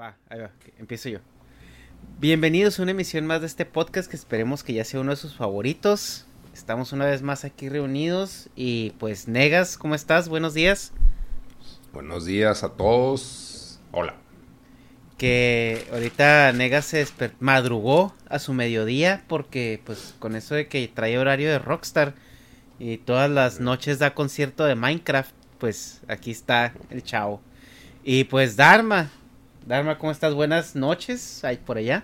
Va, ahí va, empiezo yo. Bienvenidos a una emisión más de este podcast que esperemos que ya sea uno de sus favoritos. Estamos una vez más aquí reunidos y pues Negas, ¿cómo estás? Buenos días. Buenos días a todos. Hola. Que ahorita Negas se madrugó a su mediodía porque pues con eso de que trae horario de Rockstar y todas las noches da concierto de Minecraft, pues aquí está el chavo. Y pues Dharma, Dharma, ¿cómo estás? Buenas noches, ahí por allá.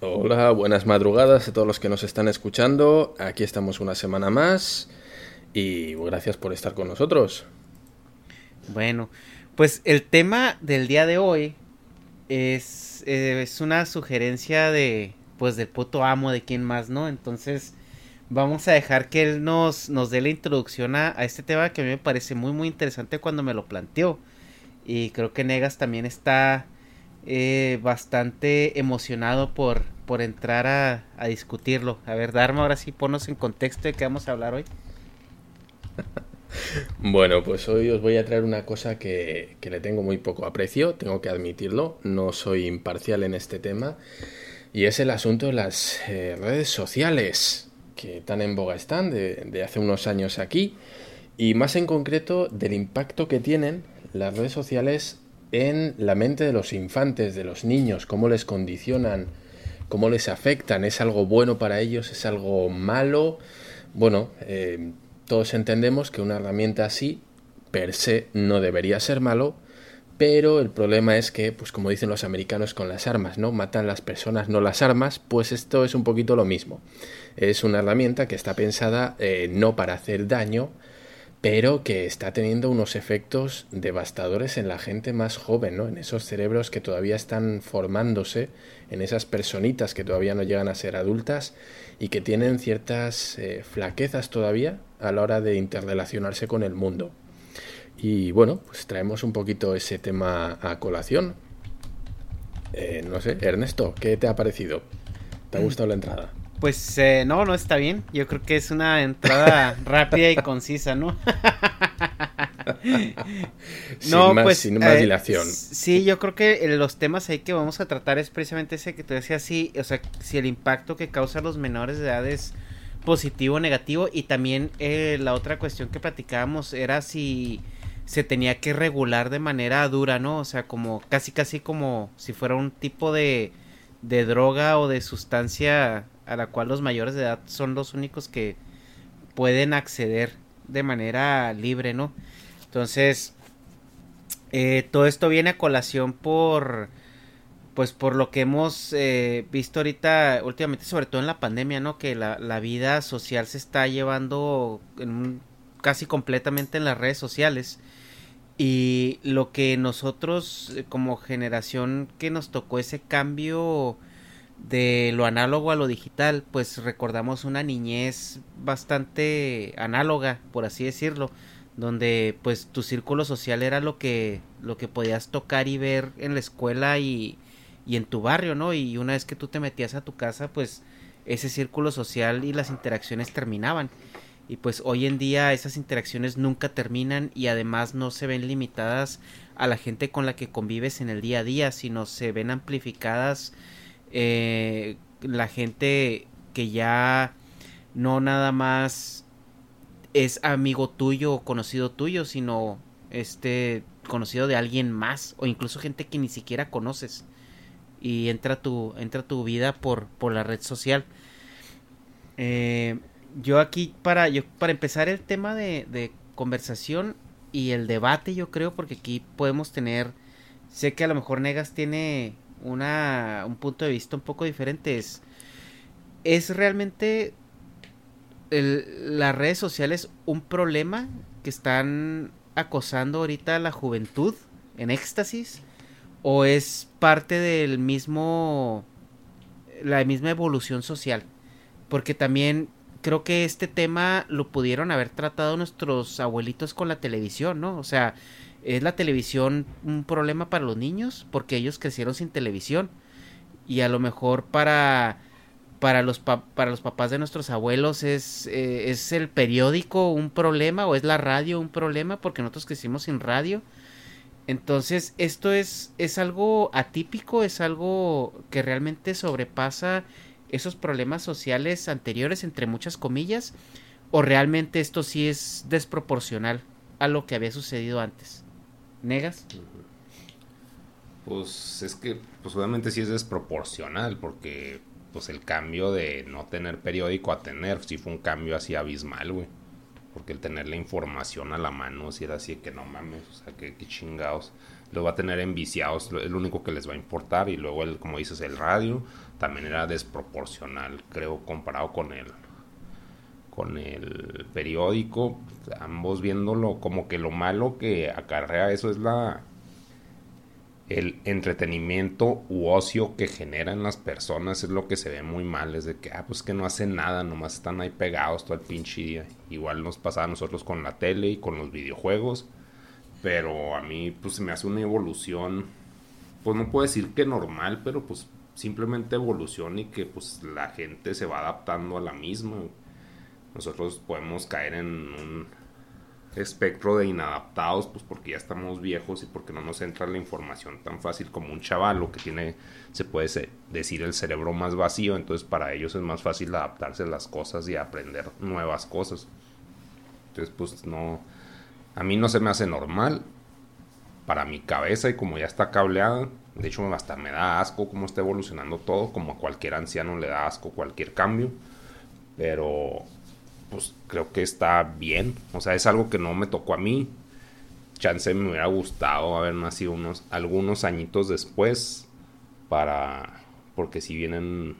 Hola, buenas madrugadas a todos los que nos están escuchando. Aquí estamos una semana más y gracias por estar con nosotros. Bueno, pues el tema del día de hoy es, eh, es una sugerencia de, pues del puto amo de quien más, ¿no? Entonces vamos a dejar que él nos, nos dé la introducción a, a este tema que a mí me parece muy muy interesante cuando me lo planteó. Y creo que Negas también está eh, bastante emocionado por, por entrar a, a discutirlo. A ver, Dharma, ahora sí ponnos en contexto de qué vamos a hablar hoy. Bueno, pues hoy os voy a traer una cosa que, que le tengo muy poco aprecio, tengo que admitirlo, no soy imparcial en este tema, y es el asunto de las eh, redes sociales, que tan en boga están de, de hace unos años aquí, y más en concreto del impacto que tienen las redes sociales en la mente de los infantes, de los niños, cómo les condicionan, cómo les afectan, es algo bueno para ellos, es algo malo. Bueno, eh, todos entendemos que una herramienta así, per se, no debería ser malo, pero el problema es que, pues como dicen los americanos con las armas, ¿no? Matan las personas, no las armas, pues esto es un poquito lo mismo. Es una herramienta que está pensada eh, no para hacer daño, pero que está teniendo unos efectos devastadores en la gente más joven, ¿no? En esos cerebros que todavía están formándose, en esas personitas que todavía no llegan a ser adultas y que tienen ciertas eh, flaquezas todavía a la hora de interrelacionarse con el mundo. Y bueno, pues traemos un poquito ese tema a colación. Eh, no sé, Ernesto, ¿qué te ha parecido? ¿Te ha gustado la entrada? Pues eh, no, no está bien. Yo creo que es una entrada rápida y concisa, ¿no? sin más, pues, sin más eh, dilación. Sí, yo creo que los temas ahí que vamos a tratar es precisamente ese que te decía, sí, o sea, si el impacto que causa los menores de edad es positivo o negativo y también eh, la otra cuestión que platicábamos era si se tenía que regular de manera dura, ¿no? O sea, como casi casi como si fuera un tipo de, de droga o de sustancia a la cual los mayores de edad son los únicos que pueden acceder de manera libre, ¿no? Entonces, eh, todo esto viene a colación por, pues por lo que hemos eh, visto ahorita, últimamente, sobre todo en la pandemia, ¿no? Que la, la vida social se está llevando casi completamente en las redes sociales. Y lo que nosotros, eh, como generación que nos tocó ese cambio de lo análogo a lo digital, pues recordamos una niñez bastante análoga, por así decirlo, donde pues tu círculo social era lo que lo que podías tocar y ver en la escuela y, y en tu barrio, ¿no? Y una vez que tú te metías a tu casa, pues ese círculo social y las interacciones terminaban. Y pues hoy en día esas interacciones nunca terminan y además no se ven limitadas a la gente con la que convives en el día a día, sino se ven amplificadas eh, la gente que ya no nada más es amigo tuyo o conocido tuyo, sino este conocido de alguien más o incluso gente que ni siquiera conoces y entra tu entra tu vida por por la red social. Eh, yo aquí para yo para empezar el tema de, de conversación y el debate yo creo porque aquí podemos tener sé que a lo mejor Negas tiene una un punto de vista un poco diferente. Es es realmente las redes sociales un problema que están acosando ahorita a la juventud en éxtasis o es parte del mismo la misma evolución social. Porque también creo que este tema lo pudieron haber tratado nuestros abuelitos con la televisión no o sea es la televisión un problema para los niños porque ellos crecieron sin televisión y a lo mejor para para los, para los papás de nuestros abuelos es, eh, es el periódico un problema o es la radio un problema porque nosotros crecimos sin radio. Entonces esto es, es algo atípico, es algo que realmente sobrepasa esos problemas sociales anteriores entre muchas comillas o realmente esto sí es desproporcional a lo que había sucedido antes. ¿Negas? Pues es que pues obviamente sí es desproporcional porque pues el cambio de no tener periódico a tener, sí fue un cambio así abismal, güey. Porque el tener la información a la mano, si era así que no mames, o sea, que, chingados. Lo va a tener enviciados, es lo único que les va a importar. Y luego, el, como dices, el radio también era desproporcional, creo, comparado con el, con el periódico. Ambos viéndolo como que lo malo que acarrea eso es la el entretenimiento u ocio que generan las personas es lo que se ve muy mal. Es de que, ah, pues que no hacen nada, nomás están ahí pegados todo el pinche día. Igual nos pasa a nosotros con la tele y con los videojuegos. Pero a mí, pues se me hace una evolución, pues no puedo decir que normal, pero pues simplemente evolución y que pues la gente se va adaptando a la misma. Nosotros podemos caer en un espectro de inadaptados, pues porque ya estamos viejos y porque no nos entra la información tan fácil como un chavalo que tiene, se puede decir, el cerebro más vacío, entonces para ellos es más fácil adaptarse a las cosas y aprender nuevas cosas. Entonces, pues no, a mí no se me hace normal para mi cabeza y como ya está cableada, de hecho hasta me da asco cómo está evolucionando todo, como a cualquier anciano le da asco cualquier cambio, pero pues creo que está bien. O sea, es algo que no me tocó a mí. Chance me hubiera gustado haber nacido unos, algunos añitos después para... Porque si vienen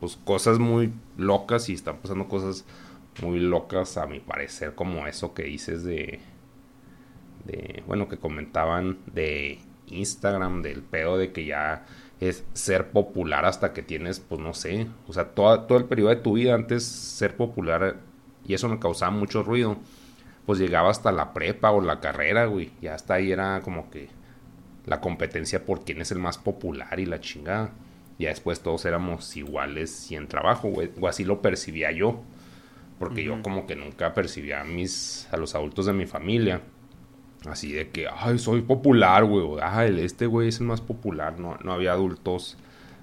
pues cosas muy locas y están pasando cosas muy locas a mi parecer como eso que dices de... de bueno, que comentaban de Instagram, del pedo de que ya es ser popular hasta que tienes, pues no sé, o sea, todo, todo el periodo de tu vida antes ser popular y eso me causaba mucho ruido, pues llegaba hasta la prepa o la carrera, güey. Ya hasta ahí era como que la competencia por quién es el más popular y la chingada. Ya después todos éramos iguales y en trabajo, güey. O así lo percibía yo. Porque yo como que nunca percibía a mis, a los adultos de mi familia. Así de que, ay, soy popular, güey. Ay, este güey es el más popular. No, no había adultos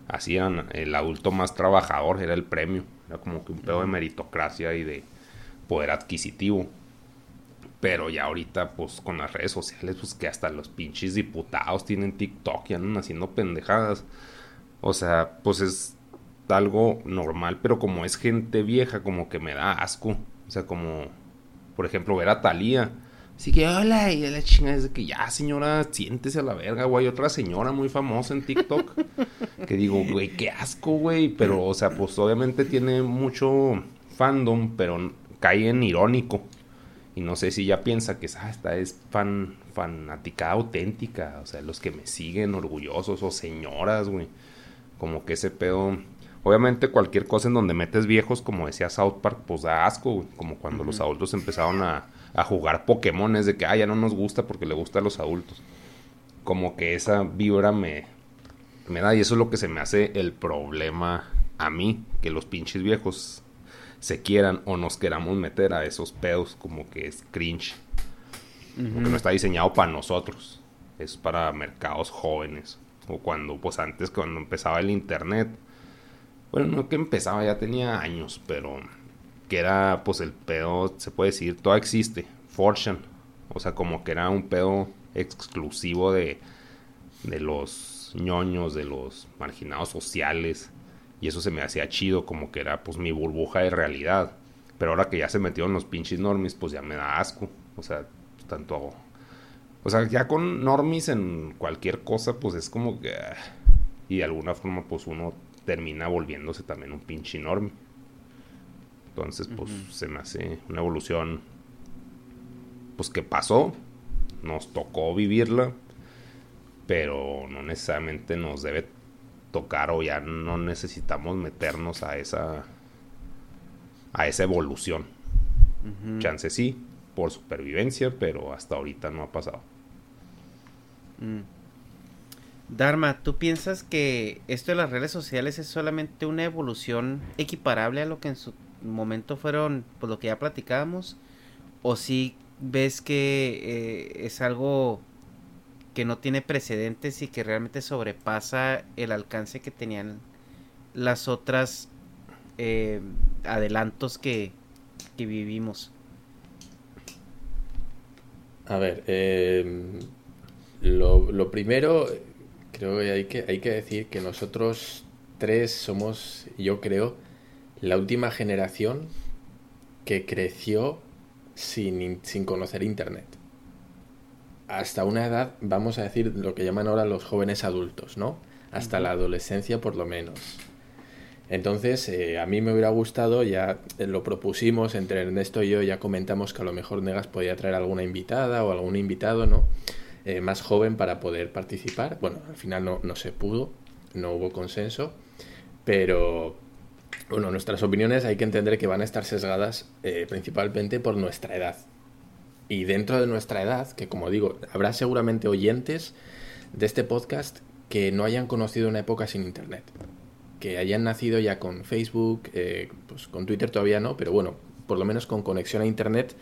así. Eran, el adulto más trabajador era el premio. Era como que un pedo de meritocracia y de poder adquisitivo. Pero ya ahorita, pues con las redes sociales, pues que hasta los pinches diputados tienen TikTok y andan haciendo pendejadas. O sea, pues es algo normal, pero como es gente vieja, como que me da asco. O sea, como, por ejemplo, ver a Talía. Así que, hola, y la chingada es de que ya, señora, siéntese a la verga, güey. Otra señora muy famosa en TikTok. que digo, güey, qué asco, güey. Pero, o sea, pues obviamente tiene mucho fandom, pero cae en irónico. Y no sé si ya piensa que ah, esta es fan, fanática auténtica. O sea, los que me siguen orgullosos o señoras, güey. Como que ese pedo. Obviamente cualquier cosa en donde metes viejos, como decía South Park, pues da asco, Como cuando los adultos empezaron a, a jugar Pokémones de que, ah, ya no nos gusta porque le gusta a los adultos. Como que esa vibra me, me da y eso es lo que se me hace el problema a mí, que los pinches viejos se quieran o nos queramos meter a esos pedos como que es cringe. Porque no está diseñado para nosotros, es para mercados jóvenes. O cuando, pues antes, cuando empezaba el internet, bueno, no que empezaba, ya tenía años, pero que era, pues el pedo, se puede decir, todo existe, Fortune. O sea, como que era un pedo exclusivo de, de los ñoños, de los marginados sociales. Y eso se me hacía chido, como que era pues mi burbuja de realidad. Pero ahora que ya se metió en los pinches normis, pues ya me da asco. O sea, tanto... O sea, ya con normis en cualquier cosa, pues es como que... Ah, y de alguna forma, pues uno termina volviéndose también un pinche enorme. Entonces, pues se me hace una evolución, pues que pasó, nos tocó vivirla, pero no necesariamente nos debe tocar o ya no necesitamos meternos a esa a esa evolución. Chance sí, por supervivencia, pero hasta ahorita no ha pasado. Mm. Dharma, ¿tú piensas que esto de las redes sociales es solamente una evolución equiparable a lo que en su momento fueron, pues lo que ya platicábamos? ¿O si ves que eh, es algo que no tiene precedentes y que realmente sobrepasa el alcance que tenían las otras eh, adelantos que, que, vivimos? A ver, em, lo, lo primero Creo que hay, que hay que decir que nosotros tres somos, yo creo, la última generación que creció sin, sin conocer Internet. Hasta una edad, vamos a decir lo que llaman ahora los jóvenes adultos, ¿no? Hasta la adolescencia por lo menos. Entonces, eh, a mí me hubiera gustado, ya lo propusimos entre Ernesto y yo, ya comentamos que a lo mejor Negas podía traer alguna invitada o algún invitado, ¿no? Eh, más joven para poder participar. Bueno, al final no, no se pudo, no hubo consenso, pero bueno, nuestras opiniones hay que entender que van a estar sesgadas eh, principalmente por nuestra edad. Y dentro de nuestra edad, que como digo, habrá seguramente oyentes de este podcast que no hayan conocido una época sin Internet. Que hayan nacido ya con Facebook, eh, pues con Twitter todavía no, pero bueno, por lo menos con conexión a Internet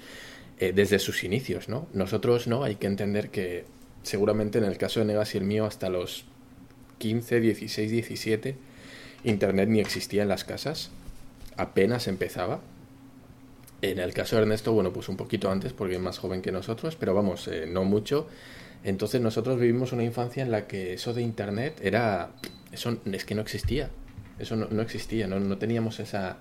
desde sus inicios, ¿no? Nosotros no, hay que entender que seguramente en el caso de Negas y el mío hasta los 15, 16, 17, Internet ni existía en las casas, apenas empezaba. En el caso de Ernesto, bueno, pues un poquito antes porque es más joven que nosotros, pero vamos, eh, no mucho. Entonces nosotros vivimos una infancia en la que eso de Internet era... Eso es que no existía. Eso no, existía, no, no teníamos esa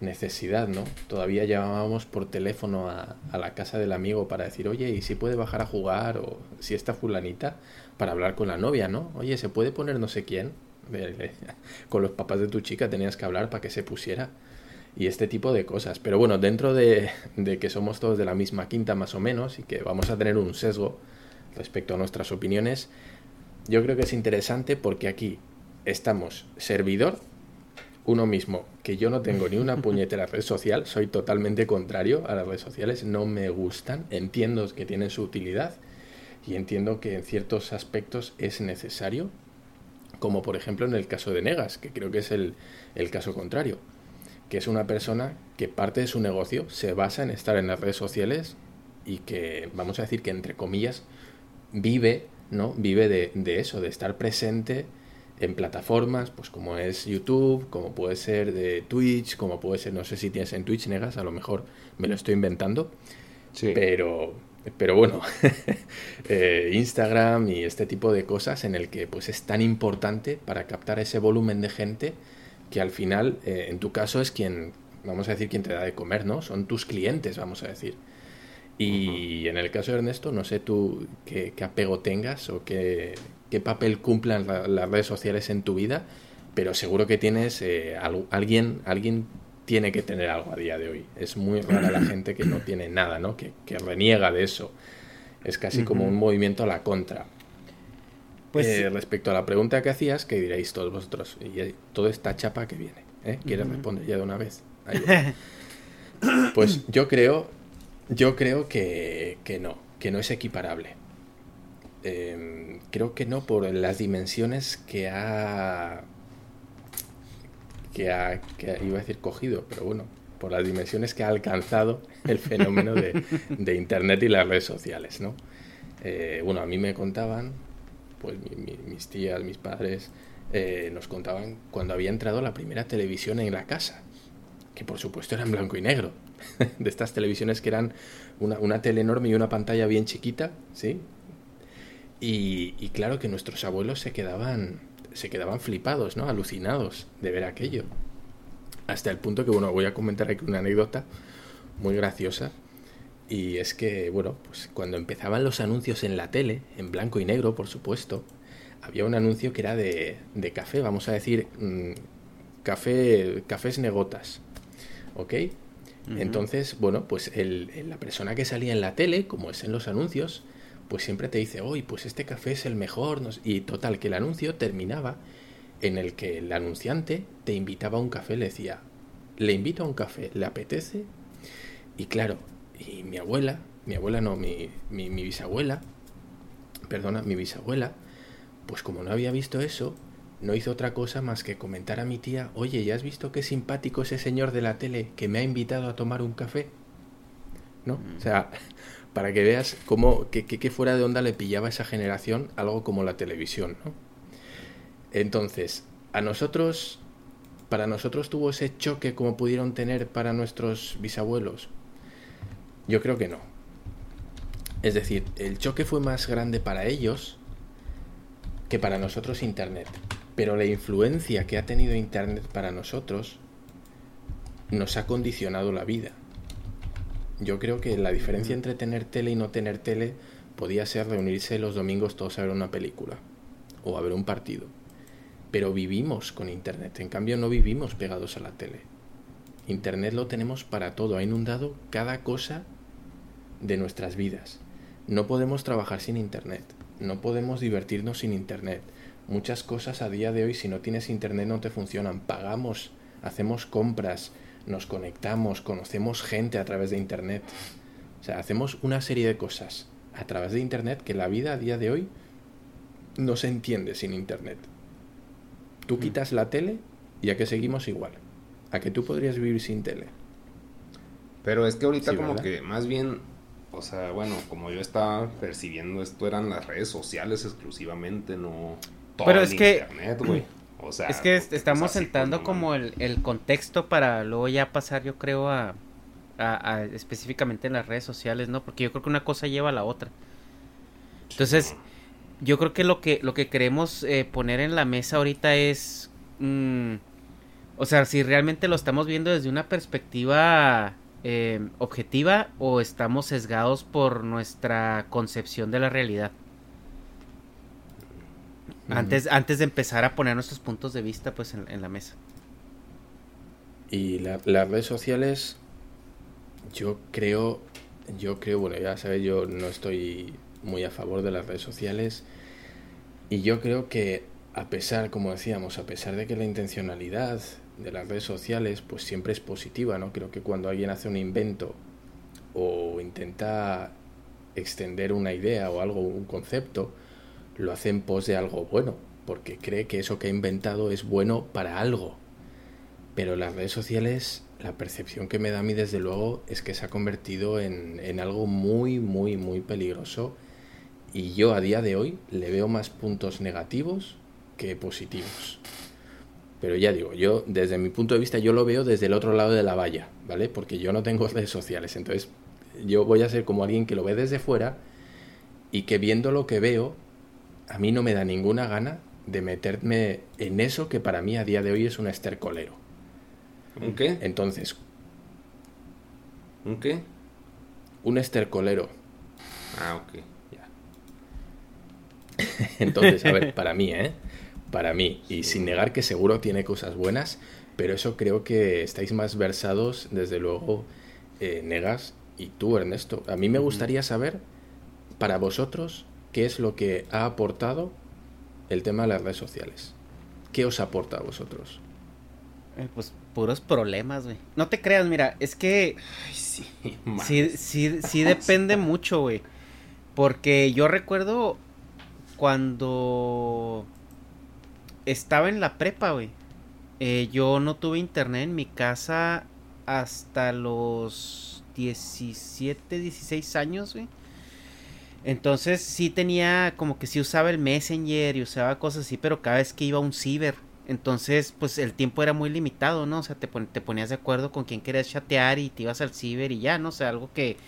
necesidad, ¿no? Todavía llamábamos por teléfono a, la casa del amigo para decir, oye, ¿y si puede bajar a jugar? O si está fulanita, para hablar con la novia, ¿no? Oye, ¿se puede poner no sé quién? Con los papás de tu chica tenías que hablar para que se pusiera. Y este tipo de cosas. Pero bueno, dentro de, de que somos todos de la misma quinta más o menos y que vamos a tener un sesgo respecto a nuestras opiniones, yo creo que es interesante porque aquí estamos servidor uno mismo, que yo no tengo ni una puñetera red social, soy totalmente contrario a las redes sociales, no me gustan, entiendo que tienen su utilidad y entiendo que en ciertos aspectos es necesario, como por ejemplo en el caso de Negas, que creo que es el, el caso contrario, que es una persona que parte de su negocio se basa en estar en las redes sociales y que, vamos a decir que entre comillas, vive, ¿no? Vive de, de eso, de estar presente en plataformas, pues como es YouTube, como puede ser de Twitch, como puede ser, no sé si tienes en Twitch, Negas, a lo mejor me lo estoy inventando, sí. pero, pero bueno, eh, Instagram y este tipo de cosas en el que pues es tan importante para captar ese volumen de gente que al final, eh, en tu caso, es quien, vamos a decir, quien te da de comer, ¿no? Son tus clientes, vamos a decir. Y en el caso de Ernesto, no sé tú qué, qué apego tengas o qué, qué papel cumplan las redes sociales en tu vida, pero seguro que tienes eh, alguien, alguien tiene que tener algo a día de hoy. Es muy rara la gente que no tiene nada, ¿no? Que, reniega de eso. Es casi como un movimiento a la contra. Pues eh, respecto a la pregunta que hacías, ¿qué diréis todos vosotros? Y toda esta chapa que viene. ¿eh? ¿Quieres responder ya de una vez? pues yo creo Yo creo que, que no, que no es equiparable. Em, creo que no por las dimensiones que ha, que ha, que iba a decir cogido, pero bueno, por las dimensiones que ha alcanzado el fenómeno de, de Internet y las redes sociales, ¿no? Eh, bueno, a mí me contaban, pues mis tías, mis padres, eh, nos contaban cuando había entrado la primera televisión en la casa, que por supuesto era en blanco y negro, de estas televisiones que eran una, una tele enorme y una pantalla bien chiquita, ¿sí? Y, y, claro que nuestros abuelos se quedaban, se quedaban flipados, ¿no? Alucinados de ver aquello. Hasta el punto que, bueno, voy a comentar aquí una anécdota muy graciosa. Y es que, bueno, pues cuando empezaban los anuncios en la tele, en blanco y negro, por supuesto, había un anuncio que era de, de café, vamos a decir, mmm, café, cafés negotas. ¿Ok? Uh -huh. Entonces, bueno, pues el, la persona que salía en la tele, como es en los anuncios, pues siempre te dice, hoy, pues este café es el mejor. Y total, que el anuncio terminaba en el que el anunciante te invitaba a un café, le decía, le invito a un café, ¿le apetece? Y claro, y mi abuela, mi abuela no, mi, mi, mi bisabuela, perdona, mi bisabuela, pues como no había visto eso, no hizo otra cosa más que comentar a mi tía, oye, ¿ya has visto qué simpático ese señor de la tele que me ha invitado a tomar un café? ¿No? Mm. O sea, para que veas cómo, que, que, que, fuera de onda le pillaba a esa generación algo como la televisión, ¿no? Entonces, a nosotros, para nosotros tuvo ese choque como pudieron tener para nuestros bisabuelos. Yo creo que no. Es decir, el choque fue más grande para ellos que para nosotros Internet. Pero la influencia que ha tenido Internet para nosotros nos ha condicionado la vida. Yo creo que la diferencia entre tener tele y no tener tele podía ser reunirse los domingos todos a ver una película o a ver un partido. Pero vivimos con Internet, en cambio no vivimos pegados a la tele. Internet lo tenemos para todo, ha inundado cada cosa de nuestras vidas. No podemos trabajar sin Internet, no podemos divertirnos sin Internet. Muchas cosas a día de hoy si no tienes Internet no te funcionan. Pagamos, hacemos compras, nos conectamos, conocemos gente a través de Internet. O sea, hacemos una serie de cosas a través de Internet que la vida a día de hoy no se entiende sin Internet. Tú mm. quitas la tele y a que seguimos igual. A que tú podrías vivir sin tele. Pero es que ahorita sí, como ¿verdad? que más bien, o sea, bueno, como yo estaba percibiendo esto eran las redes sociales exclusivamente, no todo Pero es que internet, güey. O sea, es que estamos sentando como el, el, contexto para luego ya pasar, yo creo, a, a, a, específicamente en las redes sociales, ¿no? Porque yo creo que una cosa lleva a la otra. Entonces, yo creo que lo que, lo que queremos eh, poner en la mesa ahorita es, mmm, o sea, si realmente lo estamos viendo desde una perspectiva eh, objetiva o estamos sesgados por nuestra concepción de la realidad. Antes, antes de empezar a poner nuestros puntos de vista pues en, en la mesa. Y la, las redes sociales, yo creo, yo creo, bueno, ya sabes, yo no estoy muy a favor de las redes sociales y yo creo que a pesar, como decíamos, a pesar de que la intencionalidad de las redes sociales pues siempre es positiva, ¿no? Creo que cuando alguien hace un invento o intenta extender una idea o algo, un concepto, lo hace en pos de algo bueno, porque cree que eso que ha inventado es bueno para algo. Pero las redes sociales, la percepción que me da a mí desde luego es que se ha convertido en, en algo muy, muy, muy peligroso y yo a día de hoy le veo más puntos negativos que positivos. Pero ya digo, yo desde mi punto de vista yo lo veo desde el otro lado de la valla, ¿vale? Porque yo no tengo redes sociales, entonces yo voy a ser como alguien que lo ve desde fuera y que viendo lo que veo, a mí no me da ninguna gana de meterme en eso que para mí a día de hoy es un estercolero. ¿Un qué? Entonces. ¿Un qué? Un estercolero. Ah, ok. Entonces, a ver, para mí, ¿eh? Para mí, y sin negar que seguro tiene cosas buenas, pero eso creo que estáis más versados, desde luego, eh, Negas y tú, Ernesto. A mí me gustaría saber, para vosotros, qué es lo que ha aportado el tema de las redes sociales. ¿Qué os aporta a vosotros? Eh, pues puros problemas, güey. No te creas, mira, es que Ay, sí, sí, sí, sí depende mucho, güey. Porque yo recuerdo cuando estaba en la prepa, güey. eh, yo no tuve internet en mi casa hasta los 17, 16 años, güey. Entonces sí tenía como que sí usaba el Messenger y usaba cosas así, pero cada vez que iba a un ciber, entonces pues el tiempo era muy limitado, ¿no? O sea, te, te ponías de acuerdo con quién querías chatear y te ibas al ciber y ya, ¿no? O sea, algo que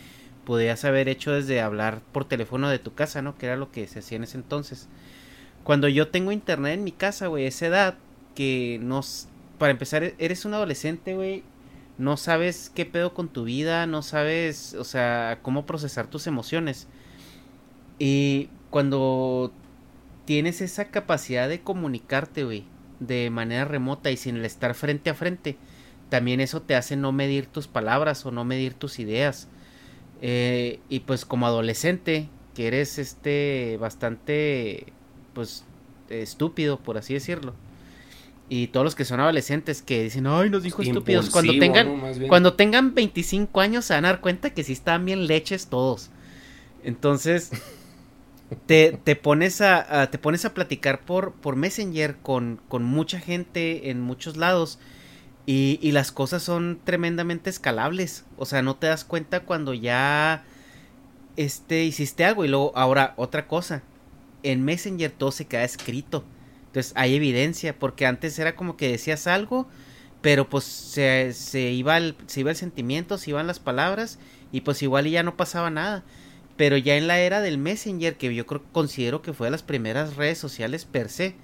podías haber hecho desde hablar por teléfono de tu casa, ¿no? Que era lo que se hacía en ese entonces. Cuando yo tengo internet en mi casa, güey, esa edad que no... s- Para empezar, e- eres un adolescente, güey. No sabes qué pedo con tu vida, no sabes, o sea, cómo procesar tus emociones. Y cuando tienes esa capacidad de comunicarte, güey, de manera remota y sin el estar frente a frente, también eso te hace no medir tus palabras o no medir tus ideas. Eh, y pues como adolescente, que eres este bastante, pues, estúpido, por así decirlo. Y todos los que son adolescentes que dicen, ay, nos dijo estúpidos. Cuando tengan, cuando tengan 25 años se van a dar cuenta que sí están bien leches todos. Entonces, te, te pones a, a- te pones a platicar por, por Messenger con, con mucha gente en muchos lados. Y, y las cosas son tremendamente escalables. O sea, no te das cuenta cuando ya este, hiciste algo. Y luego, ahora, otra cosa. En Messenger todo se queda escrito. Entonces hay evidencia. Porque antes era como que decías algo. Pero pues se, se iba el, se iba el sentimiento, se iban las palabras. Y pues igual ya no pasaba nada. Pero ya en la era del Messenger, que yo creo, considero que fue de las primeras redes sociales per se,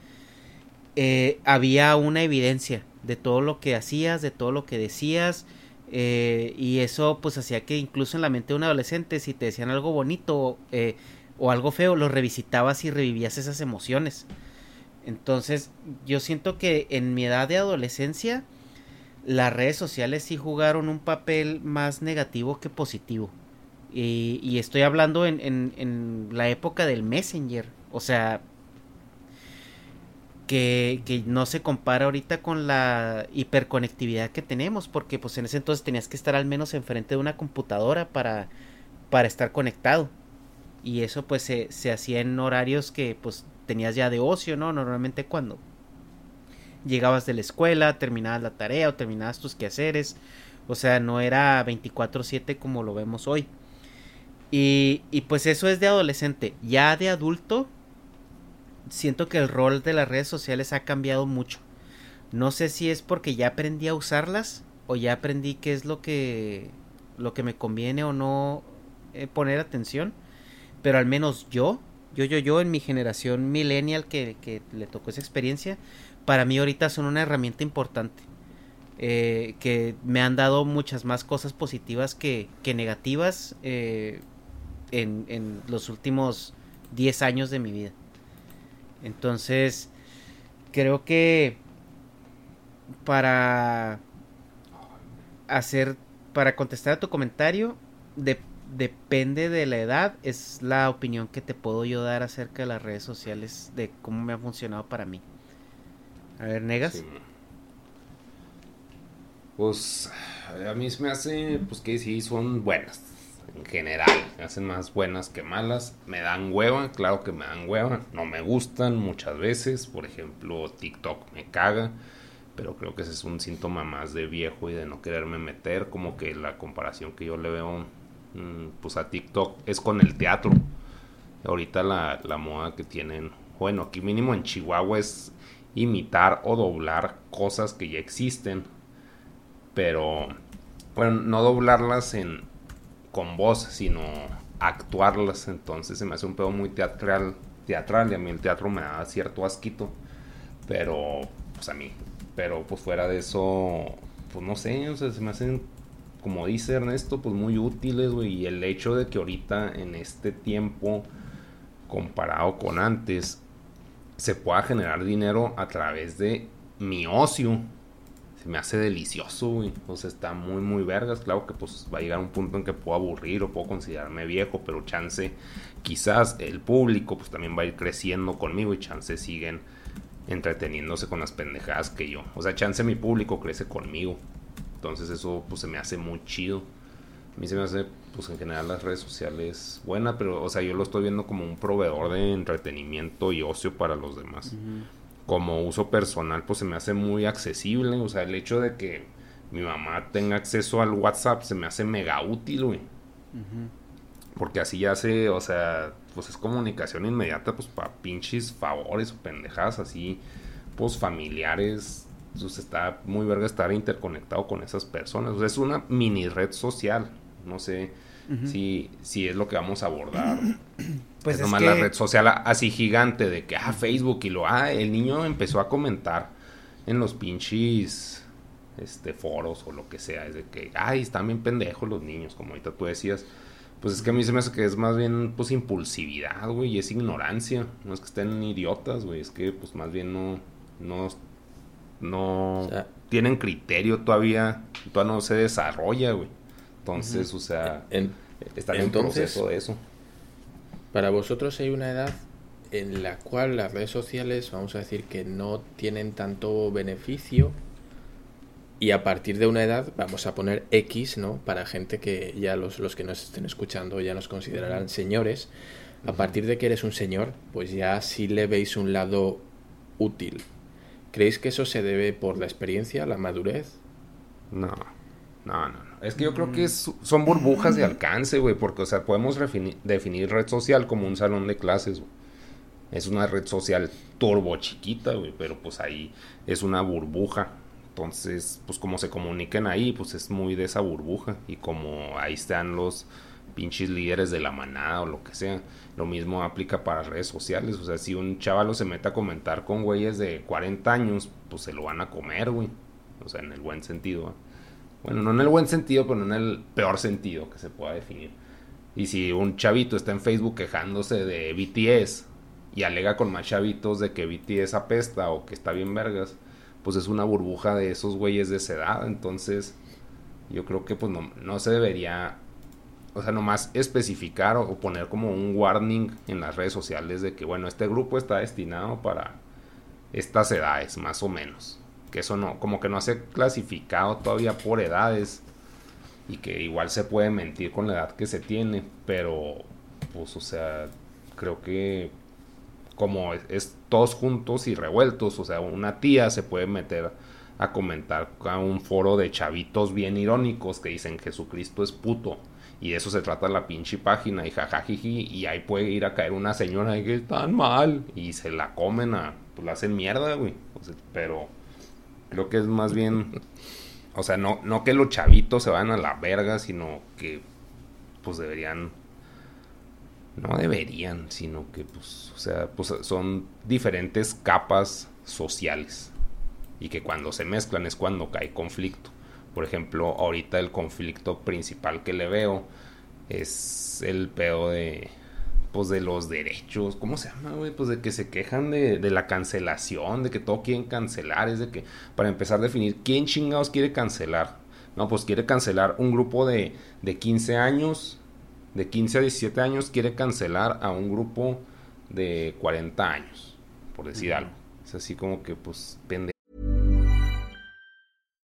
eh, había una evidencia de todo lo que hacías, de todo lo que decías, eh, y eso pues hacía que incluso en la mente de un adolescente, si te decían algo bonito eh, o algo feo, lo revisitabas y revivías esas emociones. Entonces, yo siento que en mi edad de adolescencia, las redes sociales sí jugaron un papel más negativo que positivo. Y, estoy hablando en, en, en la época del Messenger. O sea, que, no se compara ahorita con la hiperconectividad que tenemos. Porque pues en ese entonces tenías que estar al menos enfrente de una computadora para estar conectado. Y eso pues se, se hacía en horarios que pues tenías ya de ocio, ¿no? Normalmente cuando llegabas de la escuela, terminabas la tarea o terminabas tus quehaceres. O sea, no era 24/7 como lo vemos hoy. Y, y pues eso es de adolescente. Ya de adulto, siento que el rol de las redes sociales ha cambiado mucho. No sé si es porque ya aprendí a usarlas o ya aprendí qué es lo que, lo que me conviene o no eh, poner atención. Pero al menos yo, yo, yo, yo en mi generación millennial que, que le tocó esa experiencia, para mí ahorita son una herramienta importante. eh, que me han dado muchas más cosas positivas que, que negativas eh, en, en los últimos 10 años de mi vida. Entonces, creo que para hacer, para contestar a tu comentario, de- depende de la edad, es la opinión que te puedo yo dar acerca de las redes sociales, de cómo me ha funcionado para mí. A ver, Negas. Pues a mí se me hace, pues que sí, son buenas. En general, me hacen más buenas que malas. Me dan hueva, claro que me dan hueva. No me gustan muchas veces. Por ejemplo, TikTok me caga. Pero creo que ese es un síntoma más de viejo y de no quererme meter. Como que la comparación que yo le veo pues a TikTok es con el teatro. Ahorita la, la moda que tienen, bueno, aquí mínimo en Chihuahua es imitar o doblar cosas que ya existen. Pero, bueno, no doblarlas en, con voz, sino actuarlas. Entonces se me hace un pedo muy teatral, teatral y a mí el teatro me da cierto asquito. Pero, pues a mí. Pero pues fuera de eso, pues no sé, o se me hacen, como dice Ernesto, pues muy útiles, güey. Y el hecho de que ahorita en este tiempo, comparado con antes, se pueda generar dinero a través de mi ocio. Se me hace delicioso, güey. O sea, está muy, muy vergas. Claro que pues va a llegar un punto en que puedo aburrir o puedo considerarme viejo, pero chance, quizás el público pues también va a ir creciendo conmigo y chance siguen entreteniéndose con las pendejadas que yo. O sea, chance mi público crece conmigo. Entonces eso pues se me hace muy chido. A mí se me hace pues en general las redes sociales buena, pero o sea, yo lo estoy viendo como un proveedor de entretenimiento y ocio para los demás. Como uso personal pues se me hace muy accesible, o sea, el hecho de que mi mamá tenga acceso al WhatsApp se me hace mega útil, güey. Porque así ya se, o sea, pues es comunicación inmediata, pues para pinches favores o pendejadas así, pues familiares. Pues está muy verga estar interconectado con esas personas. O sea, es una mini red social. No sé si, si es lo que vamos a abordar. Pues es, nomás la red social así gigante de que, ah, Facebook y lo, ah, el niño empezó a comentar en los pinches este, foros o lo que sea. Es de que, ay, están bien pendejos los niños, como ahorita tú decías. Pues es que a mí se me hace que es más bien, pues, impulsividad, güey, y es ignorancia. No es que estén idiotas, güey, es que, pues, más bien no, no, no tienen criterio todavía, todavía no se desarrolla, güey. Entonces, o sea, en, está en proceso de eso. Para vosotros hay una edad en la cual las redes sociales, vamos a decir que no tienen tanto beneficio y a partir de una edad vamos a poner X, ¿no? Para gente que ya los, los que nos estén escuchando ya nos considerarán señores. A partir de que eres un señor, pues ya sí le veis un lado útil. ¿Creéis que eso se debe por la experiencia, la madurez? No, no, no. Es que yo creo que son burbujas de alcance, güey, porque, o sea, podemos definir red social como un salón de clases, Es una red social turbo chiquita, güey, pero pues ahí es una burbuja entonces, pues como se comuniquen ahí, pues es muy de esa burbuja. Y como ahí están los pinches líderes de la manada o lo que sea. Lo mismo aplica para redes sociales. O sea, si un chavalo se mete a comentar con güeyes de 40 años, pues se lo van a comer, güey. O sea, en el buen sentido. Bueno, no en el buen sentido, pero en el peor sentido que se pueda definir. Y si un chavito está en Facebook quejándose de BTS y alega con más chavitos de que BTS apesta o que está bien vergas, pues es una burbuja de esos güeyes de esa edad. Entonces, yo creo que pues no, no se debería, o sea, nomás especificar o, poner como un warning en las redes sociales de que, bueno, este grupo está destinado para estas edades, más o menos. Que eso no, como que no se clasificado todavía por edades y que igual se puede mentir con la edad que se tiene, pero pues, o sea, creo que como es, todos juntos y revueltos, o sea, una tía se puede meter a comentar a un foro de chavitos bien irónicos que dicen Jesucristo es puto. Y de eso se trata la pinche página y jajajiji. Y ahí puede ir a caer una señora y que están mal. Y se la comen a. Pues la hacen mierda, güey. pero creo que es más bien. O sea, no, no que los chavitos se vayan a la verga, sino que pues deberían no deberían, sino que pues, o sea, pues son diferentes capas sociales y que cuando se mezclan es cuando cae conflicto. Por ejemplo, ahorita el conflicto principal que le veo es el pedo de pues de los derechos, ¿cómo se llama, güey? Pues de que se quejan de, de, la cancelación, de que todo quieren cancelar, es de que, para empezar a definir, ¿quién chingados quiere cancelar? No, pues quiere cancelar un grupo de, de 15 años de 15 a 17 años quiere cancelar a un grupo de 40 años, por decir algo. Es así como que, pues, pende.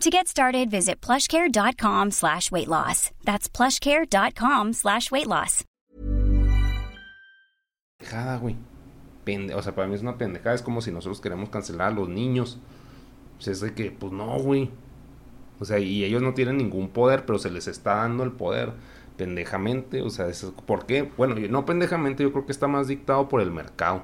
To get started, visit plushcare.com slash weight loss. That's plushcare.com slash weight loss. Pendejada, güey. O sea, para mí es una pendejada. Es como si nosotros queremos cancelar a los niños. O sea, es de que, pues no, güey. O sea, y ellos no tienen ningún poder, pero se les está dando el poder pendejamente. O sea, ¿por qué? Bueno, no pendejamente, yo creo que está más dictado por el mercado.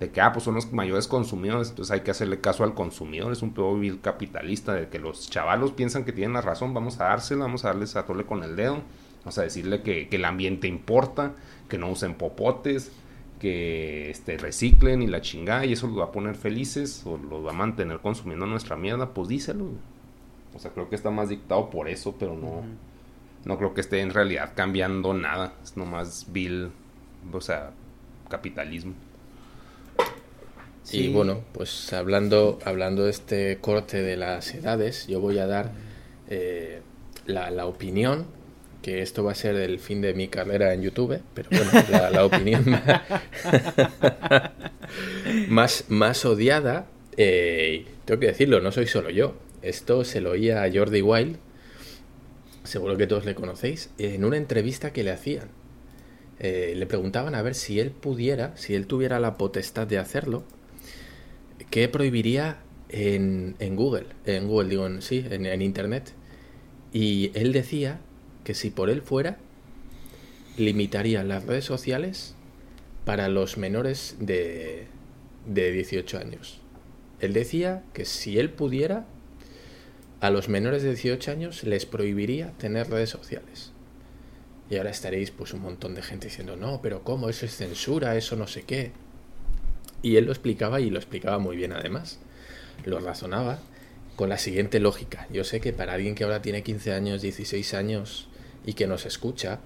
De que, ah, pues son los mayores consumidores, entonces hay que hacerle caso al consumidor. Es un pedo vil capitalista, de que los chavalos piensan que tienen la razón, vamos a dársela, vamos a darles a tole con el dedo. Vamos a decirle que, que el ambiente importa, que no usen popotes, que este, reciclen y la chingada y eso los va a poner felices o los va a mantener consumiendo nuestra mierda, pues díselo. O sea, creo que está más dictado por eso, pero no, no creo que esté en realidad cambiando nada. Es nomás vil, o sea, capitalismo. Y bueno, pues hablando, hablando de este corte de las edades, yo voy a dar eh, la, la opinión que esto va a ser el fin de mi carrera en YouTube, pero bueno, la, opinión más, más odiada, eh, tengo que decirlo, no soy solo yo. Esto se lo oía a Jordi Wild, seguro que todos le conocéis, en una entrevista que le hacían. Eh, le preguntaban a ver si él pudiera, si él tuviera la potestad de hacerlo, ¿qué prohibiría en, en Google? En Google, digo, en, sí, en, Internet. Y él decía que si por él fuera, limitaría las redes sociales para los menores de, de 18 años. Él decía que si él pudiera, a los menores de 18 años les prohibiría tener redes sociales. Y ahora estaréis pues un montón de gente diciendo, no, pero ¿cómo? Eso es censura, eso no sé qué. Y él lo explicaba y lo explicaba muy bien además. Lo razonaba con la siguiente lógica. Yo sé que para alguien que ahora tiene 15 años, 16 años, y que nos escucha,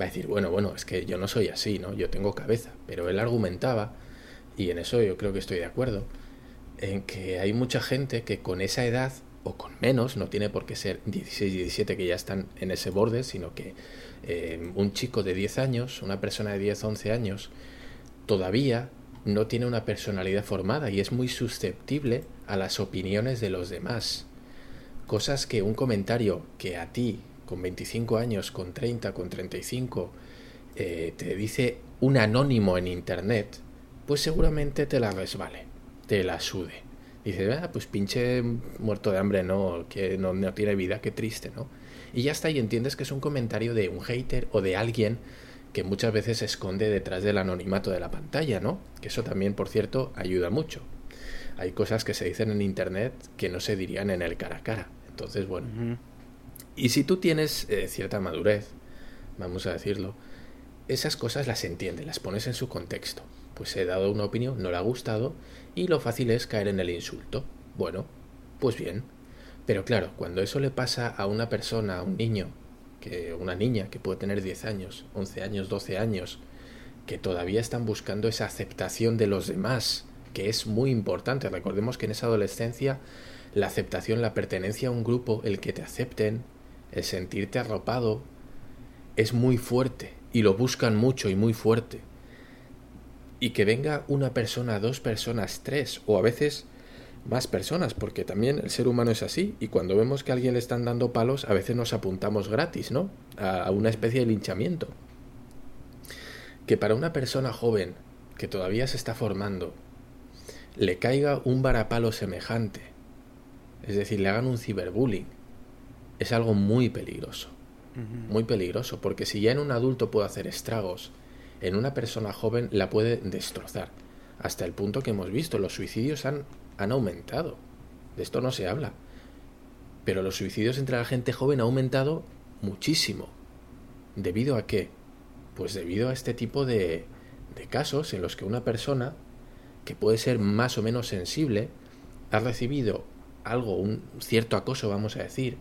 va a decir, bueno, bueno, es que yo no soy así, ¿no? Yo tengo cabeza. Pero él argumentaba, y en eso yo creo que estoy de acuerdo, en que hay mucha gente que con esa edad, o con menos, no tiene por qué ser 16, 17 que ya están en ese borde, sino que eh, un chico de 10 años, una persona de 10, 11 años, todavía no tiene una personalidad formada y es muy susceptible a las opiniones de los demás. Cosas que un comentario que a ti con 25 años, con 30, con 35, eh, te dice un anónimo en Internet, pues seguramente te la resbale, te la sude. Dice, ah, pues pinche muerto de hambre, ¿no? Que no, no tiene vida, qué triste, ¿no? Y ya está, y entiendes que es un comentario de un hater o de alguien que muchas veces se esconde detrás del anonimato de la pantalla, ¿no? Que eso también, por cierto, ayuda mucho. Hay cosas que se dicen en Internet que no se dirían en el cara a cara. Entonces, bueno, y si tú tienes eh, cierta madurez, vamos a decirlo, esas cosas las entiendes, las pones en su contexto. Pues he dado una opinión, no le ha gustado, y lo fácil es caer en el insulto. Bueno, pues bien. Pero claro, cuando eso le pasa a una persona, a un niño, que una niña que puede tener 10 años, 11 años, 12 años, que todavía están buscando esa aceptación de los demás, que es muy importante. Recordemos que en esa adolescencia la aceptación, la pertenencia a un grupo, el que te acepten, el sentirte arropado es muy fuerte y lo buscan mucho y muy fuerte. Y que venga una persona, dos personas, tres o a veces más personas, porque también el ser humano es así y cuando vemos que a alguien le están dando palos, a veces nos apuntamos gratis, ¿no? A una especie de linchamiento. Que para una persona joven que todavía se está formando, le caiga un varapalo semejante, es decir, le hagan un ciberbullying, es algo muy peligroso. Muy peligroso, porque si ya en un adulto puede hacer estragos, en una persona joven la puede destrozar. Hasta el punto que hemos visto, los suicidios han, han aumentado. De esto no se habla. Pero los suicidios entre la gente joven han aumentado muchísimo. ¿Debido a qué? Pues debido a este tipo de, de casos en los que una persona, que puede ser más o menos sensible, ha recibido algo, un cierto acoso, vamos a decir,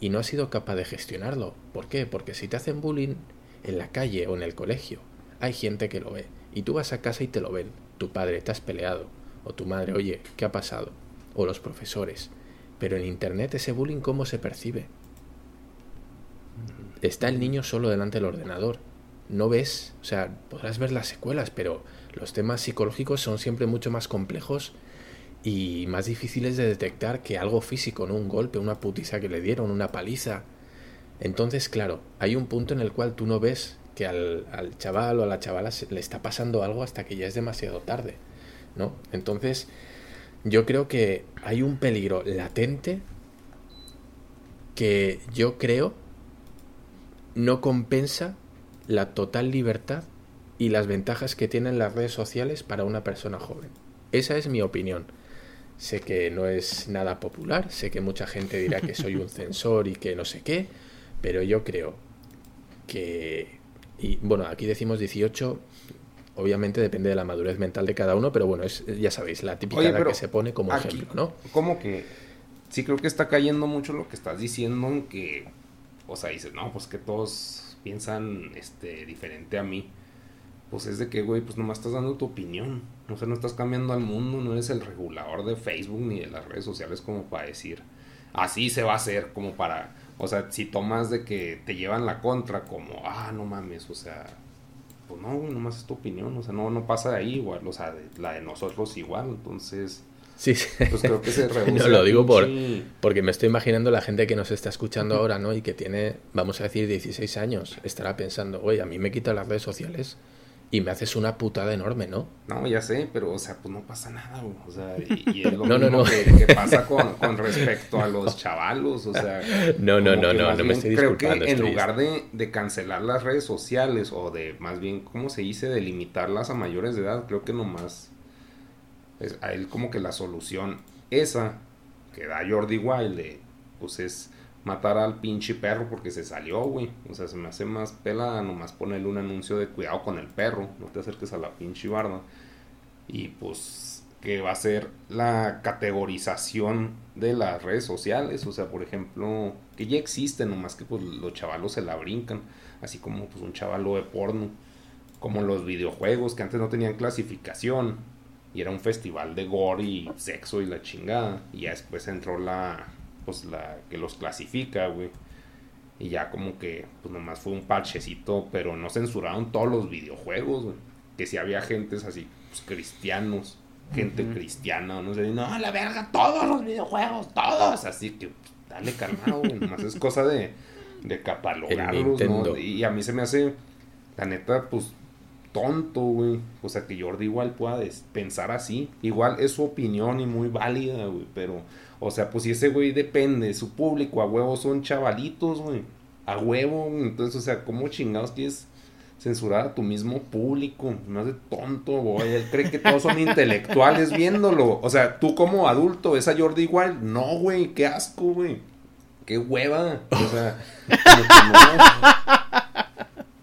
y no has sido capaz de gestionarlo. ¿Por qué? Porque si te hacen bullying en la calle o en el colegio, hay gente que lo ve. Y tú vas a casa y te lo ven. Tu padre, te has peleado. O tu madre, oye, ¿qué ha pasado? O los profesores. Pero en Internet ese bullying, ¿cómo se percibe? Está el niño solo delante del ordenador. No ves, o sea, podrás ver las secuelas, pero los temas psicológicos son siempre mucho más complejos y más difíciles de detectar que algo físico, ¿no? Un golpe, una putiza que le dieron, una paliza. Entonces, claro, hay un punto en el cual tú no ves que al, al chaval o a la chavala le está pasando algo hasta que ya es demasiado tarde, ¿no? Entonces, yo creo que hay un peligro latente que yo creo no compensa la total libertad y las ventajas que tienen las redes sociales para una persona joven. Esa es mi opinión. Sé que no es nada popular, sé que mucha gente dirá que soy un censor y que no sé qué, pero yo creo que... Y bueno, aquí decimos 18, obviamente depende de la madurez mental de cada uno, pero bueno, es ya sabéis, la típica edad que se pone como ejemplo, ¿no? Como que sí creo que está cayendo mucho lo que estás diciendo, que, o sea, dices, no, pues que todos piensan este, diferente a mí. Pues es de que, güey, pues nomás estás dando tu opinión. O sea, no estás cambiando al mundo, no eres el regulador de Facebook ni de las redes sociales como para decir, así se va a hacer, como para, o sea, si tomas de que te llevan la contra, como, ah, no mames, o sea, pues no, nomás es tu opinión, o sea, no, no pasa de ahí igual, o sea, la de nosotros igual, entonces Sí, Pues creo que se No, lo digo por, porque me estoy imaginando la gente que nos está escuchando ahora, ¿no? Y que tiene, vamos a decir, 16 años, estará pensando, oye, a mí me quitan las redes sociales y me haces una putada enorme, ¿no? No, ya sé, pero, o sea, pues no pasa nada, güey. O sea, y, es lo no, mismo no, no. Que, pasa con, con, respecto a los chavalos, o sea... No, no, no, no, no me estoy Creo que en lugar de, de, cancelar las redes sociales o de, más bien, ¿cómo se dice? De limitarlas a mayores de edad, creo que nomás es a él como que la solución esa que da Jordi Wild pues es matar al pinche perro porque se salió, güey. O sea, se me hace más pela nomás ponerle un anuncio de cuidado con el perro, no te acerques a la pinche barda. Y pues que va a ser la categorización de las redes sociales, o sea, por ejemplo, que ya existe, nomás que pues los chavalos se la brincan, así como pues un chavalo de porno, como los videojuegos que antes no tenían clasificación, y era un festival de gore y sexo y la chingada. Y ya después entró la, pues la que los clasifica, güey. Y ya como que, pues nomás fue un parchecito, pero no censuraron todos los videojuegos, güey. Que si había gentes así, pues cristianos, gente cristiana, no sé, no, la verga, todos los videojuegos, todos. Así que, dale calmado, güey. nomás es cosa de, de catalogarlos, ¿no? Y a mí se me hace, la neta, pues tonto, güey. O sea, que Jordi igual pueda pensar así. Igual es su opinión y muy válida, güey. Pero, o sea, pues si ese güey depende, su público a huevo son chavalitos, güey. A huevo, entonces, o sea, ¿cómo chingados quieres censurar a tu mismo público? No hace tonto, güey. Él cree que todos son intelectuales viéndolo. O sea, tú como adulto ves a Jordi igual. No, güey, qué asco, güey. Qué hueva. O sea, como que no.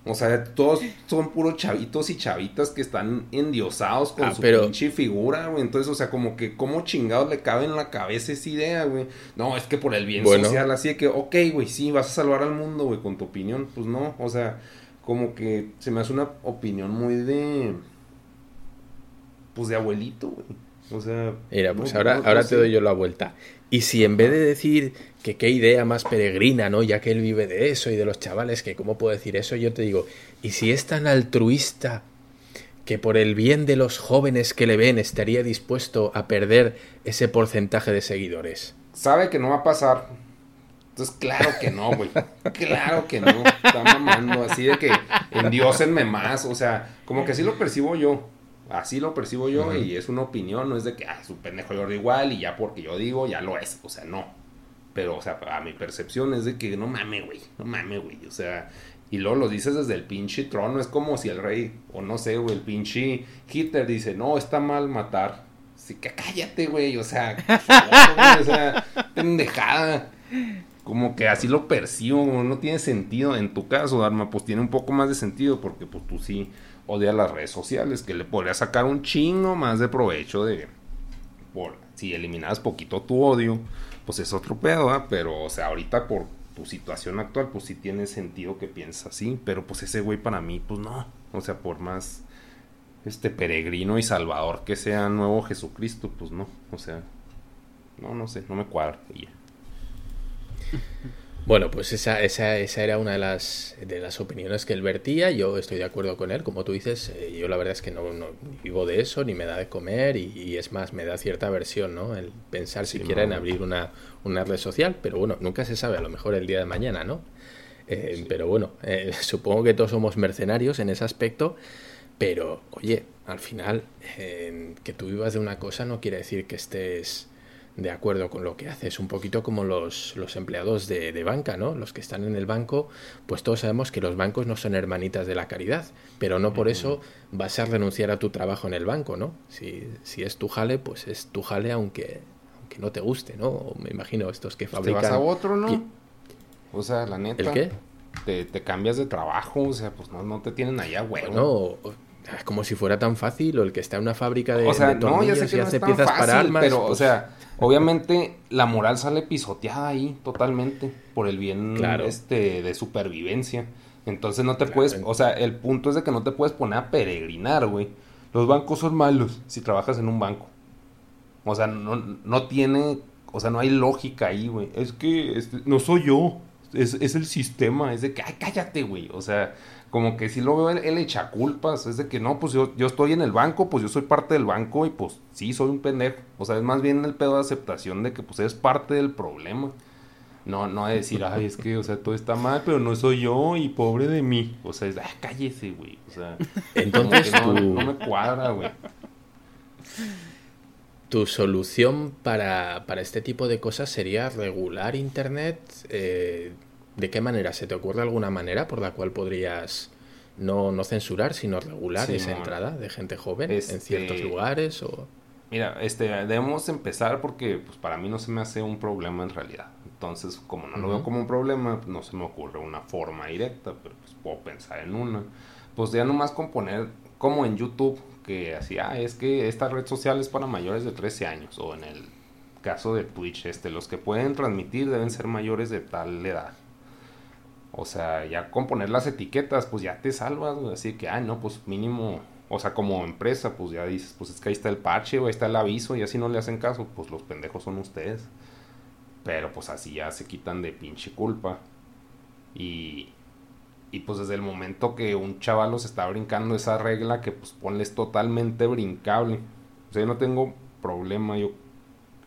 O sea, todos son puros chavitos y chavitas que están endiosados con ah, su pinche figura, güey. Entonces, o sea, como que, ¿cómo chingados le cabe en la cabeza esa idea, güey? No, es que por el bien social, así de que, ok, güey, sí, vas a salvar al mundo, güey, con tu opinión. Pues no, o sea, como que se me hace una opinión muy de. Pues de abuelito, güey. O sea. Mira, pues ahora, ahora te doy yo la vuelta. Y si en vez de decir que qué idea más peregrina, ¿no? Ya que él vive de eso y de los chavales, que cómo puedo decir eso, yo te digo, ¿y si es tan altruista que por el bien de los jóvenes que le ven estaría dispuesto a perder ese porcentaje de seguidores? Sabe que no va a pasar. Entonces, claro que no, güey. Claro que no. Está mamando así de que endiósenme más. O sea, como que así lo percibo yo. Así lo percibo yo y es una opinión, no es de que, ah, es un pendejo yo igual y ya porque yo digo, ya lo es. O sea, no. Pero, o sea, a mi percepción es de que no mames, güey, no mames, güey. O sea, y luego lo dices desde el pinche trono. Es como si el rey, o no sé, güey, el pinche Hitler dice, no, está mal matar. Así que cállate, güey. O sea, o sea, pendejada. Como que así lo percibo, no tiene sentido. En tu caso, Dharma, pues tiene un poco más de sentido porque pues tú sí odia las redes sociales, que le podría sacar un chingo más de provecho de... Si eliminas poquito tu odio, pues es otro pedo. Pero, o sea, ahorita por tu situación actual, pues sí tiene sentido que piensas así, pero pues ese güey para mí, pues no. O sea, por más este peregrino y salvador que sea nuevo Jesucristo, pues no. O sea, no, no sé, no me cuadra. Y Bueno, pues esa, esa, esa era una de las, de las opiniones que él vertía. Yo estoy de acuerdo con él. Como tú dices, eh, yo la verdad es que no, vivo de eso, ni me da de comer, y, es más, me da cierta aversión, ¿no? El pensar siquiera en abrir una, una, red social, pero bueno, nunca se sabe, a lo mejor el día de mañana, ¿no? Eh, pero bueno, eh, supongo que todos somos mercenarios en ese aspecto, pero oye, al final, que tú vivas de una cosa no quiere decir que estés de acuerdo con lo que haces, un poquito como los, los empleados de, de, banca, ¿no? Los que están en el banco, pues todos sabemos que los bancos no son hermanitas de la caridad, pero no por eso vas a renunciar a tu trabajo en el banco, ¿no? Si, si es tu jale, pues es tu jale aunque, aunque no te guste, ¿no? me imagino estos que fabrican... Te vas a otro, ¿no? O sea, la neta... ¿El qué? Te, te, cambias de trabajo, o sea, pues no, no te tienen allá, huevo. No, como si fuera tan fácil, o el que está en una fábrica de, o sea, de tornillos no, ya sé que y no hace es piezas fácil, para armas. pero, pues, o sea, obviamente la moral sale pisoteada ahí totalmente por el bien Claro. este de supervivencia. Entonces no te Claro. puedes, o sea, el punto es de que no te puedes poner a peregrinar, güey. Los bancos son malos si trabajas en un banco. O sea, no, no tiene, o sea, no hay lógica ahí, güey. Es que este, no soy yo, es, es el sistema, es de que, ay, cállate, güey. O sea, como que si lo veo, él, él echa culpas, es de que no, pues yo, yo estoy en el banco, pues yo soy parte del banco y pues sí, soy un pendejo. O sea, es más bien el pedo de aceptación de que pues eres parte del problema. No, no de decir, ay, es que, o sea, todo está mal, pero no soy yo y pobre de mí. O sea, es, ah, cállese, güey. O sea, Entonces, no, no me cuadra, güey. Tu solución para, para este tipo de cosas sería regular Internet. eh, ¿De qué manera? ¿Se te ocurre alguna manera por la cual podrías no, no censurar, sino regular Sí, esa entrada de gente joven Este- en ciertos lugares? O... Mira, este, debemos empezar porque pues para mí no se me hace un problema en realidad. Entonces, como no lo veo como un problema, no se me ocurre una forma directa, pero pues puedo pensar en una. Pues ya nomás con poner como en YouTube que así, ah, es que esta red social es para mayores de 13 años o en el caso de Twitch, este, los que pueden transmitir deben ser mayores de tal edad. O sea, ya con poner las etiquetas, pues ya te salvas, güey. Así que, ah, no, pues mínimo. O sea, como empresa, pues ya dices, pues es que ahí está el parche, o ahí está el aviso, y así no le hacen caso, pues los pendejos son ustedes. Pero pues así ya se quitan de pinche culpa. Y. Y pues desde el momento que un chavalo se está brincando esa regla, que pues ponles totalmente brincable. O sea, yo no tengo problema, yo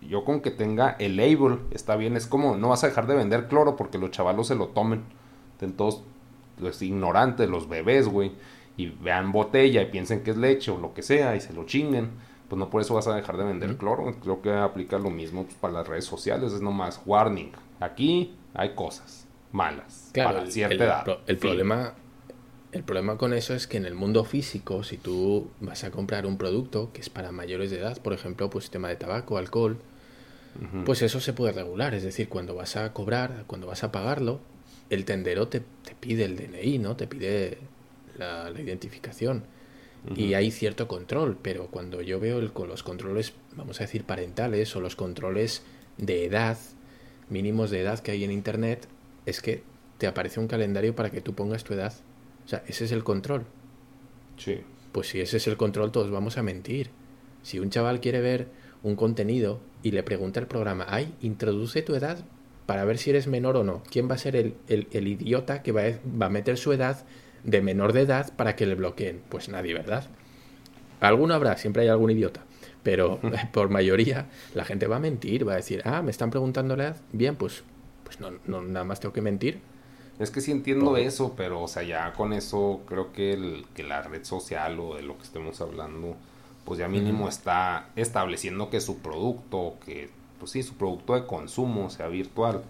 yo con que tenga el label está bien. Es como, no vas a dejar de vender cloro porque los chavalos se lo tomen. Estén todos los ignorantes, los bebés, güey. Y vean botella y piensen que es leche o lo que sea y se lo chinguen. Pues no por eso vas a dejar de vender cloro. Creo que aplica lo mismo pues, para las redes sociales. Es nomás warning. Aquí hay cosas malas Claro, para cierta el edad. el problema, el problema con eso es que en el mundo físico, si tú vas a comprar un producto que es para mayores de edad, por ejemplo, pues tema de tabaco, alcohol, pues eso se puede regular. Es decir, cuando vas a cobrar, cuando vas a pagarlo, el tendero te, te pide el DNI, ¿no? Te pide la, la identificación. Y hay cierto control, pero cuando yo veo el, con los controles, vamos a decir, parentales o los controles de edad, mínimos de edad que hay en Internet, es que te aparece un calendario para que tú pongas tu edad. O sea, ese es el control. Sí. Pues si ese es el control, todos vamos a mentir. Si un chaval quiere ver un contenido y le pregunta al programa, ay, introduce tu edad para ver si eres menor o no. ¿Quién va a ser el, el- el idiota que va a, va a meter su edad de menor de edad para que le bloqueen? Pues nadie, ¿verdad? Alguno habrá, siempre hay algún idiota. Pero por mayoría la gente va a mentir, va a decir, ah, me están preguntando la edad. Bien, pues, pues no, no, nada más tengo que mentir. Es que sí entiendo Ojo. eso, pero o sea, ya con eso creo que, el, que la red social o de lo que estemos hablando, pues ya mínimo está estableciendo que su producto, que pues sí, su producto de consumo sea virtual.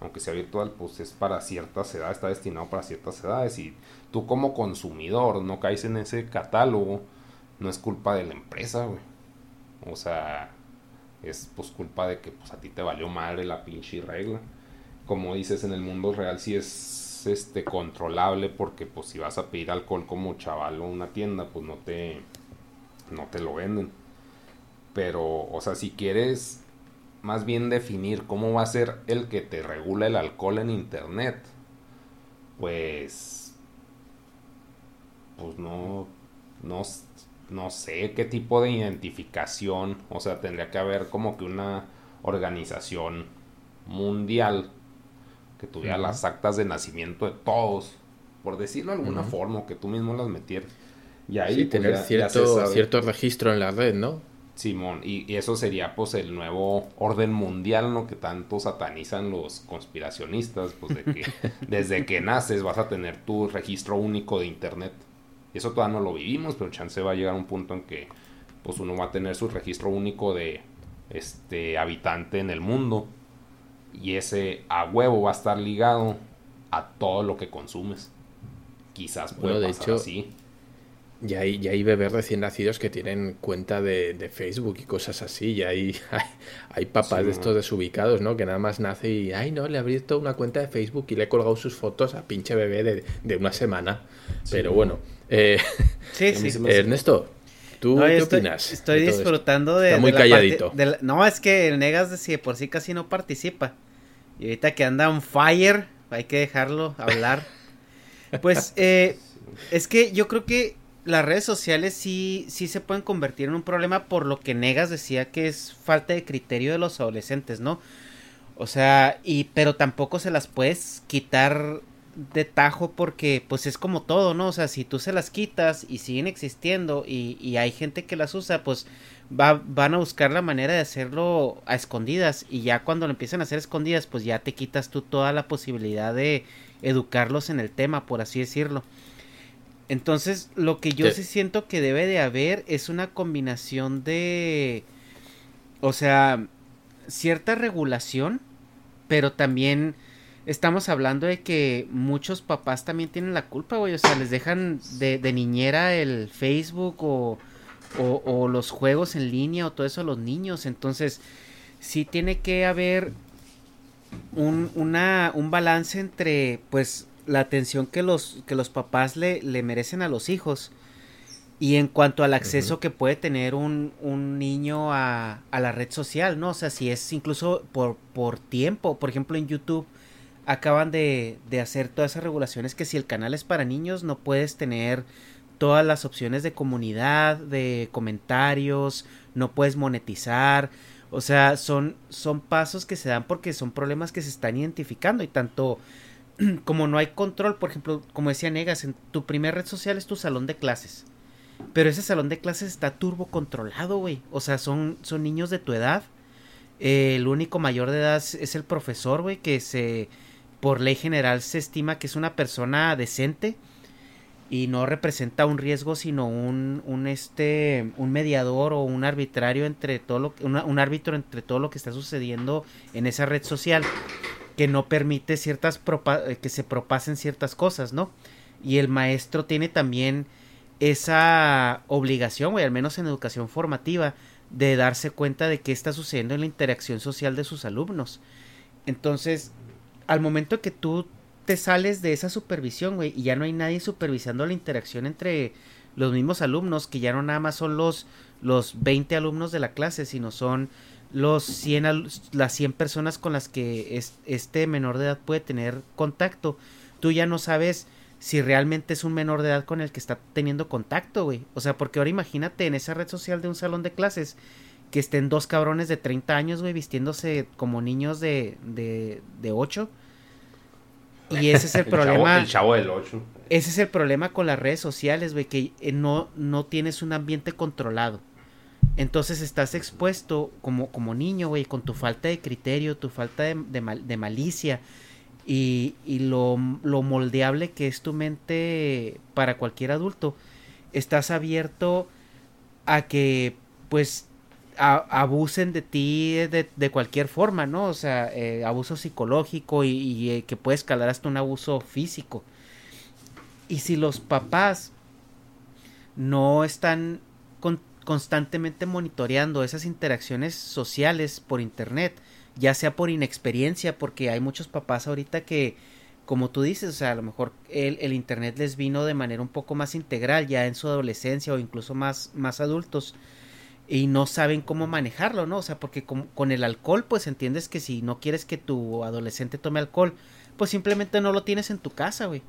Aunque sea virtual, pues es para ciertas edades, está destinado para ciertas edades. Y tú como consumidor no caes en ese catálogo, no es culpa de la empresa, güey. O sea, es pues culpa de que pues a ti te valió madre la pinche regla como dices en el mundo real sí es este controlable porque pues si vas a pedir alcohol como chaval o una tienda pues no te no te lo venden pero o sea si quieres más bien definir cómo va a ser el que te regula el alcohol en internet pues pues no no no sé qué tipo de identificación o sea tendría que haber como que una organización mundial que tuviera las actas de nacimiento de todos, por decirlo de alguna Ujú. forma, o que tú mismo las metieras. Y ahí Sí, pues, tener ya- cierto, cierto registro en la red, ¿no? Simón, y, y eso sería pues el nuevo orden mundial, ¿no? Que tanto satanizan los conspiracionistas, pues de que desde que naces vas a tener tu registro único de internet. Eso todavía no lo vivimos, pero chance va a llegar un punto en que pues uno va a tener su registro único de este, habitante en el mundo. Y ese a huevo va a estar ligado a todo lo que consumes. Quizás puede Bueno, de pasar hecho, así. Y hay, y hay bebés recién nacidos que tienen cuenta de, de Facebook y cosas así. Y hay, hay, hay papás Sí. de estos desubicados, ¿no? Que nada más nace y, ay, no, le he abierto una cuenta de Facebook y le he colgado sus fotos a pinche bebé de, de una semana. Pero bueno, eh, Sí, sí. Ernesto, ¿tú No, qué estoy, opinas? Estoy de todo esto? disfrutando de. Está muy de la parte- calladito. de la- no, es que el Negas de si de por sí casi no participa. Y ahorita que anda on fire, hay que dejarlo hablar. pues, eh, es que yo creo que las redes sociales sí, sí se pueden convertir en un problema por lo que Negas decía que es falta de criterio de los adolescentes, ¿no? O sea, y pero tampoco se las puedes quitar de tajo porque pues es como todo, ¿no? O sea, si tú se las quitas y siguen existiendo y, y hay gente que las usa, pues va, van a buscar la manera de hacerlo a escondidas y ya cuando lo empiezan a hacer escondidas, pues ya te quitas tú toda la posibilidad de educarlos en el tema, por así decirlo. Entonces, lo que yo Sí. sí siento que debe de haber es una combinación de, o sea, cierta regulación, pero también estamos hablando de que muchos papás también tienen la culpa, güey. O sea, les dejan de, de niñera el Facebook o, o, o los juegos en línea o todo eso a los niños. Entonces, sí tiene que haber un, una, un balance entre, pues, la atención que los, que los papás le, le merecen a los hijos. Y en cuanto al acceso que puede tener un, un niño a, a la red social, ¿no? O sea, si es incluso por, por tiempo, por ejemplo en YouTube acaban de, de hacer todas esas regulaciones que si el canal es para niños no puedes tener todas las opciones de comunidad, de comentarios, no puedes monetizar, o sea, son, son pasos que se dan porque son problemas que se están identificando y tanto como no hay control, por ejemplo, como decía Negas, en tu primer red social es tu salón de clases. Pero ese salón de clases está turbo controlado, güey. O sea, son, son niños de tu edad. Eh, el único mayor de edad es, el profesor, güey, que se, por ley general se estima que es una persona decente y no representa un riesgo, sino un, un este, un mediador o un arbitrario entre todo lo una- un árbitro entre todo lo que está sucediendo en esa red social que no permite ciertas eh, que se propasen ciertas cosas, ¿no? Y el maestro tiene también esa obligación, güey, al menos en educación formativa, de darse cuenta de qué está sucediendo en la interacción social de sus alumnos. Entonces, al momento que tú te sales de esa supervisión, güey, y ya no hay nadie supervisando la interacción entre los mismos alumnos, que ya no nada más son los, los 20 alumnos de la clase, sino son los 100, al- las 100 personas con las que es- este menor de edad puede tener contacto. Tú ya no sabes si realmente es un menor de edad con el que está teniendo contacto, güey. O sea, porque ahora imagínate en esa red social de un salón de clases que estén dos cabrones de 30 años, güey, vistiéndose como niños de, de, de 8. Y ese es el, problema. el chavo del 8. Ese es el problema con las redes sociales, güey, que eh, no, no tienes un ambiente controlado. Entonces estás expuesto como, como niño, güey, con tu falta de criterio, tu falta de, de mal- de malicia y, y lo, lo moldeable que es tu mente para cualquier adulto. Estás abierto a que, pues, abusen de ti de, de cualquier forma, ¿no? O sea, eh, abuso psicológico y, y, eh, que puede escalar hasta un abuso físico. Y si los papás no están con- constantemente monitoreando esas interacciones sociales por internet, ya sea por inexperiencia, porque hay muchos papás ahorita que, como tú dices, o sea, a lo mejor el, el internet les vino de manera un poco más integral ya en su adolescencia o incluso más, más adultos y no saben cómo manejarlo, ¿no? O sea, porque con, con el alcohol, pues entiendes que si no quieres que tu adolescente tome alcohol, pues simplemente no lo tienes en tu casa, güey.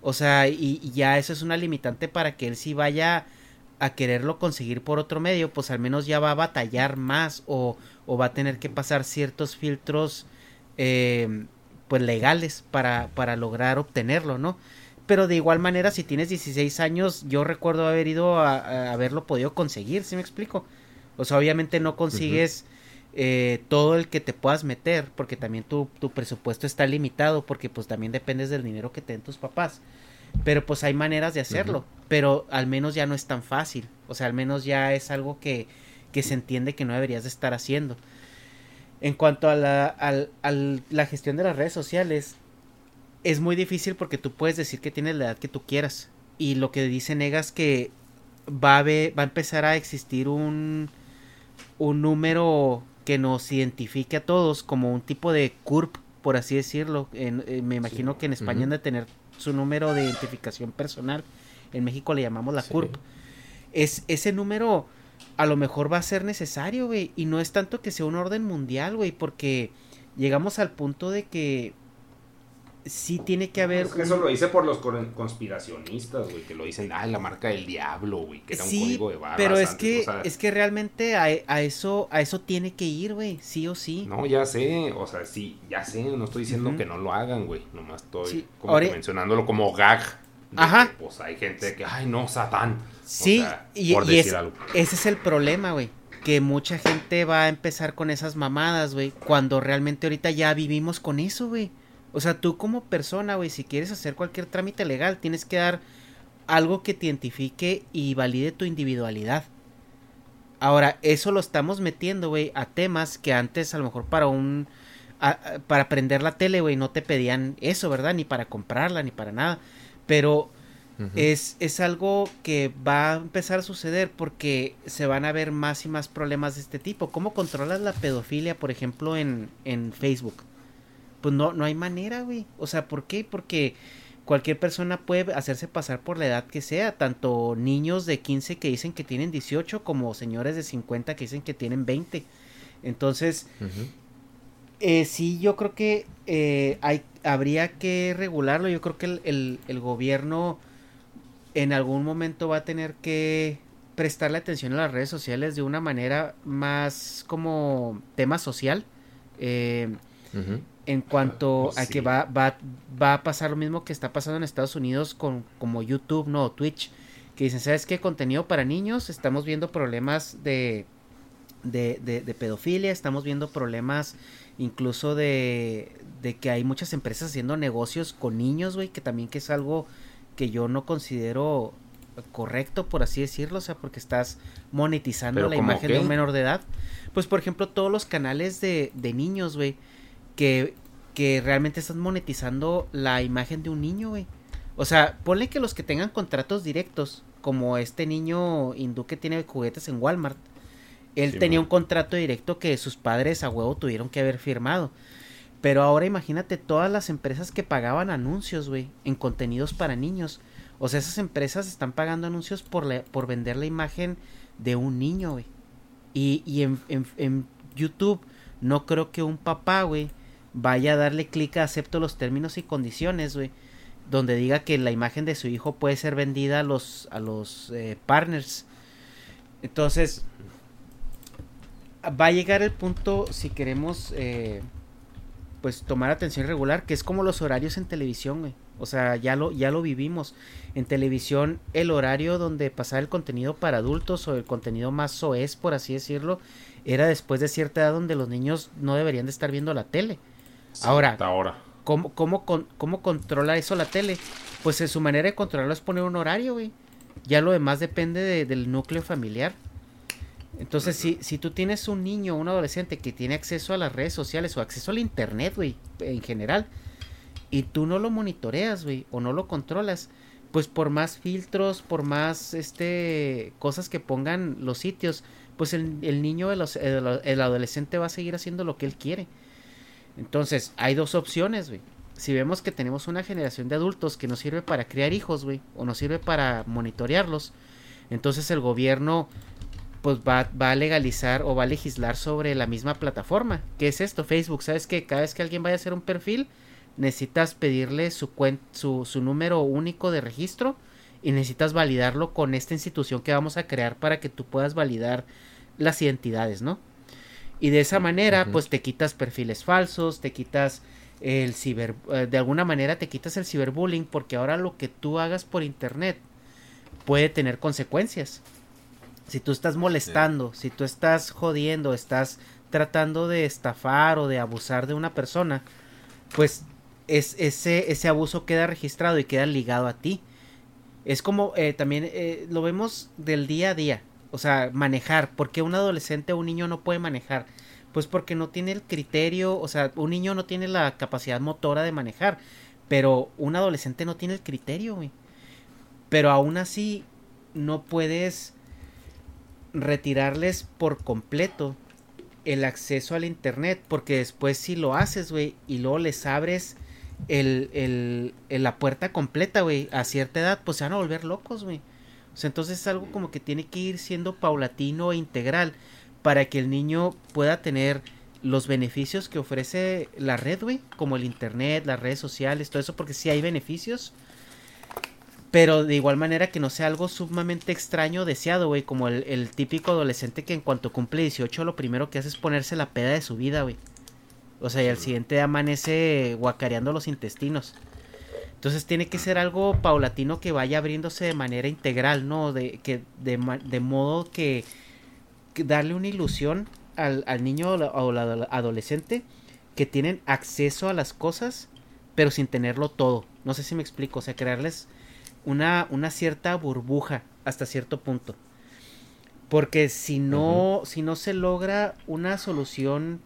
O sea, y, y ya eso es una limitante para que él sí vaya a quererlo conseguir por otro medio, pues al menos ya va a batallar más o, o va a tener que pasar ciertos filtros eh, pues legales para, para lograr obtenerlo, ¿no? Pero de igual manera, si tienes 16 años, yo recuerdo haber ido a, haberlo podido conseguir, ¿sí me explico? O sea, obviamente no consigues eh, todo el que te puedas meter, porque también tu, tu presupuesto está limitado, porque pues también dependes del dinero que te den tus papás. Pero pues hay maneras de hacerlo, pero al menos ya no es tan fácil. O sea, al menos ya es algo que, que se entiende que no deberías de estar haciendo. En cuanto a la, la gestión de las redes sociales, es muy difícil porque tú puedes decir que tienes la edad que tú quieras. Y lo que dice Negas que va a, va a empezar a existir un, un número que nos identifique a todos como un tipo de CURP, por así decirlo. Eh, me imagino que en España han de tener su número de identificación personal. En México le llamamos la CURP. Es, ese número a lo mejor va a ser necesario, güey. Y no es tanto que sea un orden mundial, güey, porque llegamos al punto de que sí tiene que haber. Es que eso lo hice por los conspiracionistas, güey, que lo dicen, ah, la marca del diablo, güey, que era un código de barras. Pero es que, es que realmente a, eso, a eso tiene que ir, güey, sí o sí. No, ya sé, o sea, sí, ya sé, no estoy diciendo que no lo hagan, güey, nomás estoy como mencionándolo como gag. Ajá. pues hay gente que, ay, no, Satán. Sí, y, ese es el problema, güey. Que mucha gente va a empezar con esas mamadas, güey. Cuando realmente ahorita ya vivimos con eso, güey. O sea, tú como persona, güey, si quieres hacer cualquier trámite legal, tienes que dar algo que te identifique y valide tu individualidad. Ahora, eso lo estamos metiendo, güey, a temas que antes a lo mejor para un... para prender la tele, güey, no te pedían eso, ¿verdad? Ni para comprarla, ni para nada. Pero es, es algo que va a empezar a suceder porque se van a ver más y más problemas de este tipo. ¿Cómo controlas la pedofilia, por ejemplo, en, en Facebook? Pues no, no hay manera, güey. O sea, ¿por qué? Porque cualquier persona puede hacerse pasar por la edad que sea, tanto niños de 15 que dicen que tienen 18 como señores de 50 que dicen que tienen 20. Entonces, eh, sí, yo creo que eh, hay, habría que regularlo. Yo creo que el, el, gobierno en algún momento va a tener que prestarle atención a las redes sociales de una manera más como tema social. Eh, en cuanto a que va, va, va a pasar lo mismo que está pasando en Estados Unidos con como YouTube, no, Twitch, que dicen, ¿sabes qué? Contenido para niños, estamos viendo problemas de, de, de, pedofilia, estamos viendo problemas incluso de, de que hay muchas empresas haciendo negocios con niños, güey, que también que es algo que yo no considero correcto, por así decirlo, o sea, porque estás monetizando la imagen de un menor de edad. Pues, por ejemplo, todos los canales de, de niños, güey, que, que realmente estás monetizando la imagen de un niño, güey. O sea, ponle que los que tengan contratos directos, como este niño hindú que tiene juguetes en Walmart, él tenía un contrato directo que sus padres a huevo tuvieron que haber firmado. Pero ahora imagínate todas las empresas que pagaban anuncios, güey, en contenidos para niños. O sea, esas empresas están pagando anuncios por, por vender la imagen de un niño, güey. Y, y en, en, en YouTube no creo que un papá, güey, vaya a darle clic a acepto los términos y condiciones, güey. Donde diga que la imagen de su hijo puede ser vendida a los, a los eh, partners. Entonces, va a llegar el punto, si queremos, eh, pues tomar atención regular, que es como los horarios en televisión. O sea, ya lo, ya lo vivimos. En televisión, el horario donde pasaba el contenido para adultos o el contenido más soez, por así decirlo, era después de cierta edad donde los niños no deberían de estar viendo la tele ahora, ahora. ¿cómo, cómo, ¿cómo controla eso la tele? Pues en su manera de controlarlo es poner un horario, güey. Ya lo demás depende del núcleo familiar. Entonces, si, si tú tienes un niño o un adolescente que tiene acceso a las redes sociales o acceso al internet, güey, en general, y tú no lo monitoreas, güey, o no lo controlas, pues por más filtros, por más este cosas que pongan los sitios, pues el, niño, el, el adolescente va a seguir haciendo lo que él quiere. Entonces, hay dos opciones, güey. Si vemos que tenemos una generación de adultos que nos sirve para criar hijos, güey, o nos sirve para monitorearlos, entonces el gobierno pues va, va, a legalizar o va a legislar sobre la misma plataforma. ¿Qué es esto? Facebook. ¿Sabes que cada vez que alguien vaya a hacer un perfil, necesitas pedirle su, su, su número único de registro y necesitas validarlo con esta institución que vamos a crear para que tú puedas validar las identidades, ¿no? Y de esa manera, pues te quitas perfiles falsos, te quitas el ciber, eh, de alguna manera te quitas el ciberbullying porque ahora lo que tú hagas por internet puede tener consecuencias. Si tú estás molestando, si tú estás jodiendo, estás tratando de estafar o de abusar de una persona, pues es, ese, ese abuso queda registrado y queda ligado a ti. Es como eh, también eh, lo vemos del día a día. O sea, manejar. ¿Por qué un adolescente o un niño no puede manejar? Pues porque no tiene el criterio, o sea, un niño no tiene la capacidad motora de manejar, pero un adolescente no tiene el criterio, güey. Pero aún así no puedes retirarles por completo el acceso al internet, porque después si lo haces, güey, y luego les abres el, el, la puerta completa, güey, a cierta edad, pues se van a volver locos, güey. O sea, entonces es algo como que tiene que ir siendo paulatino e integral para que el niño pueda tener los beneficios que ofrece la red, güey, como el internet, las redes sociales, todo eso, porque sí hay beneficios, pero de igual manera que no sea algo sumamente extraño o deseado, güey. Como el, típico adolescente que en cuanto cumple 18 lo primero que hace es ponerse la peda de su vida, güey. O sea, y al siguiente amanece guacareando los intestinos. Entonces tiene que ser algo paulatino que vaya abriéndose de manera integral, ¿no? De, que, de, de modo que, darle una ilusión al, al niño o al adolescente que tienen acceso a las cosas, pero sin tenerlo todo. No sé si me explico. O sea, crearles una, una cierta burbuja hasta cierto punto. Porque si no, si no se logra una solución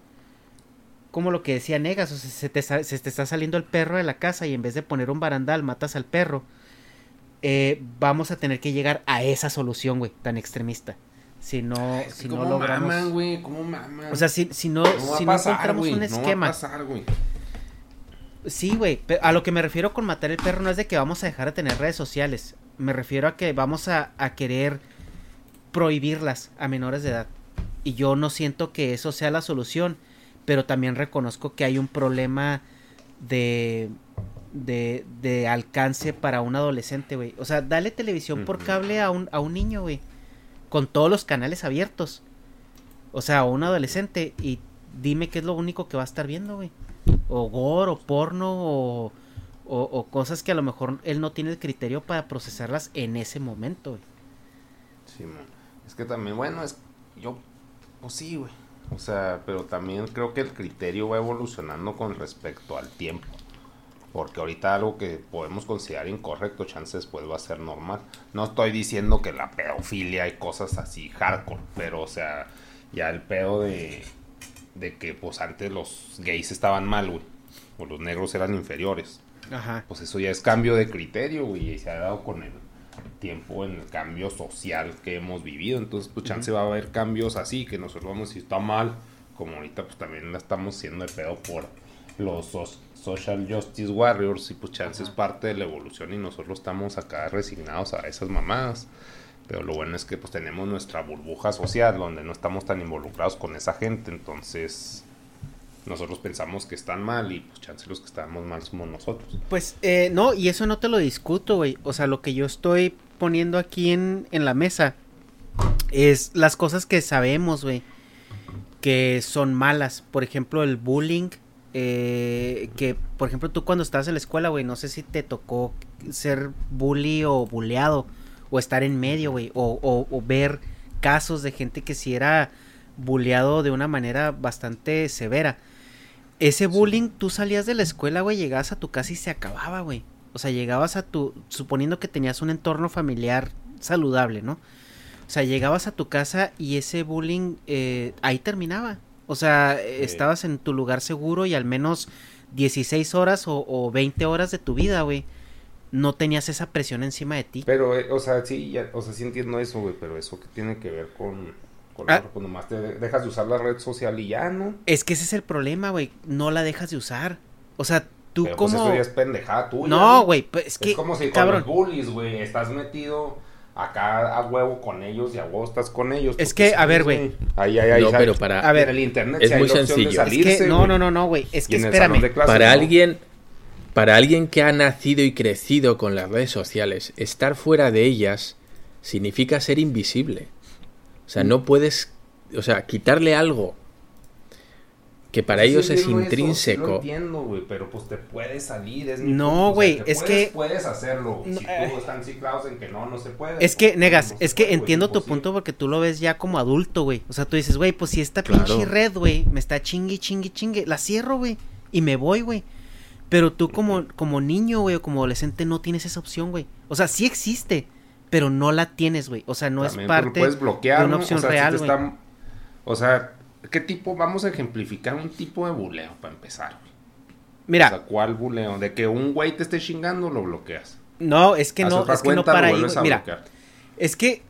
como lo que decía Negas, o sea, se te, se te está saliendo el perro de la casa y en vez de poner un barandal matas al perro, eh, vamos a tener que llegar a esa solución, güey, tan extremista. Si no, si no logramos. O sea, si, si no, si no encontramos un esquema. Sí, güey. A lo que me refiero con matar el perro no es de que vamos a dejar de tener redes sociales. Me refiero a que vamos a, querer prohibirlas a menores de edad. Y yo no siento que eso sea la solución. Pero también reconozco que hay un problema de, de, de alcance para un adolescente, güey. O sea, dale televisión por cable a un, a un niño, güey. Con todos los canales abiertos. O sea, a un adolescente. Y dime qué es lo único que va a estar viendo, güey o gore o porno o, o, cosas que a lo mejor él no tiene el criterio para procesarlas en ese momento. Sí, es que también, bueno, es yo, pues sí, güey. O sea, pero también creo que el criterio va evolucionando con respecto al tiempo. Porque ahorita algo que podemos considerar incorrecto, chances después va a ser normal. No estoy diciendo que la pedofilia y cosas así hardcore, pero o sea, ya el pedo de de que pues antes los gays estaban mal, güey, o los negros eran inferiores. Ajá. Pues eso ya es cambio de criterio, güey, y se ha dado con el tiempo en el cambio social que hemos vivido. Entonces, pues chance va a haber cambios así, que nosotros vamos a decir está mal, como ahorita pues también la estamos haciendo de pedo por los social justice warriors y pues chance es parte de la evolución y nosotros estamos acá resignados a esas mamadas. Pero lo bueno es que pues tenemos nuestra burbuja social donde no estamos tan involucrados con esa gente, entonces nosotros pensamos que están mal y pues chance los que estamos mal somos nosotros. Pues eh, no, y eso no te lo discuto, güey. O sea, lo que yo estoy poniendo aquí en, en la mesa es las cosas que sabemos, güey, que son malas. Por ejemplo, el bullying. Eh, que, por ejemplo, tú cuando estabas en la escuela, güey, no sé si te tocó ser bully o bulleado o estar en medio, güey, o, o, ver casos de gente que si era bulleado de una manera bastante severa. Ese bullying, tú salías de la escuela, güey, llegabas a tu casa y se acababa, güey. O sea, llegabas a tu, suponiendo que tenías un entorno familiar saludable, ¿no? O sea, llegabas a tu casa y ese bullying eh, ahí terminaba. O sea, estabas en tu lugar seguro y al menos 16 horas o, o 20 horas de tu vida, güey no tenías esa presión encima de ti. Pero, eh, o sea, sí, ya, o sea, sí entiendo eso, güey, pero eso que tiene que ver con, con ah. cuando más te dejas de usar la red social y ya, ¿no? Es que ese es el problema, güey, no la dejas de usar. O sea, tú pero pues, como... Pues eso ya es pendejada tuya. No, güey, pues es que... Es como si con los bullies, güey, estás metido acá a huevo con ellos y a huevo estás con ellos. Es que, a ver, güey. Ahí, ahí, ahí. No, pero para... A ver, el internet es muy sencillo. es que, no, no, no, no, güey. Es que espérame. para alguien para alguien que ha nacido y crecido con las redes sociales, estar fuera de ellas significa ser invisible. O sea, no puedes, o sea, quitarle algo que para ellos es intrínseco. Eso, lo entiendo, güey, pero pues te puedes salir. Es no, güey, es que. Puedes hacerlo. si eh, tú están ciclados en que no, no se puede. Es que, negas, es que entiendo tu punto porque tú lo ves ya como adulto, güey. O sea, tú dices, güey, pues si esta pinche red, güey, me está chingue, chingue, chingue, la cierro, güey, y me voy, güey. Pero tú como, como niño, güey, o como adolescente no tienes esa opción, güey. O sea, sí existe, pero no la tienes, güey. O sea, no También, es pues, parte puedes bloquear, de una ¿no? opción o sea, real, güey. O sea, ¿qué tipo? Vamos a ejemplificar un tipo de buleo para empezar. Mira, O sea, ¿cuál buleo? De que un güey te esté chingando, lo bloqueas. no, es que Haz no, es que no para ahí, Mira, bloquear. es que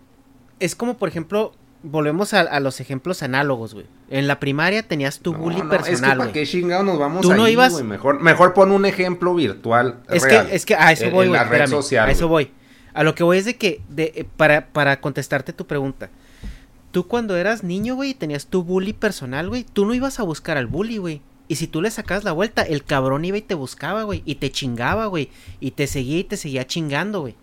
es como, por ejemplo, volvemos a, a los ejemplos análogos, güey. En la primaria tenías tu No, bully no, es que personal, para qué chingados nos vamos Tú no ahí, ibas- güey? Mejor, mejor pon un ejemplo virtual Es real. que, es que a eso en- voy, en güey. la red espérame, social, A eso güey. voy. A lo que voy es de que, de, eh, para, para contestarte tu pregunta. Tú cuando eras niño, güey, y tenías tu bully personal, güey, tú no ibas a buscar al bully, güey. Y si tú le sacabas la vuelta, el cabrón iba y te buscaba, güey. Y te chingaba, güey. Y te seguía y te seguía chingando, güey.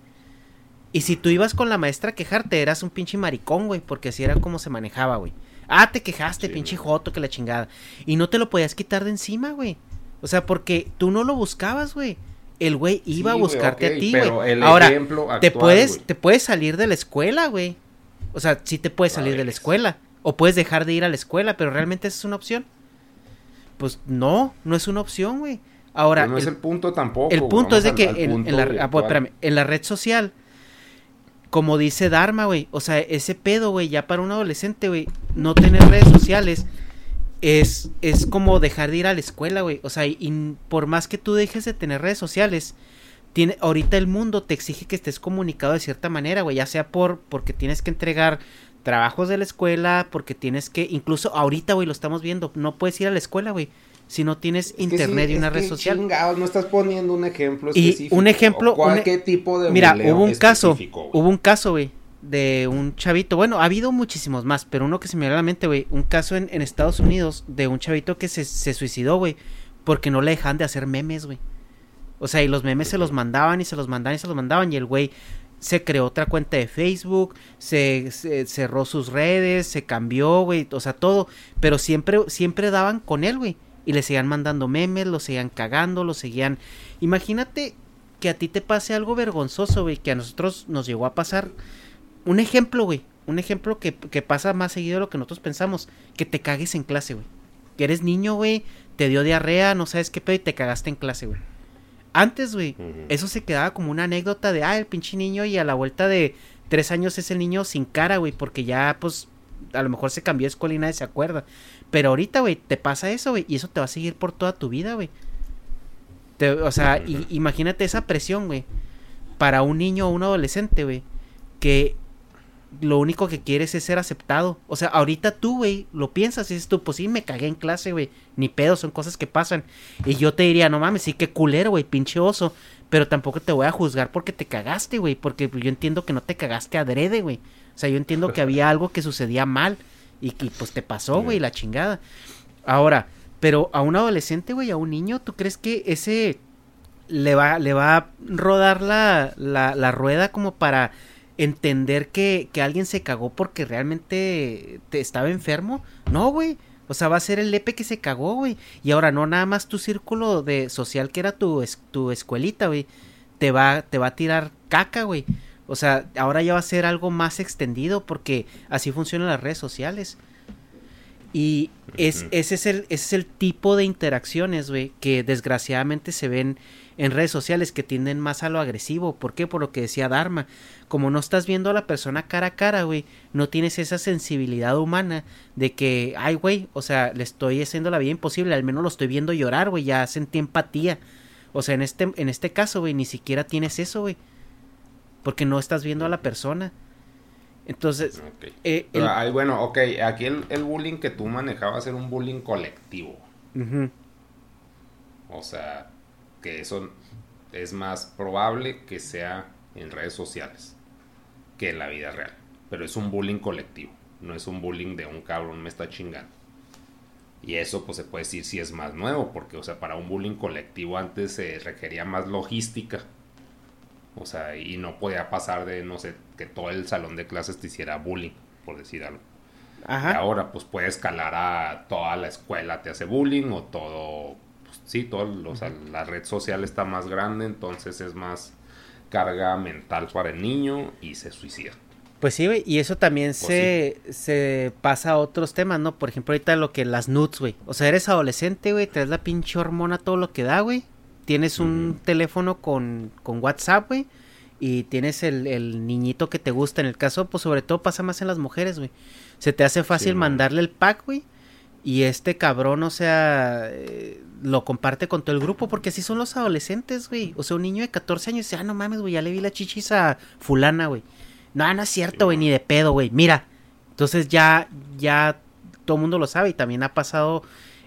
Y si tú ibas con la maestra a quejarte, eras un pinche maricón, güey. Porque así era como se manejaba, güey. Ah, te quejaste, Sí, pinche güey. joto, que la chingada. Y no te lo podías quitar de encima, güey. O sea, porque tú no lo buscabas, güey. El güey iba Sí, a güey, buscarte a ti, güey. Ahora, ejemplo te actual, puedes, güey. te puedes salir de la escuela, güey. O sea, sí te puedes salir de la escuela. O puedes dejar de ir a la escuela, pero realmente esa es una opción. Pues no, no es una opción, güey. Ahora, Pero no es el- punto tampoco. el punto es de que al- al en, punto en la, ah, pues, espérame, en la red social, como dice Dharma, güey, o sea, ese pedo, güey, ya para un adolescente, güey, no tener redes sociales es, es como dejar de ir a la escuela, güey. O sea, y, y por más que tú dejes de tener redes sociales, tiene, ahorita el mundo te exige que estés comunicado de cierta manera, güey, ya sea por porque tienes que entregar trabajos de la escuela, porque tienes que, incluso ahorita, güey, lo estamos viendo, no puedes ir a la escuela, güey, si no tienes Es que internet sí, y una es red que social. chingados, no estás poniendo un ejemplo Y específico. un ejemplo, un- ¿Qué tipo de Mira, hubo un caso, hubo un caso, güey, de un chavito, bueno, ha habido muchísimos más, pero uno que se me viene a la mente, güey, un caso en, en Estados Unidos de un chavito que se, se suicidó, güey, porque no le dejan de hacer memes, güey. O sea, y los memes se los mandaban y se los mandaban y se los mandaban y el güey se creó otra cuenta de Facebook, se, se- cerró sus redes, se cambió, güey, o sea, todo, pero siempre, siempre daban con él, güey, y le seguían mandando memes, lo seguían cagando, lo seguían... Imagínate que a ti te pase algo vergonzoso, güey, que a nosotros nos llegó a pasar. Un ejemplo, güey, un ejemplo que, que pasa más seguido de lo que nosotros pensamos, que te cagues en clase, güey. Que eres niño, güey, te dio diarrea, no sabes qué pedo y te cagaste en clase, güey. Antes, güey, eso se quedaba como una anécdota de, ah, el pinche niño y a la vuelta de tres años es el niño sin cara, güey, porque ya, pues, a lo mejor se cambió de escuela y nadie se acuerda. Pero ahorita, güey, te pasa eso, güey, y eso te va a seguir por toda tu vida, güey. O sea, y- imagínate esa presión, güey, para un niño o un adolescente, güey, que lo único que quieres es ser aceptado. O sea, ahorita tú, güey, lo piensas y dices tú, pues sí, me cagué en clase, güey. Ni pedo, son cosas que pasan. Y yo te diría, no mames, sí, qué culero, güey, pinche oso. Pero tampoco te voy a juzgar porque te cagaste, güey. Porque yo entiendo que no te cagaste adrede, güey. O sea, yo entiendo que había algo que sucedía mal. Y que pues te pasó, güey, la chingada. Ahora, pero a un adolescente, güey, a un niño, ¿tú crees que ese le va, le va a rodar la, la, la rueda como para entender que, que alguien se cagó porque realmente te estaba enfermo? No, güey. O sea, va a ser el lepe que se cagó, güey. Y ahora no nada más tu círculo de social que era tu, es- tu escuelita, güey. Te va, te va a tirar caca, güey. O sea, ahora ya va a ser algo más extendido porque así funcionan las redes sociales. Y es, ese, es el, ese es el tipo de interacciones, güey, que desgraciadamente se ven en redes sociales que tienden más a lo agresivo. ¿Por qué? Por lo que decía Dharma. Como no estás viendo a la persona cara a cara, güey, no tienes esa sensibilidad humana de que, ay, güey, o sea, le estoy haciendo la vida imposible, al menos lo estoy viendo llorar, güey, ya sentí empatía. O sea, en este, en este caso, güey, ni siquiera tienes eso, güey. Porque no estás viendo a la persona. Entonces, Ok. eh, el- bueno, ok, aquí el, el bullying que tú manejabas era un bullying colectivo. O sea, que eso es más probable que sea en redes sociales que en la vida real. Pero es un bullying colectivo, no es un bullying de un cabrón me está chingando. Y eso pues se puede decir si es más nuevo, porque o sea, para un bullying colectivo antes se requería más logística. O sea, y no podía pasar de, no sé, que todo el salón de clases te hiciera bullying, por decir algo. Ajá. Ahora, pues puede escalar a toda la escuela te hace bullying o todo, sí, todo, o sea, la red social está más grande, entonces es más carga mental para el niño y se suicida. Pues sí, güey, y eso también Pues se, se pasa a otros temas, ¿no? Por ejemplo, ahorita lo que las nudes, güey. O sea, eres adolescente, güey, traes la pinche hormona todo lo que da, güey. Tienes un teléfono con, con WhatsApp, güey. y tienes el, el, niñito que te gusta. En el caso, pues sobre todo pasa más en las mujeres, güey. Se te hace fácil mandarle el pack, güey. Y este cabrón, o sea, eh, lo comparte con todo el grupo, porque así son los adolescentes, güey. O sea, un niño de 14 años dice, ah, no mames, güey, ya le vi la chichis a fulana, güey. No, no es cierto, güey, ni de pedo, güey. Mira. Entonces ya, ya todo el mundo lo sabe y también ha pasado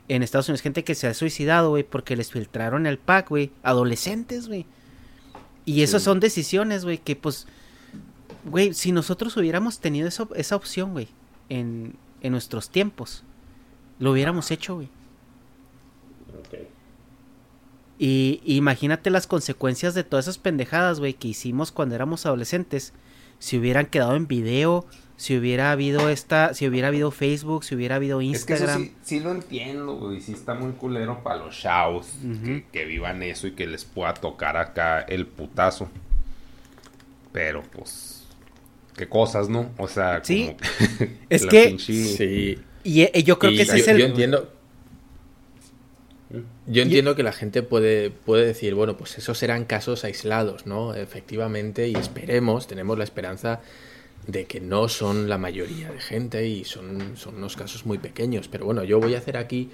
en Estados Unidos gente que se ha suicidado, güey, porque les filtraron el pack, güey. Adolescentes, güey. Y esas son decisiones, güey, que pues, güey, si nosotros hubiéramos tenido eso, esa opción, güey, en, en nuestros tiempos, lo hubiéramos hecho, güey. Y imagínate las consecuencias de todas esas pendejadas, güey, que hicimos cuando éramos adolescentes. Si hubieran quedado en video, si hubiera habido esta, si hubiera habido Facebook, si hubiera habido Instagram. Es que sí, lo entiendo, güey. Sí está muy culero para los chavos que, vivan eso y que les pueda tocar acá el putazo. Pero pues, qué cosas, ¿no? O sea, sí. es que sí. Y, eh, yo creo que ese es el. Yo entiendo. Yo entiendo que la gente puede, puede decir, bueno, pues esos serán casos aislados, ¿no? Efectivamente, y esperemos, tenemos la esperanza de que no son la mayoría de gente y son, son unos casos muy pequeños. Pero bueno, yo voy a hacer aquí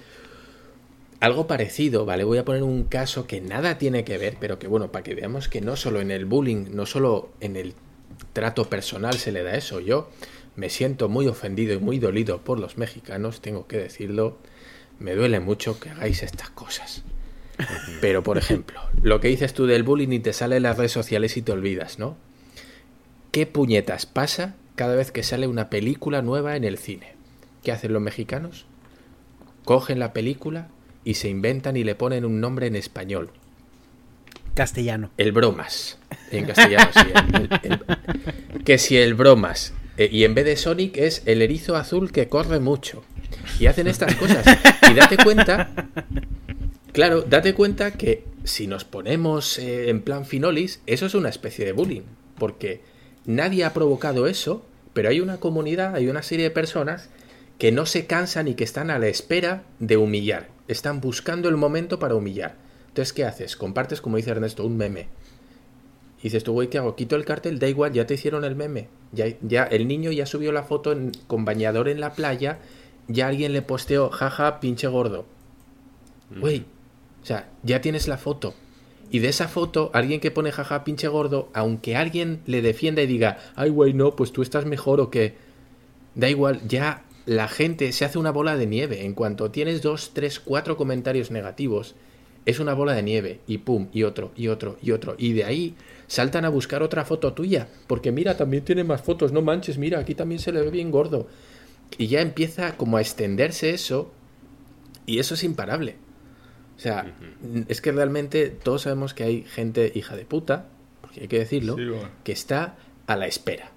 algo parecido, ¿vale? Voy a poner un caso que nada tiene que ver, pero que bueno, para que veamos que no solo en el bullying, no solo en el trato personal se le da eso. Yo me siento muy ofendido y muy dolido por los mexicanos, tengo que decirlo me duele mucho que hagáis estas cosas. Pero, por ejemplo, lo que dices tú del bullying y te sale en las redes sociales y te olvidas, ¿no? ¿Qué puñetas pasa cada vez que sale una película nueva en el cine? ¿Qué hacen los mexicanos? Cogen la película y se inventan y le ponen un nombre en español. Castellano. El bromas. En castellano, sí. que si el bromas. Eh, y en vez de Sonic es el erizo azul que corre mucho y hacen estas cosas. Y date cuenta, claro, date cuenta que si nos ponemos eh, en plan finolis, eso es una especie de bullying, porque nadie ha provocado eso, pero hay una comunidad, hay una serie de personas que no se cansan y que están a la espera de humillar, están buscando el momento para humillar. Entonces, ¿qué haces? Compartes, como dice Ernesto, un meme. Y dices tú, güey, ¿qué hago? Quito el cartel, da igual, ya te hicieron el meme. Ya, ya el niño ya subió la foto con bañador en la playa ya alguien le posteó, jaja, pinche gordo. Güey, o sea, ya tienes la foto. Y de esa foto, alguien que pone jaja, pinche gordo, aunque alguien le defienda y diga, ay, güey, no, pues tú estás mejor o qué. Da igual, ya la gente se hace una bola de nieve. En cuanto tienes dos, tres, cuatro comentarios negativos, es una bola de nieve. Y pum, y otro, y otro, y otro. Y de ahí saltan a buscar otra foto tuya. Porque mira, también tiene más fotos, no manches, mira, aquí también se le ve bien gordo. Y ya empieza como a extenderse eso y eso es imparable. O sea, es que realmente todos sabemos que hay gente hija de puta, porque hay que decirlo, que está a la espera.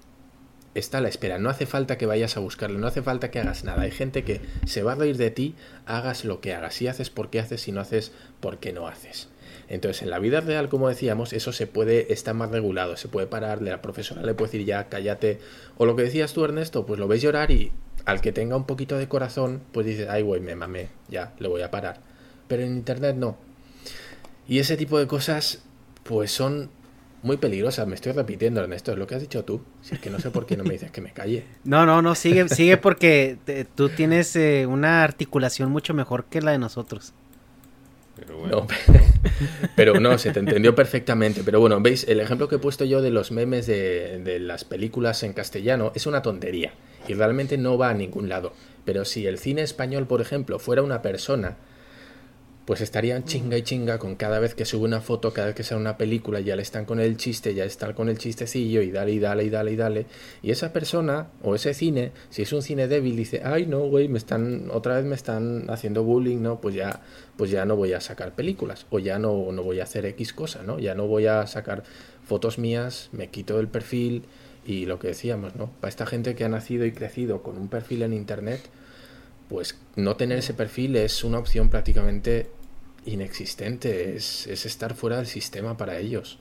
Está a la espera. No hace falta que vayas a buscarlo, no hace falta que hagas nada. Hay gente que se va a reír de ti, hagas lo que hagas. Si haces, ¿por qué haces? Si no haces, ¿por qué no haces? Entonces, en la vida real, como decíamos, eso se puede, estar más regulado, se puede parar, la profesora le puede decir ya, cállate. O lo que decías tú, Ernesto, pues lo ves llorar y al que tenga un poquito de corazón, pues dice, ay, güey, me mamé, ya, le voy a parar. Pero en Internet no. Y ese tipo de cosas, pues son muy peligrosas. Me estoy repitiendo, Ernesto, es lo que has dicho tú. Si es que no sé por qué no me dices que me calle. No, no, no, sigue, sigue porque tú tienes eh, una articulación mucho mejor que la de nosotros. Pero bueno. pero no, se te entendió perfectamente. Pero bueno, veis, el ejemplo que he puesto yo de los memes de, de las películas en castellano es una tontería y realmente no va a ningún lado. Pero si el cine español, por ejemplo, fuera una persona, pues estarían chinga y chinga con cada vez que sube una foto, cada vez que sale una película, ya le están con el chiste, ya están con el chistecillo y dale y dale y dale y dale. Y esa persona o ese cine, si es un cine débil, dice, ay no, güey, me están, otra vez me están haciendo bullying, ¿no? Pues ya, pues ya no voy a sacar películas, o ya no, no voy a hacer X cosa, ¿no? Ya no voy a sacar fotos mías, me quito el perfil, y lo que decíamos, ¿no? Para esta gente que ha nacido y crecido con un perfil en Internet, pues no tener ese perfil es una opción prácticamente inexistente, es, estar fuera del sistema para ellos.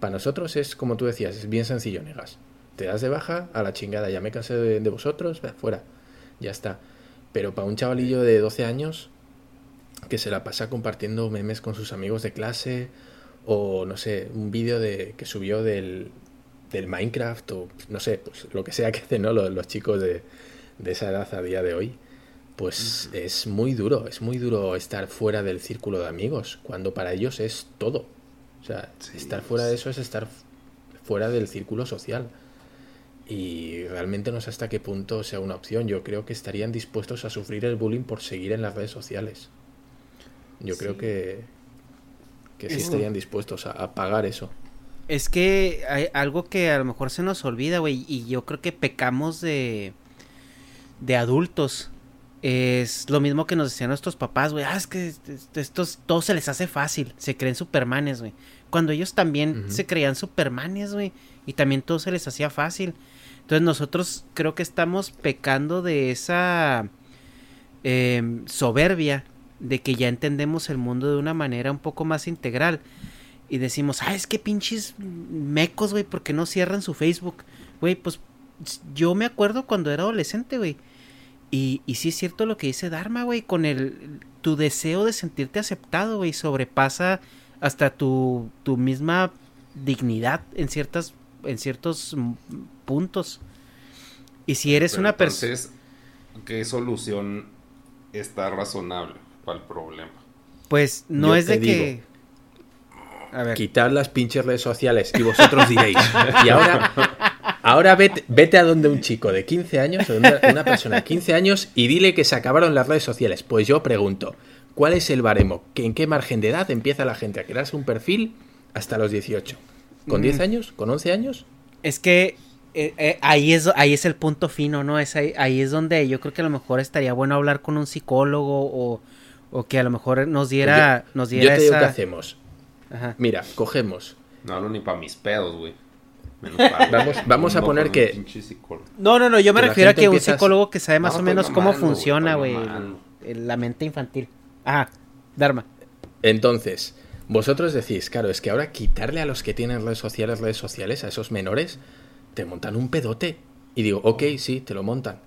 Para nosotros es, como tú decías, es bien sencillo, negas. Te das de baja a la chingada, ya me cansé de, de vosotros, fuera, ya está. Pero para un chavalillo de 12 años que se la pasa compartiendo memes con sus amigos de clase o no sé, un vídeo de que subió del del Minecraft o no sé, pues lo que sea que hacen ¿no? los, los chicos de, de esa edad a día de hoy, pues es muy duro, es muy duro estar fuera del círculo de amigos, cuando para ellos es todo. O sea, estar fuera de eso es estar fuera del círculo social. Y realmente no sé hasta qué punto sea una opción. Yo creo que estarían dispuestos a sufrir el bullying por seguir en las redes sociales. Yo creo que, que sí estarían dispuestos a, a pagar eso. Es que hay algo que a lo mejor se nos olvida, güey, y yo creo que pecamos de de adultos es lo mismo que nos decían nuestros papás, güey. Ah, es que estos todo se les hace fácil. Se creen supermanes, güey. Cuando ellos también se creían supermanes, güey. Y también todo se les hacía fácil. Entonces nosotros creo que estamos pecando de esa eh, soberbia de que ya entendemos el mundo de una manera un poco más integral. Y decimos, ah, es que pinches mecos, güey, ¿por qué no cierran su Facebook? Güey, pues yo me acuerdo cuando era adolescente, güey. Y, y sí es cierto lo que dice Dharma, güey, con el tu deseo de sentirte aceptado, güey, sobrepasa hasta tu, tu misma dignidad en ciertas en ciertos puntos. Y si eres una persona Entonces, ¿qué solución está razonable para el problema? Pues no Yo es de que a ver, Quitar las pinches redes sociales y vosotros diréis. Y ahora, ahora vete, vete a donde un chico de 15 años, o una, una persona de 15 años, y dile que se acabaron las redes sociales. Pues yo pregunto, ¿cuál es el baremo? ¿Que ¿En qué margen de edad empieza la gente a crearse un perfil hasta los 18? ¿Con 10 años? ¿Con 11 años? Es que eh, eh, ahí es ahí es el punto fino, ¿no? Es ahí, ahí es donde yo creo que a lo mejor estaría bueno hablar con un psicólogo o, o que a lo mejor nos diera Yo- nos yo diera te digo esa qué hacemos. Ajá. Mira, cogemos. No hablo ni para mis pedos, güey. Vamos- vamos a poner que-. No, no, no, yo me Que refiero a que un psicólogo que sabe más No, o menos cómo mamando, funciona, güey, la mente infantil. Ajá, Dharma. Entonces, vosotros decís, claro, es que ahora quitarle a los que tienen redes sociales, redes sociales, a esos menores, te montan un pedote. Y digo, ok, sí, te lo montan.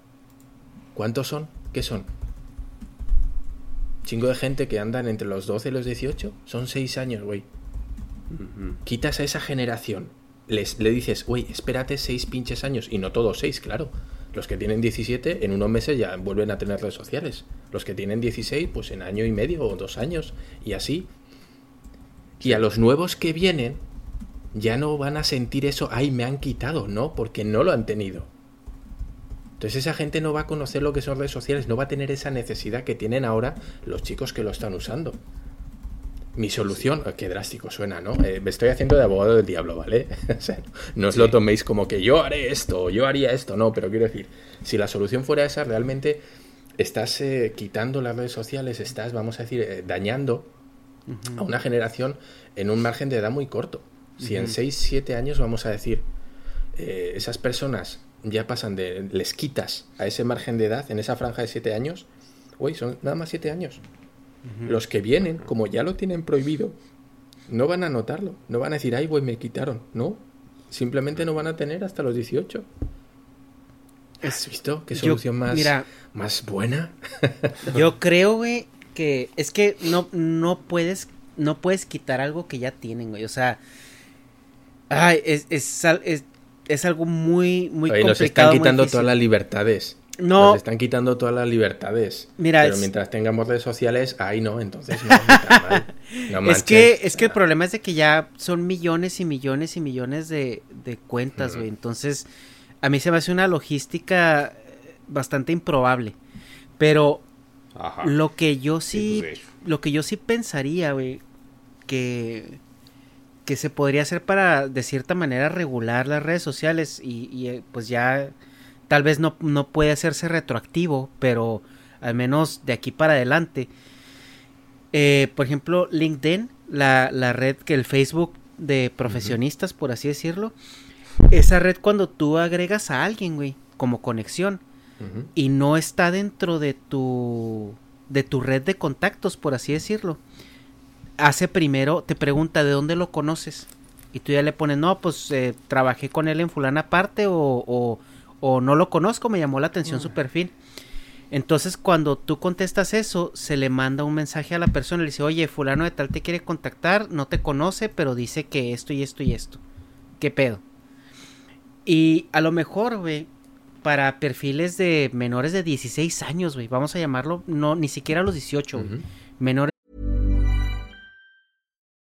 ¿Cuántos son? ¿Qué son? Chingo de gente que andan entre los 12 y los 18. Son 6 años, güey. Quitas a esa generación. Les, le dices, güey, espérate 6 pinches años. Y no todos 6, claro. Los que tienen 17, en unos meses ya vuelven a tener redes sociales. Los que tienen 16, pues en año y medio o dos años. Y así. Y a los nuevos que vienen, ya no van a sentir eso, ay, me han quitado, no, porque no lo han tenido. Entonces esa gente no va a conocer lo que son redes sociales, no va a tener esa necesidad que tienen ahora los chicos que lo están usando. Mi solución, qué drástico suena, ¿no? Eh, me estoy haciendo de abogado del diablo, ¿vale? O sea, no os lo toméis como que yo haré esto, yo haría esto, no, pero quiero decir, si la solución fuera esa, realmente estás eh, quitando las redes sociales, estás, vamos a decir, eh, dañando a una generación en un margen de edad muy corto. Si en 6, 7 años, vamos a decir, eh, esas personas ya pasan de, les quitas a ese margen de edad, en esa franja de 7 años, uy, son nada más 7 años. Los que vienen, como ya lo tienen prohibido, no van a notarlo, no van a decir, ay, güey, me quitaron, no, simplemente no van a tener hasta los 18. ¿Has visto qué Yo- solución más, mira, más buena? Yo creo, güey, que es que no, no puedes, no puedes quitar algo que ya tienen, güey. O sea, ay, es, es, es, es algo muy, muy Oye, nos complicado. están quitando todas las libertades. No. Nos están quitando todas las libertades. Mira, Pero es- mientras tengamos redes sociales, ahí no, entonces no. está mal. No es que, es que el problema es de que ya son millones y millones y millones de, de cuentas, güey. Entonces, a mí se me hace una logística bastante improbable. Pero Ajá. lo que yo Sí, sí, pues, lo que yo sí pensaría, güey, que que se podría hacer para de cierta manera regular las redes sociales y, y, eh, pues ya tal vez no, no puede hacerse retroactivo, pero al menos de aquí para adelante. Eh, por ejemplo, LinkedIn, la, la red que el Facebook de profesionistas, por así decirlo, esa red cuando tú agregas a alguien, güey, como conexión, y no está dentro de tu de tu red de contactos, por así decirlo. Hace primero, te pregunta de dónde lo conoces. Y tú ya le pones, no, pues eh, trabajé con él en fulana parte o, o, o no lo conozco, me llamó la atención su perfil. Entonces cuando tú contestas eso, se le manda un mensaje a la persona, le dice, oye, fulano de tal te quiere contactar, no te conoce, pero dice que esto y esto y esto. ¿Qué pedo? Y a lo mejor, güey, para perfiles de menores de 16 años, güey, vamos a llamarlo, no, ni siquiera los 18, güey. Menores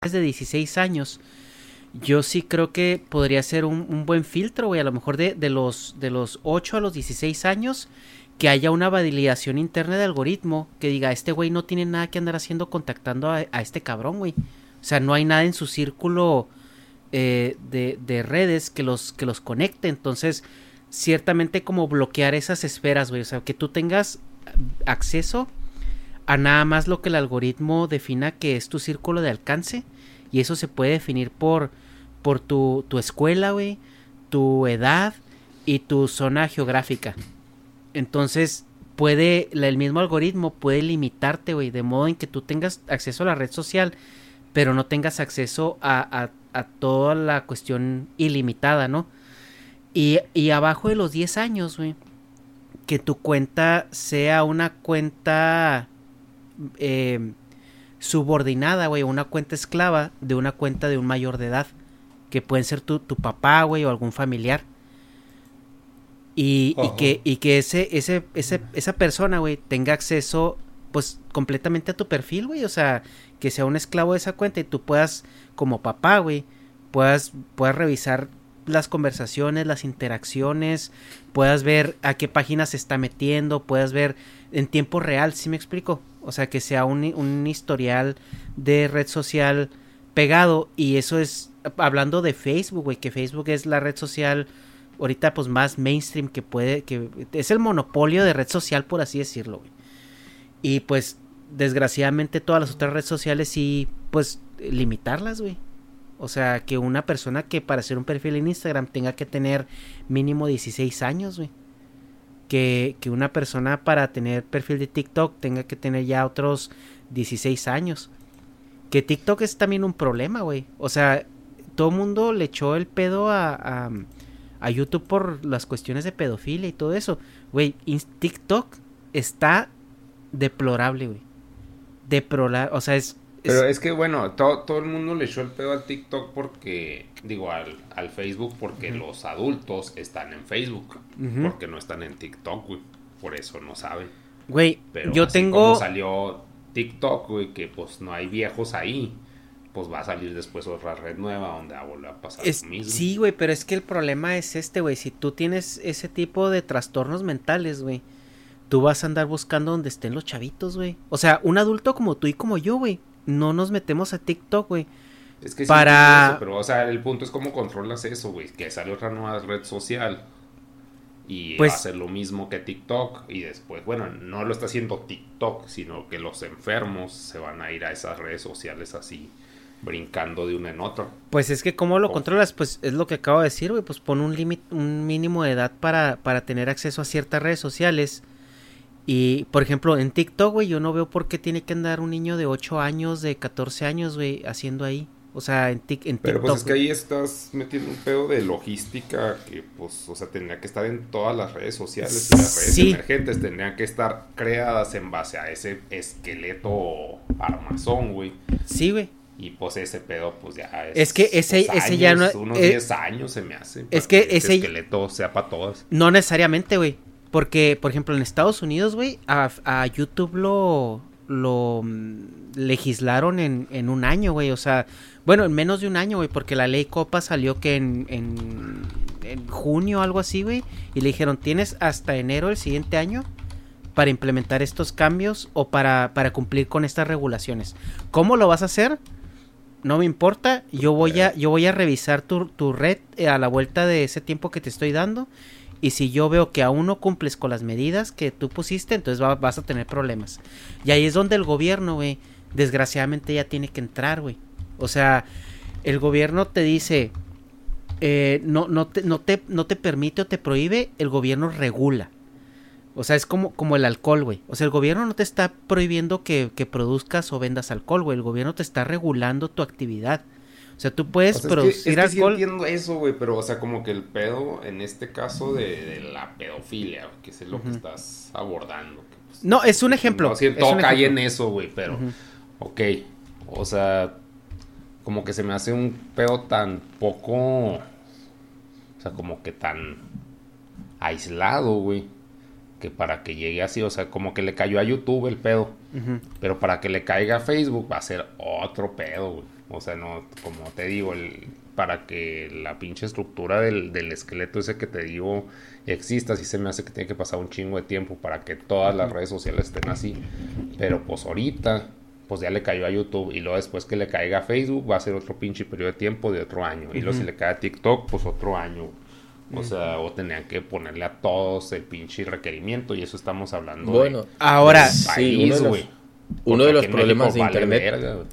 De 16 años, yo sí creo que podría ser un, buen filtro, güey. A lo mejor de, los, de los 8 a los 16 años, que haya una validación interna de algoritmo que diga, este güey no tiene nada que andar haciendo contactando a, a este cabrón, güey. O sea, no hay nada en su círculo eh, de, de, redes que los, que los conecte. Entonces, ciertamente como bloquear esas esferas, güey. O sea, que tú tengas acceso a nada más lo que el algoritmo defina que es tu círculo de alcance. Y eso se puede definir por, por tu, tu escuela, güey, tu edad y tu zona geográfica. Entonces, puede, el mismo algoritmo puede limitarte, güey, de modo en que tú tengas acceso a la red social, pero no tengas acceso a, a, a toda la cuestión ilimitada, ¿no? Y, y abajo de los 10 años, güey, que tu cuenta sea una cuenta eh, subordinada, güey, una cuenta esclava de una cuenta de un mayor de edad, que pueden ser tu, tu papá, güey, o algún familiar. Y, y, que, y que ese, ese, ese, esa persona, güey, tenga acceso, pues, completamente a tu perfil, güey. O sea, que sea un esclavo de esa cuenta y tú puedas, como papá, güey, puedas, puedas revisar las conversaciones, las interacciones, puedas ver a qué páginas se está metiendo, puedas ver en tiempo real, ¿sí me explico? O sea, que sea un, un historial de red social pegado y eso es hablando de Facebook, güey, que Facebook es la red social ahorita pues más mainstream que puede, que es el monopolio de red social por así decirlo, güey. Y pues desgraciadamente todas las otras redes sociales sí, pues limitarlas, güey. O sea, que una persona que para hacer un perfil en Instagram tenga que tener mínimo 16 años, güey. Que, que una persona para tener perfil de TikTok tenga que tener ya otros 16 años. Que TikTok es también un problema, güey. O sea, todo el mundo le echó el pedo a, a, a, YouTube por las cuestiones de pedofilia y todo eso. Güey, TikTok está deplorable, güey. Deplorable, o sea, es pero es que, bueno, todo, todo el mundo le echó el pedo al TikTok porque, digo, al, al Facebook porque uh -huh. los adultos están en Facebook, uh -huh. porque no están en TikTok, güey. Por eso no saben. Güey, Pero yo así tengo... Como salió TikTok, güey, que pues no hay viejos ahí, pues va a salir después otra red nueva donde va a volver a pasar es, lo mismo. Sí, güey, pero es que el problema es este, güey. Si tú tienes ese tipo de trastornos mentales, güey, tú vas a andar buscando donde estén los chavitos, güey. O sea, un adulto como tú y como yo, güey no nos metemos a TikTok, güey. Es que para... Sí, eso, pero, o sea, el punto es cómo controlas eso, güey. Que sale otra nueva red social. Y pues... va a ser lo mismo que TikTok. Y después, bueno, no lo está haciendo TikTok, sino que los enfermos se van a ir a esas redes sociales así, brincando de una en otra. Pues es que, ¿cómo lo controlas? Pues es lo que acabo de decir, güey. Pues pon un límite, un mínimo de edad para, para tener acceso a ciertas redes sociales y, por ejemplo, en TikTok, güey, yo no veo por qué tiene que andar un niño de 8 años, de 14 años, güey, haciendo ahí. O sea, en, tic, en Pero TikTok. pues es que ahí estás metiendo un pedo de logística que, pues, o sea, tendría que estar en todas las redes sociales. Y las redes Sí. emergentes tendrían que estar creadas en base a ese esqueleto armazón, güey. Sí, güey. Y pues ese pedo, pues ya es. Es que ese- ese ya años, no- Unos eh, 10 años se me hace. es que ese ese- esqueleto sea para todas. No necesariamente, güey. Porque, por ejemplo, en Estados Unidos, güey, a, a YouTube lo, lo mm, legislaron en, en un año, güey. O sea, bueno, en menos de un año, güey, porque la ley Copa salió que en, en, en junio o algo así, güey. Y le dijeron, tienes hasta enero del siguiente año para implementar estos cambios o para, para cumplir con estas regulaciones. ¿Cómo lo vas a hacer? No me importa, yo voy a, yo voy a revisar tu, tu red eh, a la vuelta de ese tiempo que te estoy dando. Y si yo veo que aún no cumples con las medidas que tú pusiste, entonces va- vas a tener problemas. Y ahí es donde el gobierno, güey, desgraciadamente ya tiene que entrar, güey. O sea, el gobierno te dice, eh, no, no, te, no, te, no te permite o te prohíbe, el gobierno regula. O sea, es como, como el alcohol, güey. O sea, el gobierno no te está prohibiendo que, que produzcas o vendas alcohol, güey. El gobierno te está regulando tu actividad. O sea, tú puedes O sea, producir es que, es que sí entiendo eso, güey, pero, o sea, como que el pedo, en este caso de, de la pedofilia, que es lo que estás abordando. que, pues, No, es un ejemplo. No, es todo un cae ejemplo. en eso, güey, pero, ok, o sea, como que se me hace un pedo tan poco, o sea, como que tan aislado, güey, que para que llegue así, o sea, como que le cayó a YouTube el pedo, pero para que le caiga a Facebook va a ser otro pedo, güey. O sea, no, como te digo, el, para que la pinche estructura del, del esqueleto ese que te digo exista, sí se me hace que tiene que pasar un chingo de tiempo para que todas las redes sociales estén así. Pero pues ahorita, pues ya le cayó a YouTube y luego después que le caiga a Facebook va a ser otro pinche periodo de tiempo de otro año. Y luego si le cae a TikTok, pues otro año. O sea, o tenían que ponerle a todos el pinche requerimiento y eso estamos hablando de- Bueno, Ahora, del sí, país, uno de los- güey. uno de los problemas México de vale Internet verga.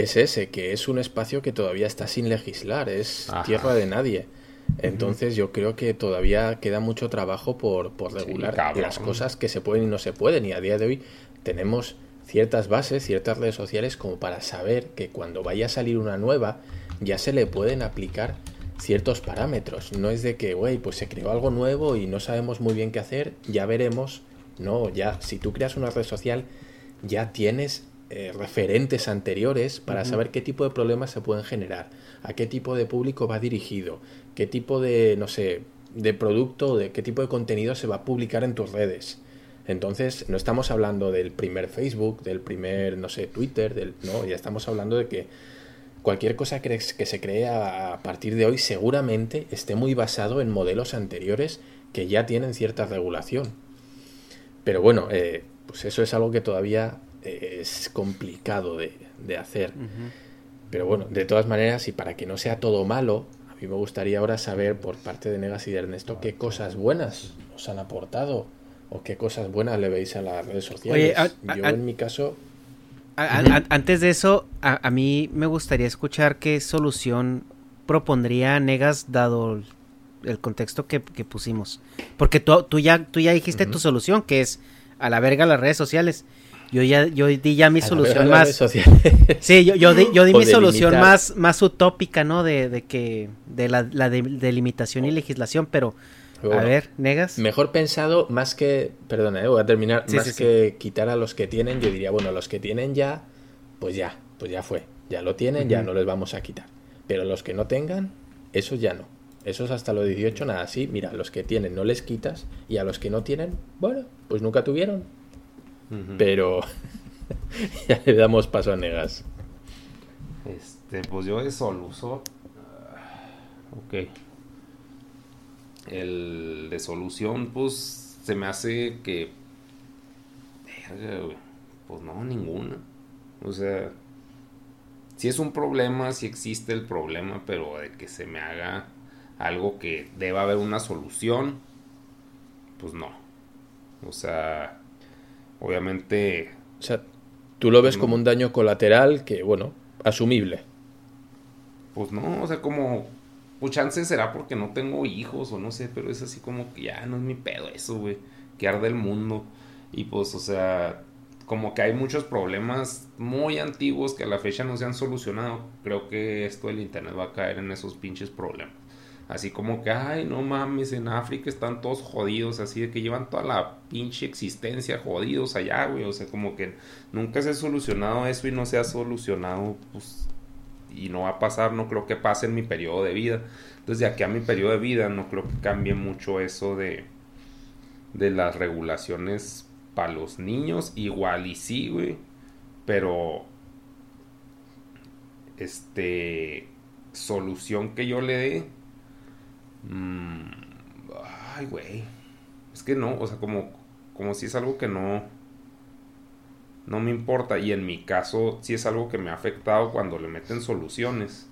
Es ese, que es un espacio que todavía está sin legislar, es Ajá. tierra de nadie. Entonces yo creo que todavía queda mucho trabajo por, por regular las cosas que se pueden y no se pueden. Y a día de hoy tenemos ciertas bases, ciertas redes sociales como para saber que cuando vaya a salir una nueva ya se le pueden aplicar ciertos parámetros. No es de que, güey, pues se creó algo nuevo y no sabemos muy bien qué hacer, ya veremos. No, ya, si tú creas una red social, ya tienes eh, referentes anteriores para saber qué tipo de problemas se pueden generar, a qué tipo de público va dirigido, qué tipo de, no sé, de producto, de qué tipo de contenido se va a publicar en tus redes. Entonces, no estamos hablando del primer Facebook, del primer, no sé, Twitter, del, no, ya estamos hablando de que cualquier cosa que, que se cree a, partir de hoy seguramente esté muy basado en modelos anteriores que ya tienen cierta regulación. Pero bueno, eh, pues eso es algo que todavía es complicado de, de hacer. Pero bueno, de todas maneras, y para que no sea todo malo, a mí me gustaría ahora saber por parte de Negas y de Ernesto qué cosas buenas os han aportado o qué cosas buenas le veis a las redes sociales. Oye, a- Yo a- en mi caso, antes de eso, a, a mí me gustaría escuchar qué solución propondría Negas dado el, el contexto que, que pusimos. Porque tú, tú ya, tú ya dijiste tu solución, que es a la verga las redes sociales. Yo ya yo di ya mi a solución más... Sí, yo, yo di, yo di mi solución más, más utópica, ¿no? De, de que... De la, la de- delimitación y legislación, pero... a ver, Negas. Mejor pensado, más que, perdona, eh, voy a terminar, Sí, más sí, sí. que quitar a los que tienen, yo diría, bueno, los que tienen ya, pues ya, pues ya fue, ya lo tienen, ya no les vamos a quitar. Pero los que no tengan, esos ya no. Esos hasta los 18, nada, sí, mira, los que tienen no les quitas y a los que no tienen, bueno, pues nunca tuvieron. Pero ya le damos paso a Negas. Este, pues yo de soluso. ah, Ok. El de solución, pues se me hace que. Pues no, ninguna. O sea. Si es un problema, si existe el problema, pero de que se me haga algo que deba haber una solución, pues no. O sea, obviamente O sea, tú lo ves No. como un daño colateral que, bueno, asumible. Pues no, o sea, como, pues chance será porque no tengo hijos o no sé, pero es así como que ya no es mi pedo eso, güey, que arde el mundo. Y pues, o sea, como que hay muchos problemas muy antiguos que a la fecha no se han solucionado. Creo que esto del internet va a caer en esos pinches problemas. Así como que, ay, no mames, en África están todos jodidos, así de que llevan toda la pinche existencia jodidos allá, güey. O sea, como que nunca se ha solucionado eso y no se ha solucionado, pues, y no va a pasar, no creo que pase en mi periodo de vida. Entonces, de aquí a mi periodo de vida, no creo que cambie mucho eso de, de las regulaciones para los niños. Igual y sí, güey. Pero, este, solución que yo le dé Mm, ay, güey. Es que no, o sea, como, como si es algo que no, no me importa. Y en mi caso, si es algo que me ha afectado cuando le meten soluciones.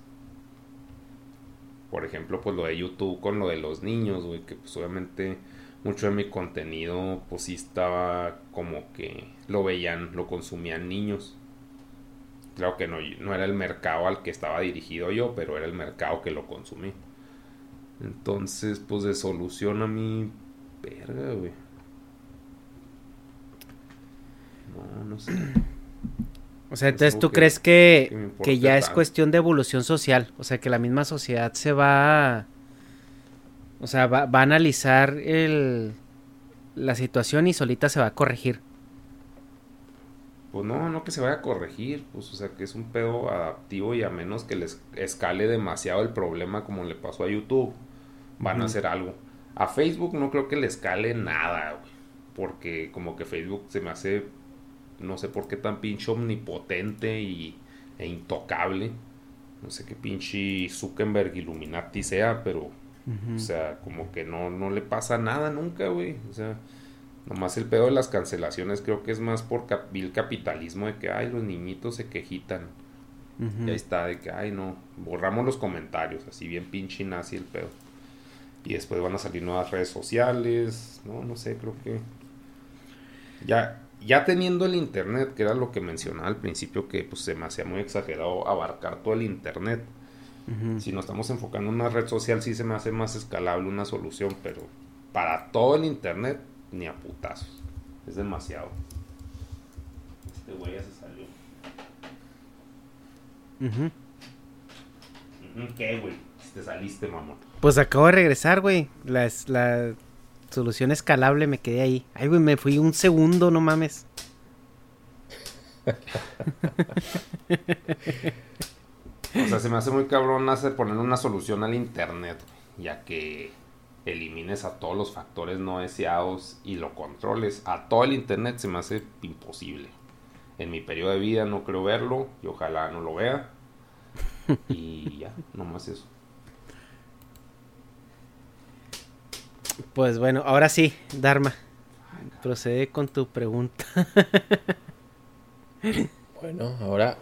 Por ejemplo, pues lo de YouTube con lo de los niños, güey, que pues obviamente mucho de mi contenido, pues sí estaba como que lo veían, lo consumían niños. Claro que no, no era el mercado al que estaba dirigido yo, pero era el mercado que lo consumía. Entonces, pues de solución a mi verga, güey. No, no sé. O sea, entonces tú crees que, que, ya es cuestión de evolución social. O sea, que la misma sociedad se va. o sea, va, va, a analizar el, la situación y solita se va a corregir. Pues no, no que se vaya a corregir. Pues, o sea, que es un pedo adaptivo y a menos que les escale demasiado el problema como le pasó a YouTube van a hacer algo. A Facebook no creo que le escale nada, Porque como que Facebook se me hace, no sé por qué tan pinche omnipotente y, e intocable. No sé qué pinche Zuckerberg Illuminati sea, pero, o sea, como que no, no le pasa nada nunca, güey. O sea, nomás el pedo de las cancelaciones creo que es más por vil capitalismo de que, ay, los niñitos se quejitan. Y ahí está, de que, ay, no, borramos los comentarios, así bien pinche nazi el pedo. Y después van a salir nuevas redes sociales, no, no sé, creo que ya, ya teniendo el internet, que era lo que mencionaba al principio, que pues se me hacía muy exagerado abarcar todo el internet. Si nos estamos enfocando en una red social, sí se me hace más escalable una solución, pero para todo el internet, ni a putazos. Es demasiado. Este güey ya se salió. ¿Qué, güey? Te saliste, mamón. Pues acabo de regresar, güey. La, la solución escalable me quedé ahí. Ay, güey, me fui un segundo, no mames. o sea, se me hace muy cabrón hacer poner una solución al internet, ya que elimines a todos los factores no deseados y lo controles. A todo el internet se me hace imposible. En mi periodo de vida no creo verlo y ojalá no lo vea. Y ya, nomás eso. Pues bueno, ahora sí, Dharma. Procede con tu pregunta. bueno, ahora,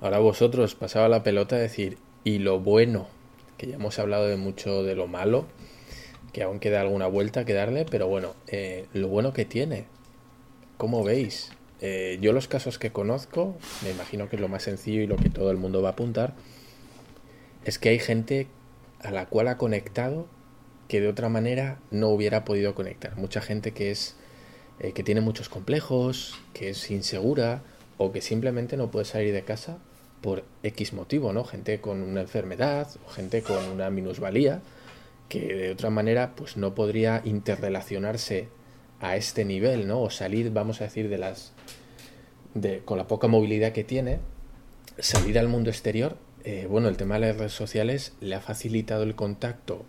ahora vosotros pasaba la pelota a decir, y lo bueno, que ya hemos hablado de mucho de lo malo, que aún queda alguna vuelta que darle, pero bueno, eh, lo bueno que tiene. ¿Cómo veis? Eh, yo los casos que conozco, me imagino que es lo más sencillo y lo que todo el mundo va a apuntar, es que hay gente a la cual ha conectado que de otra manera no hubiera podido conectar. Mucha gente que es eh, que tiene muchos complejos, que es insegura o que simplemente no puede salir de casa por X motivo, ¿no? Gente con una enfermedad o gente con una minusvalía que de otra manera pues no podría interrelacionarse a este nivel, ¿no? O salir, vamos a decir, de las de con la poca movilidad que tiene, salir al mundo exterior. Eh, bueno, el tema de las redes sociales le ha facilitado el contacto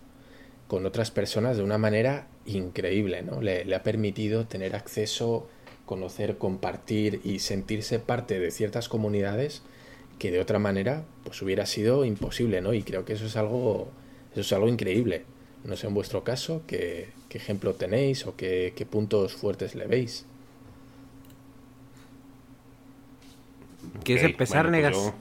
con otras personas de una manera increíble, ¿no? Le, ha permitido tener acceso, conocer, compartir y sentirse parte de ciertas comunidades que de otra manera pues hubiera sido imposible, ¿no? Y creo que eso es algo, eso es algo increíble. No sé en vuestro caso qué, ejemplo tenéis o qué, puntos fuertes le veis. ¿Quieres empezar, pues Negas? yo,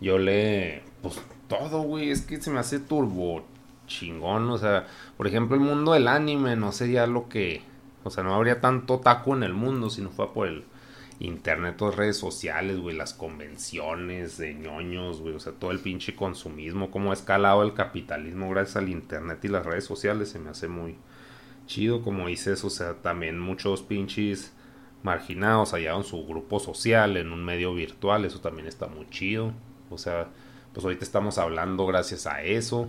yo, le. Pues todo, güey. Es que se me hace turbo chingón, o sea, por ejemplo, el mundo del anime no sería lo que, o sea, no habría tanto taco en el mundo si no fuera por el internet, las redes sociales, güey, las convenciones de ñoños, güey, o sea, todo el pinche consumismo, cómo ha escalado el capitalismo gracias al internet y las redes sociales, se me hace muy chido, como dices, o sea, también muchos pinches marginados, hallaron su grupo social en un medio virtual, eso también está muy chido. O sea, pues ahorita estamos hablando gracias a eso.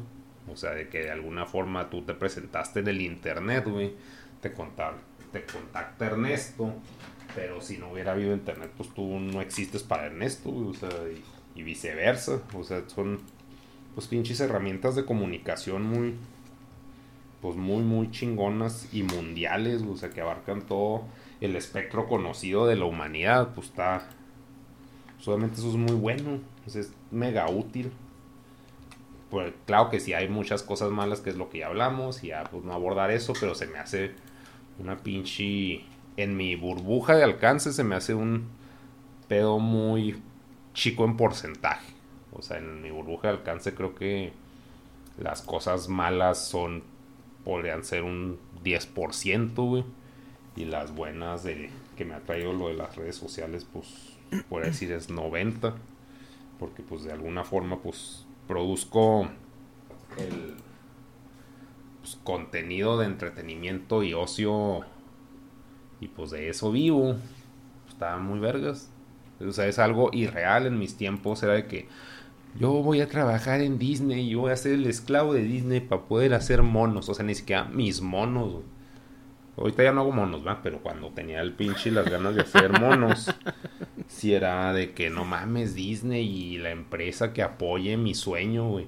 O sea, de que de alguna forma tú te presentaste en el internet, güey. Te, te contacta Ernesto. Pero si no hubiera habido internet, pues tú no existes para Ernesto, O sea, y, y viceversa. O sea, son pues pinches herramientas de comunicación muy pues muy muy chingonas y mundiales, o sea, que abarcan todo el espectro conocido de la humanidad, pues está solamente eso es muy bueno, pues es mega útil. Pues claro que sí hay muchas cosas malas que es lo que ya hablamos y ya pues no abordar eso, pero se me hace una pinche en mi burbuja de alcance se me hace un pedo muy chico en porcentaje. O sea, en mi burbuja de alcance creo que las cosas malas son podrían ser un 10%, güey. Y las buenas de que me ha traído lo de las redes sociales, pues, por decir, es 90. Porque, pues, de alguna forma, pues, produzco el pues, contenido de entretenimiento y ocio. Y, pues, de eso vivo. Está muy vergas. O sea, es algo irreal en mis tiempos. Era de que yo voy a trabajar en Disney, yo voy a ser el esclavo de Disney para poder hacer monos. O sea, ni siquiera mis monos. Ahorita ya no hago monos, ¿va? Pero cuando tenía el pinche y las ganas de hacer monos, si era de que no mames Disney y la empresa que apoye mi sueño, güey.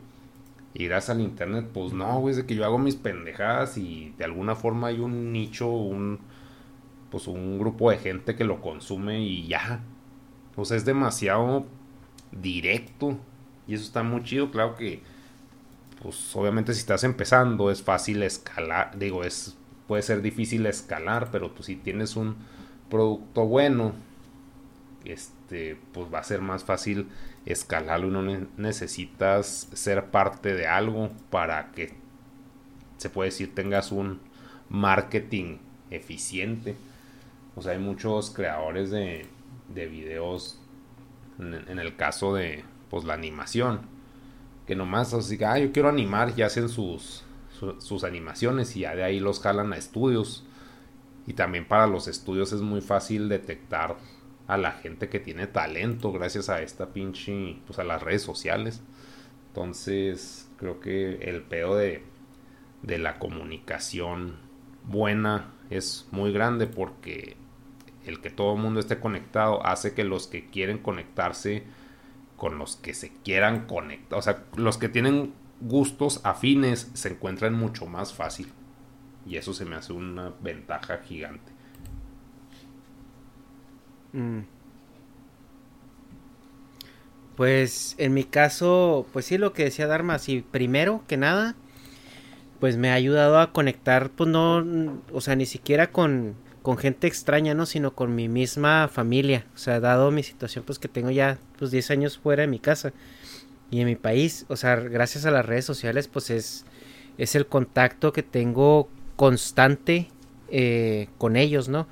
Y gracias al internet, pues no, güey, es de que yo hago mis pendejadas y de alguna forma hay un nicho, un pues un grupo de gente que lo consume y ya. O sea, es demasiado directo. Y eso está muy chido, claro que pues obviamente si estás empezando es fácil escalar, digo, es puede ser difícil escalar, pero pues si tienes un producto bueno, este, pues va a ser más fácil escalarlo no necesitas ser parte de algo para que se puede decir tengas un marketing eficiente. O sea, hay muchos creadores de, de videos en el caso de, pues la animación. Que nomás así ah, yo quiero animar y hacen sus, sus animaciones y ya de ahí los jalan a estudios. Y también para los estudios es muy fácil detectar a la gente que tiene talento gracias a esta pinche, pues a las redes sociales. Entonces, creo que el pedo de, de la comunicación buena es muy grande porque el que todo el mundo esté conectado hace que los que quieren conectarse con los que se quieran conectar. O sea, los que tienen gustos afines se encuentran mucho más fácil. Y eso se me hace una ventaja gigante. Mm. Pues en mi caso, pues sí, lo que decía Dharma, sí, primero que nada, pues me ha ayudado a conectar, pues no, o sea, ni siquiera con, con gente extraña, ¿no? Sino con mi misma familia. O sea, dado mi situación, pues que tengo ya pues 10 años fuera de mi casa y en mi país. O sea, gracias a las redes sociales, pues es, es el contacto que tengo constante eh, con ellos, ¿no?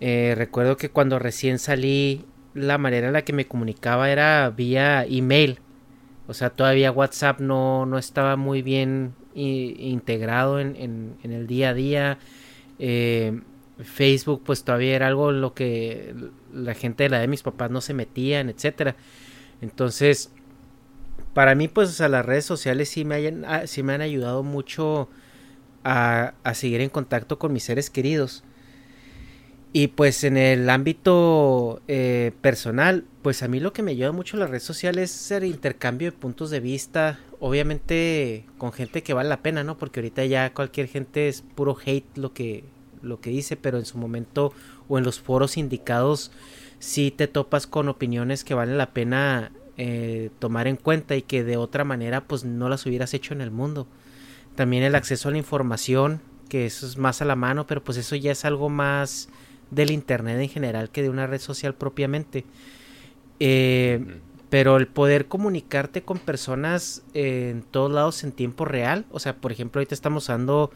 Eh, recuerdo que cuando recién salí, la manera en la que me comunicaba era vía email. O sea, todavía WhatsApp no, no estaba muy bien integrado en, en, el día a día. Eh, Facebook pues todavía era algo lo que la gente de la de mis papás no se metían, etcétera. Entonces, para mí pues a las redes sociales sí me, hayan, ah, sí me han ayudado mucho a, a, seguir en contacto con mis seres queridos. Y pues en el ámbito eh, personal, pues a mí lo que me ayuda mucho las redes sociales es el intercambio de puntos de vista, obviamente con gente que vale la pena, ¿no? Porque ahorita ya cualquier gente es puro hate lo que lo que dice, pero en su momento o en los foros indicados si te topas con opiniones que valen la pena eh, tomar en cuenta y que de otra manera pues no las hubieras hecho en el mundo. También el acceso a la información, que eso es más a la mano, pero pues eso ya es algo más del internet en general que de una red social propiamente. Eh, pero el poder comunicarte con personas en todos lados en tiempo real, o sea, por ejemplo, ahorita estamos usando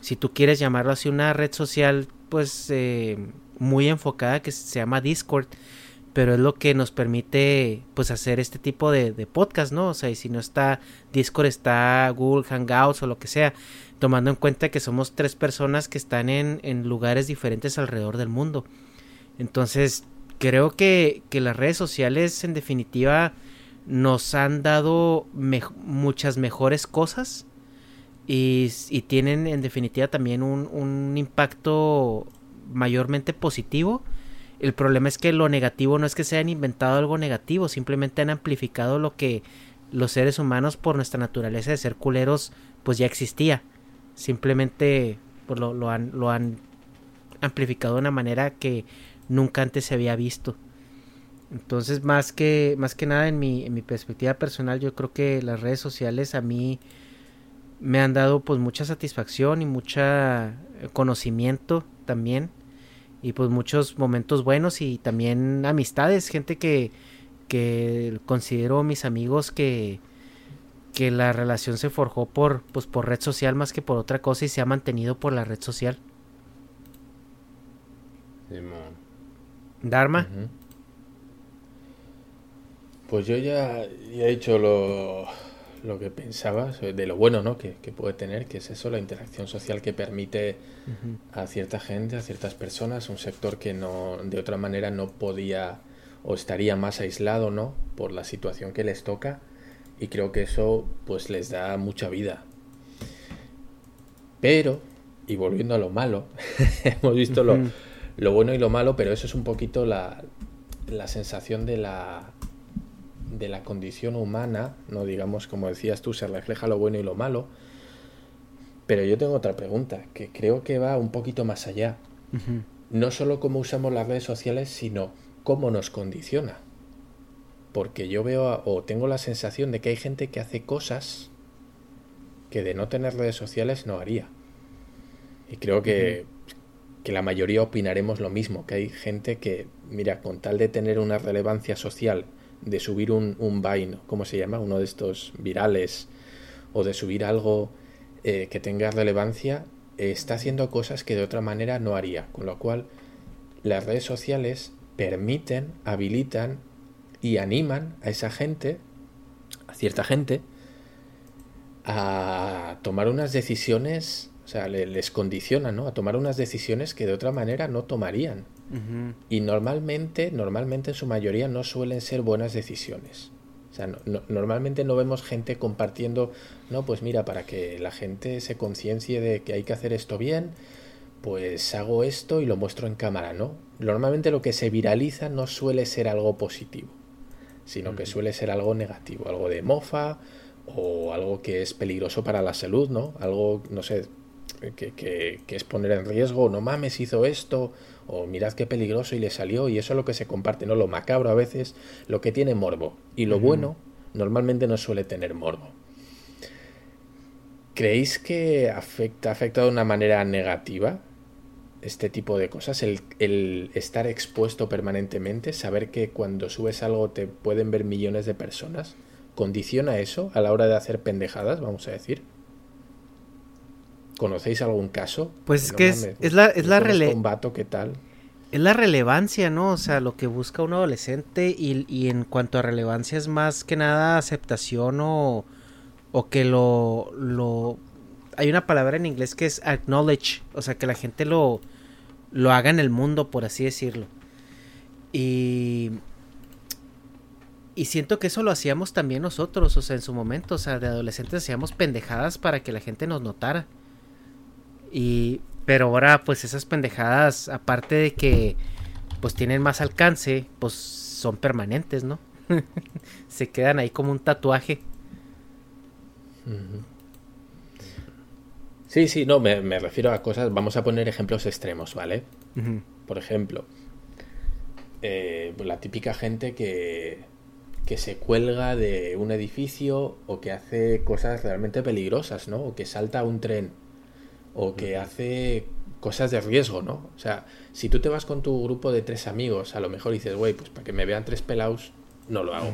si tú quieres llamarlo así, una red social pues eh, muy enfocada que se llama Discord, pero es lo que nos permite pues hacer este tipo de, podcast, ¿no? O sea, y si no está Discord, está Google Hangouts o lo que sea, tomando en cuenta que somos tres personas que están en, en lugares diferentes alrededor del mundo. Entonces, creo que, que las redes sociales en definitiva nos han dado muchas mejores cosas y, y, tienen en definitiva también un, un impacto mayormente positivo. El problema es que lo negativo no es que se hayan inventado algo negativo, simplemente han amplificado lo que los seres humanos por nuestra naturaleza de ser culeros pues ya existía. Simplemente pues, lo, lo, han, lo han amplificado de una manera que nunca antes se había visto. Entonces, más que, más que nada en mi, en mi perspectiva personal, yo creo que las redes sociales a mí me han dado pues mucha satisfacción y mucha conocimiento también y pues muchos momentos buenos y también amistades, gente que, que considero mis amigos que, que la relación se forjó por, pues, por red social más que por otra cosa y se ha mantenido por la red social. Dharma. Pues yo ya, ya he dicho lo, lo que pensaba, de lo bueno ¿no? que, puede tener, que es eso, la interacción social que permite a cierta gente, a ciertas personas, un sector que no de otra manera no podía o estaría más aislado ¿no? por la situación que les toca y creo que eso pues les da mucha vida. Pero, y volviendo a lo malo, hemos visto lo, lo bueno y lo malo, pero eso es un poquito la, la sensación de la de la condición humana, no digamos como decías tú, se refleja lo bueno y lo malo. Pero yo tengo otra pregunta, que creo que va un poquito más allá. No solo cómo usamos las redes sociales, sino cómo nos condiciona. Porque yo veo o tengo la sensación de que hay gente que hace cosas que de no tener redes sociales no haría. Y creo que, que la mayoría opinaremos lo mismo, que hay gente que, mira, con tal de tener una relevancia social de subir un, un Vine, ¿cómo se llama? Uno de estos virales, o de subir algo eh, que tenga relevancia, está haciendo cosas que de otra manera no haría. Con lo cual, las redes sociales permiten, habilitan y animan a esa gente, a cierta gente, a tomar unas decisiones, o sea, les condicionan, ¿no? A tomar unas decisiones que de otra manera no tomarían. Y normalmente, normalmente en su mayoría no suelen ser buenas decisiones. O sea, normalmente no vemos gente compartiendo, no, pues mira, para que la gente se conciencie de que hay que hacer esto bien, pues hago esto y lo muestro en cámara, ¿no? Normalmente lo que se viraliza no suele ser algo positivo, sino que suele ser algo negativo, algo de mofa o algo que es peligroso para la salud, ¿no? Algo, no sé, que, que, que es poner en riesgo, no mames, hizo esto, o mirad qué peligroso y le salió y eso es lo que se comparte, ¿no? Lo macabro a veces, lo que tiene morbo y lo bueno normalmente no suele tener morbo. ¿Creéis que afecta, afecta de una manera negativa este tipo de cosas? El, el, estar expuesto permanentemente, saber que cuando subes algo te pueden ver millones de personas, ¿condiciona eso a la hora de hacer pendejadas, vamos a decir? ¿Conocéis algún caso? Pues es que es, es, la, es la ¿qué tal? Es la relevancia, ¿no? O sea, lo que busca un adolescente y, y en cuanto a relevancia es más que nada aceptación o, o que lo, lo... Hay una palabra en inglés que es acknowledge, o sea, que la gente lo, lo haga en el mundo, por así decirlo. Y... Y siento que eso lo hacíamos también nosotros, o sea, en su momento, o sea, de adolescentes hacíamos pendejadas para que la gente nos notara. Y, pero ahora pues esas pendejadas, aparte de que pues tienen más alcance, pues son permanentes, ¿no? Se quedan ahí como un tatuaje. Sí, sí, no, me, refiero a cosas, vamos a poner ejemplos extremos, ¿vale? Por ejemplo, eh, la típica gente que, que se cuelga de un edificio o que hace cosas realmente peligrosas, ¿no? O que salta a un tren o que hace cosas de riesgo, ¿no? O sea, si tú te vas con tu grupo de tres amigos, a lo mejor dices, güey, pues para que me vean tres pelados, no lo hago.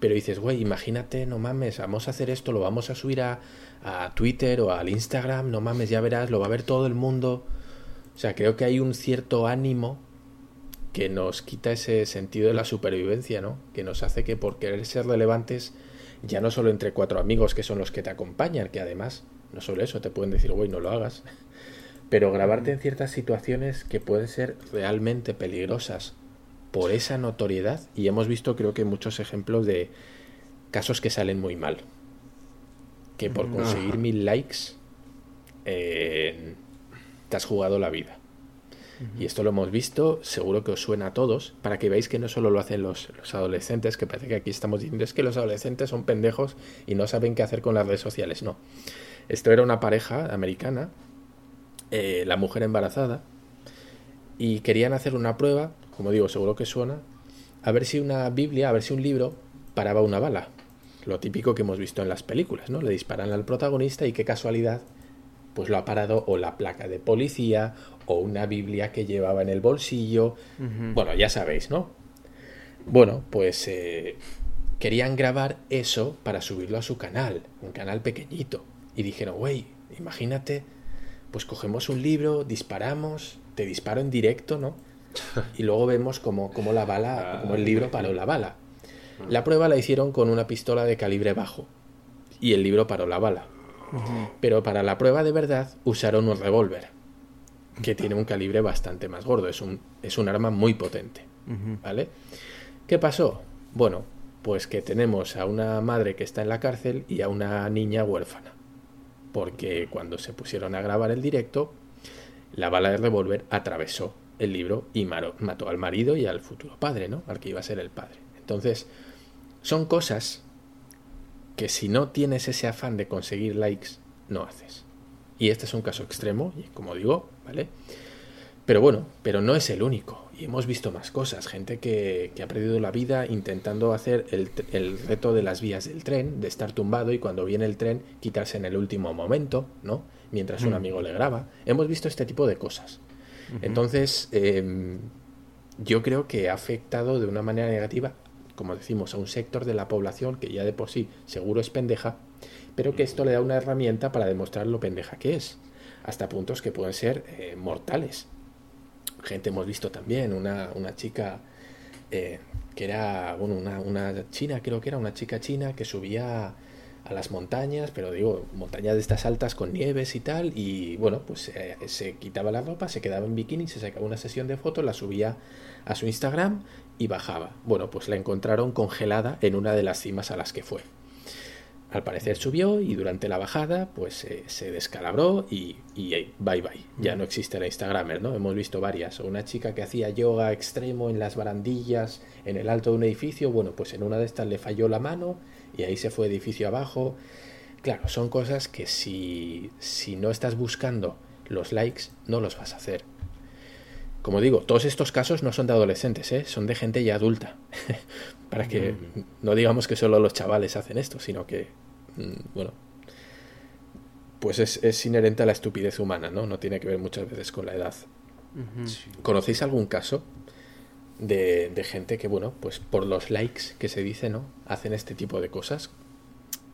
Pero dices, güey, imagínate, no mames, vamos a hacer esto, lo vamos a subir a, a Twitter o al Instagram, no mames, ya verás, lo va a ver todo el mundo. O sea, creo que hay un cierto ánimo que nos quita ese sentido de la supervivencia, ¿no? Que nos hace que por querer ser relevantes, ya no solo entre cuatro amigos que son los que te acompañan, que además no solo eso, te pueden decir, güey, no lo hagas. pero grabarte en ciertas situaciones que pueden ser realmente peligrosas por esa notoriedad y hemos visto creo que muchos ejemplos de casos que salen muy mal que por conseguir mil likes eh, te has jugado la vida y esto lo hemos visto, seguro que os suena a todos, para que veáis que no solo lo hacen los, adolescentes, que parece que aquí estamos diciendo es que los adolescentes son pendejos y no saben qué hacer con las redes sociales. No. Esto era una pareja americana, eh, la mujer embarazada, y querían hacer una prueba, como digo, seguro que suena, a ver si una Biblia, a ver si un libro paraba una bala. Lo típico que hemos visto en las películas, ¿no? Le disparan al protagonista y qué casualidad, pues lo ha parado o la placa de policía o una Biblia que llevaba en el bolsillo. Bueno, ya sabéis, ¿no? Bueno, pues eh, querían grabar eso para subirlo a su canal, un canal pequeñito. Y dijeron, güey, imagínate, pues cogemos un libro, disparamos, te disparo en directo, ¿no? Y luego vemos cómo, la bala, como el libro paró la bala. La prueba la hicieron con una pistola de calibre bajo y el libro paró la bala. Pero para la prueba de verdad usaron un revólver que tiene un calibre bastante más gordo. Es un, es un arma muy potente. ¿Vale? ¿Qué pasó? Bueno, pues que tenemos a una madre que está en la cárcel y a una niña huérfana. Porque cuando se pusieron a grabar el directo, la bala de revólver atravesó el libro y mató al marido y al futuro padre, ¿no? Al que iba a ser el padre. Entonces, son cosas que si no tienes ese afán de conseguir likes, no haces. Y este es un caso extremo, como digo, ¿vale? Pero bueno, pero no es el único. Y hemos visto más cosas. Gente que, ha perdido la vida intentando hacer el, el, reto de las vías del tren, de estar tumbado y cuando viene el tren quitarse en el último momento, ¿no? Mientras un mm. amigo le graba. Hemos visto este tipo de cosas. Entonces, em, yo creo que ha afectado de una manera negativa, como decimos, a un sector de la población que ya de por sí seguro es pendeja, pero que esto le da una herramienta para demostrar lo pendeja que es, hasta puntos que pueden ser eh, mortales. Gente hemos visto también, una, una chica eh, que era, bueno, una, una, china, creo que era una chica china que subía a las montañas, pero digo, montañas de estas altas con nieves y tal, y bueno, pues eh, se quitaba la ropa, se quedaba en bikini, se sacaba una sesión de fotos, la subía a su Instagram y bajaba. Bueno, pues la encontraron congelada en una de las cimas a las que fue. Al parecer subió y durante la bajada pues se descalabró y, y, bye bye. Ya no existe la Instagramer, ¿no? Hemos visto varias. Una chica que hacía yoga extremo en las barandillas, en el alto de un edificio. Bueno, pues en una de estas le falló la mano y ahí se fue edificio abajo. Claro, son cosas que si, si no estás buscando los likes, no los vas a hacer. Como digo, todos estos casos no son de adolescentes, ¿eh? son de gente ya adulta. Para que mm. no digamos que solo los chavales hacen esto, sino que, mm, bueno, pues es, inherente a la estupidez humana, ¿no? No tiene que ver muchas veces con la edad. ¿Conocéis algún caso de, gente que, bueno, pues por los likes que se dice, ¿no? Hacen este tipo de cosas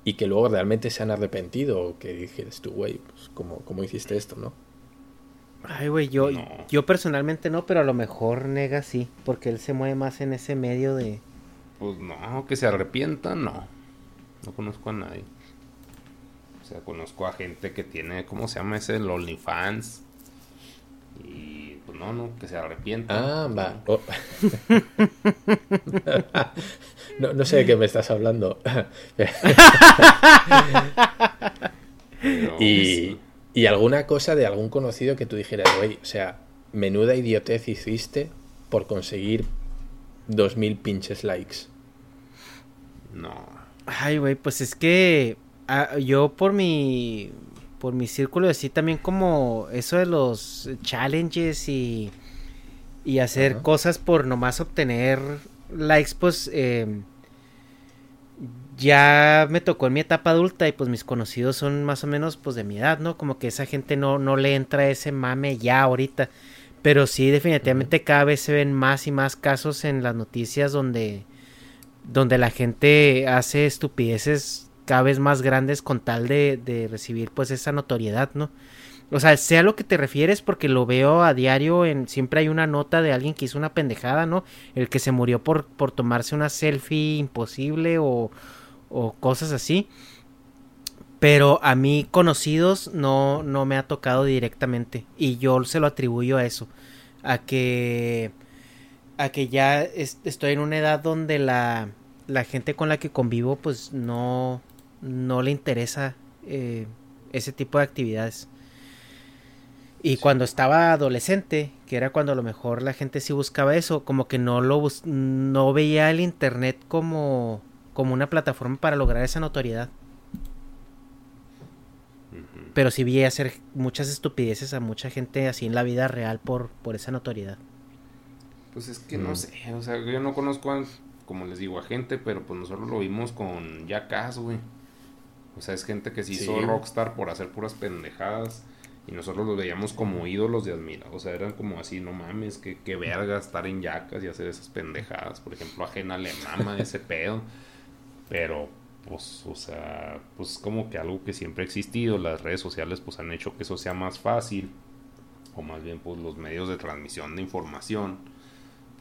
y que luego realmente se han arrepentido o que dijeras tú, güey, pues ¿cómo hiciste esto, no? Ay, güey, yo, yo personalmente no, pero a lo mejor nega sí, porque él se mueve más en ese medio de... Pues no, que se arrepienta, no. No conozco a nadie. O sea, conozco a gente que tiene, ¿cómo se llama ese? El OnlyFans. Y pues no, no, que se arrepienta. Ah, va. Oh. no, no sé de qué me estás hablando. y... ¿Y alguna cosa de algún conocido que tú dijeras, güey, o sea, menuda idiotez hiciste por conseguir dos mil pinches likes? No. Ay, güey, pues es que ah, yo por mi por mi círculo así también como eso de los challenges y y hacer cosas por nomás obtener likes, pues eh, ya me tocó en mi etapa adulta y pues mis conocidos son más o menos pues de mi edad, ¿no? Como que esa gente no, no le entra ese mame ya ahorita. Pero sí, definitivamente cada vez se ven más y más casos en las noticias donde, donde la gente hace estupideces cada vez más grandes con tal de, recibir pues esa notoriedad, ¿no? O sea, sea lo que te refieres, porque lo veo a diario, en siempre hay una nota de alguien que hizo una pendejada, ¿no? El que se murió por, por tomarse una selfie imposible o, o cosas así. Pero a mí conocidos no, no me ha tocado directamente. Y yo se lo atribuyo a eso. A que. A que ya estoy en una edad donde la, la gente con la que convivo, pues no. No le interesa eh, ese tipo de actividades. Y cuando estaba adolescente, que era cuando a lo mejor la gente sí buscaba eso, como que no lo no veía el internet como, como una plataforma para lograr esa notoriedad. Pero sí vi hacer muchas estupideces a mucha gente así en la vida real por, por esa notoriedad. Pues es que no sé, o sea, yo no conozco, como les digo, a gente, pero pues nosotros lo vimos con Jackass, güey. O sea, es gente que se hizo rockstar por hacer puras pendejadas. Y nosotros los veíamos como ídolos de admira. O sea, eran como así, no mames, que, que verga estar en yacas y hacer esas pendejadas. Por ejemplo, ajena le mama ese pedo. Pero, pues, o sea, pues como que algo que siempre ha existido. Las redes sociales, pues, han hecho que eso sea más fácil. O más bien, pues, los medios de transmisión de información.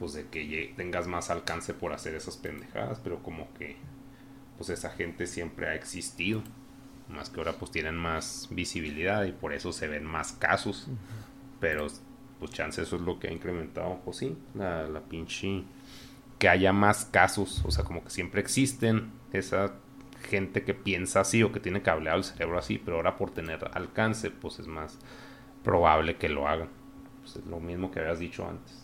Pues, de que tengas más alcance por hacer esas pendejadas. Pero como que, pues, esa gente siempre ha existido más que ahora pues tienen más visibilidad y por eso se ven más casos. Pero pues chance eso es lo que ha incrementado, pues sí, la, la pinche que haya más casos, o sea, como que siempre existen esa gente que piensa así o que tiene cableado el cerebro así, pero ahora por tener alcance, pues es más probable que lo hagan. Pues es lo mismo que habías dicho antes.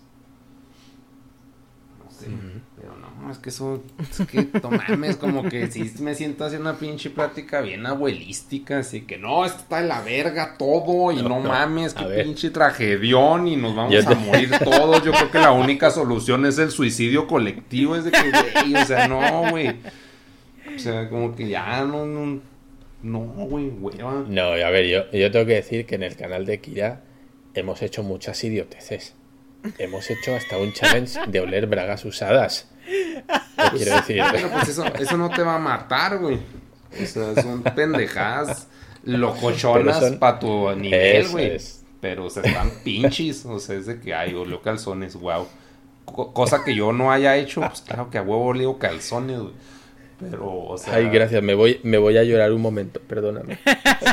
Pero no, es que eso, es que no mames, como que si me siento haciendo una pinche plática bien abuelística, así que no, esto está de la verga todo y no, mames, qué pinche tragedión y nos vamos a morir todos. Yo creo que la única solución es el suicidio colectivo, es de que, güey, o sea, no, güey. O sea, como que ya no, no, no, güey, güey. No, a ver, yo, yo tengo que decir que en el canal de Kira hemos hecho muchas idioteces hemos hecho hasta un challenge de oler bragas usadas. quiero decir? Pero pues eso, eso no te va a matar, güey. O sea, son pendejadas locochonas para tu nivel, güey. Pero, o sea, están pinches. O sea, es de que hay oleo calzones, wow. cosa que yo no haya hecho, pues claro que a huevo oleo calzones, güey. Pero, o sea. Ay, gracias, me voy, me voy a llorar un momento, perdóname.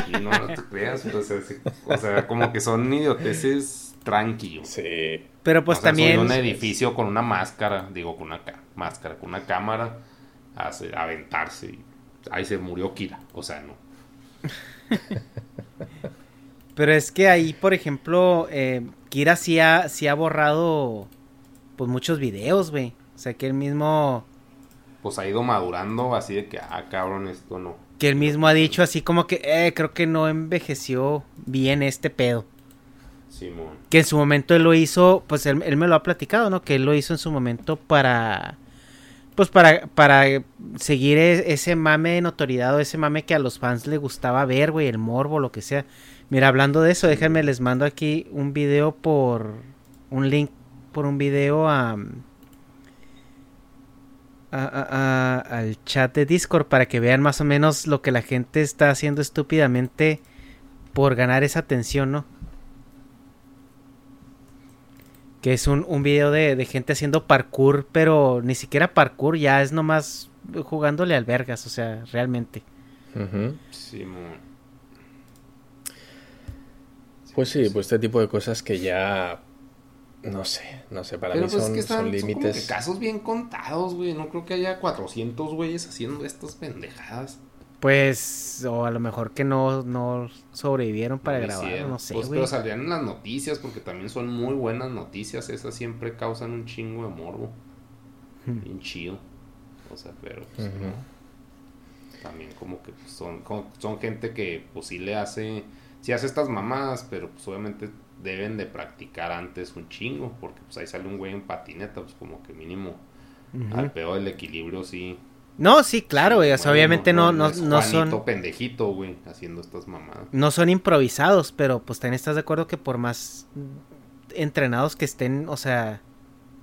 Sí, no, no te creas, o sea, o sea, como que son idioteces tranquilos. Sí. Pero pues también. un edificio con una máscara, digo, con una máscara, con una cámara, a aventarse. Y ahí se murió Kira. O sea, no. Pero es que ahí, por ejemplo, eh, Kira sí ha, sí ha borrado pues muchos videos, güey. O sea, que él mismo... Pues ha ido madurando así de que, ah, cabrón, esto no. Que él mismo ha dicho así como que, eh, creo que no envejeció bien este pedo. Que en su momento él lo hizo, pues él, me lo ha platicado, ¿no? Que él lo hizo en su momento para, pues para, para seguir e, ese mame de notoriedad o ese mame que a los fans le gustaba ver, güey, el morbo, lo que sea. Mira, hablando de eso, déjenme, les mando aquí un video por, un link por un video a, a, al chat de Discord para que vean más o menos lo que la gente está haciendo estúpidamente por ganar esa atención, ¿no? Que es un, un video de, gente haciendo parkour, pero ni siquiera parkour, ya es nomás jugándole al vergas, o sea, realmente. pues sí, pues este tipo de cosas que ya no sé, no sé, para mí pues son, son límites. casos bien contados, güey. No creo que haya 400 güeyes haciendo estas pendejadas. Pues, o a lo mejor que no, no sobrevivieron para grabar, no sé, pues, Pero salían en las noticias, porque también son muy buenas noticias. Esas siempre causan un chingo de morbo. Bien chido. O sea, pero pues, también como que pues, son, son gente que pues sí le hace, sí hace estas mamadas, pero pues obviamente deben de practicar antes un chingo, porque pues ahí sale un güey en patineta, pues como que mínimo al peor del equilibrio sí no, sí, claro, güey. O sea, obviamente no, no, no, son. pendejito, güey, haciendo estas mamadas. No son improvisados, pero pues también estás de acuerdo que por más entrenados que estén, o sea.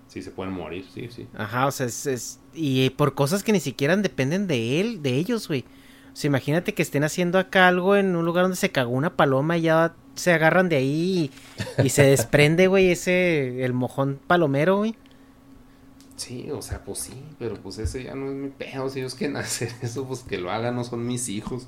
Sí, se pueden morir, sí, sí. Ajá, o sea, es, Y por cosas que ni siquiera dependen de él, de ellos, güey. O sea, imagínate que estén haciendo acá algo en un lugar donde se cagó una paloma y ya se agarran de ahí y, y se desprende, güey, ese. el mojón palomero, güey. Sí, o sea, pues sí, pero pues ese ya no es mi pedo. Si ellos quieren hacer eso, pues que lo hagan, no son mis hijos.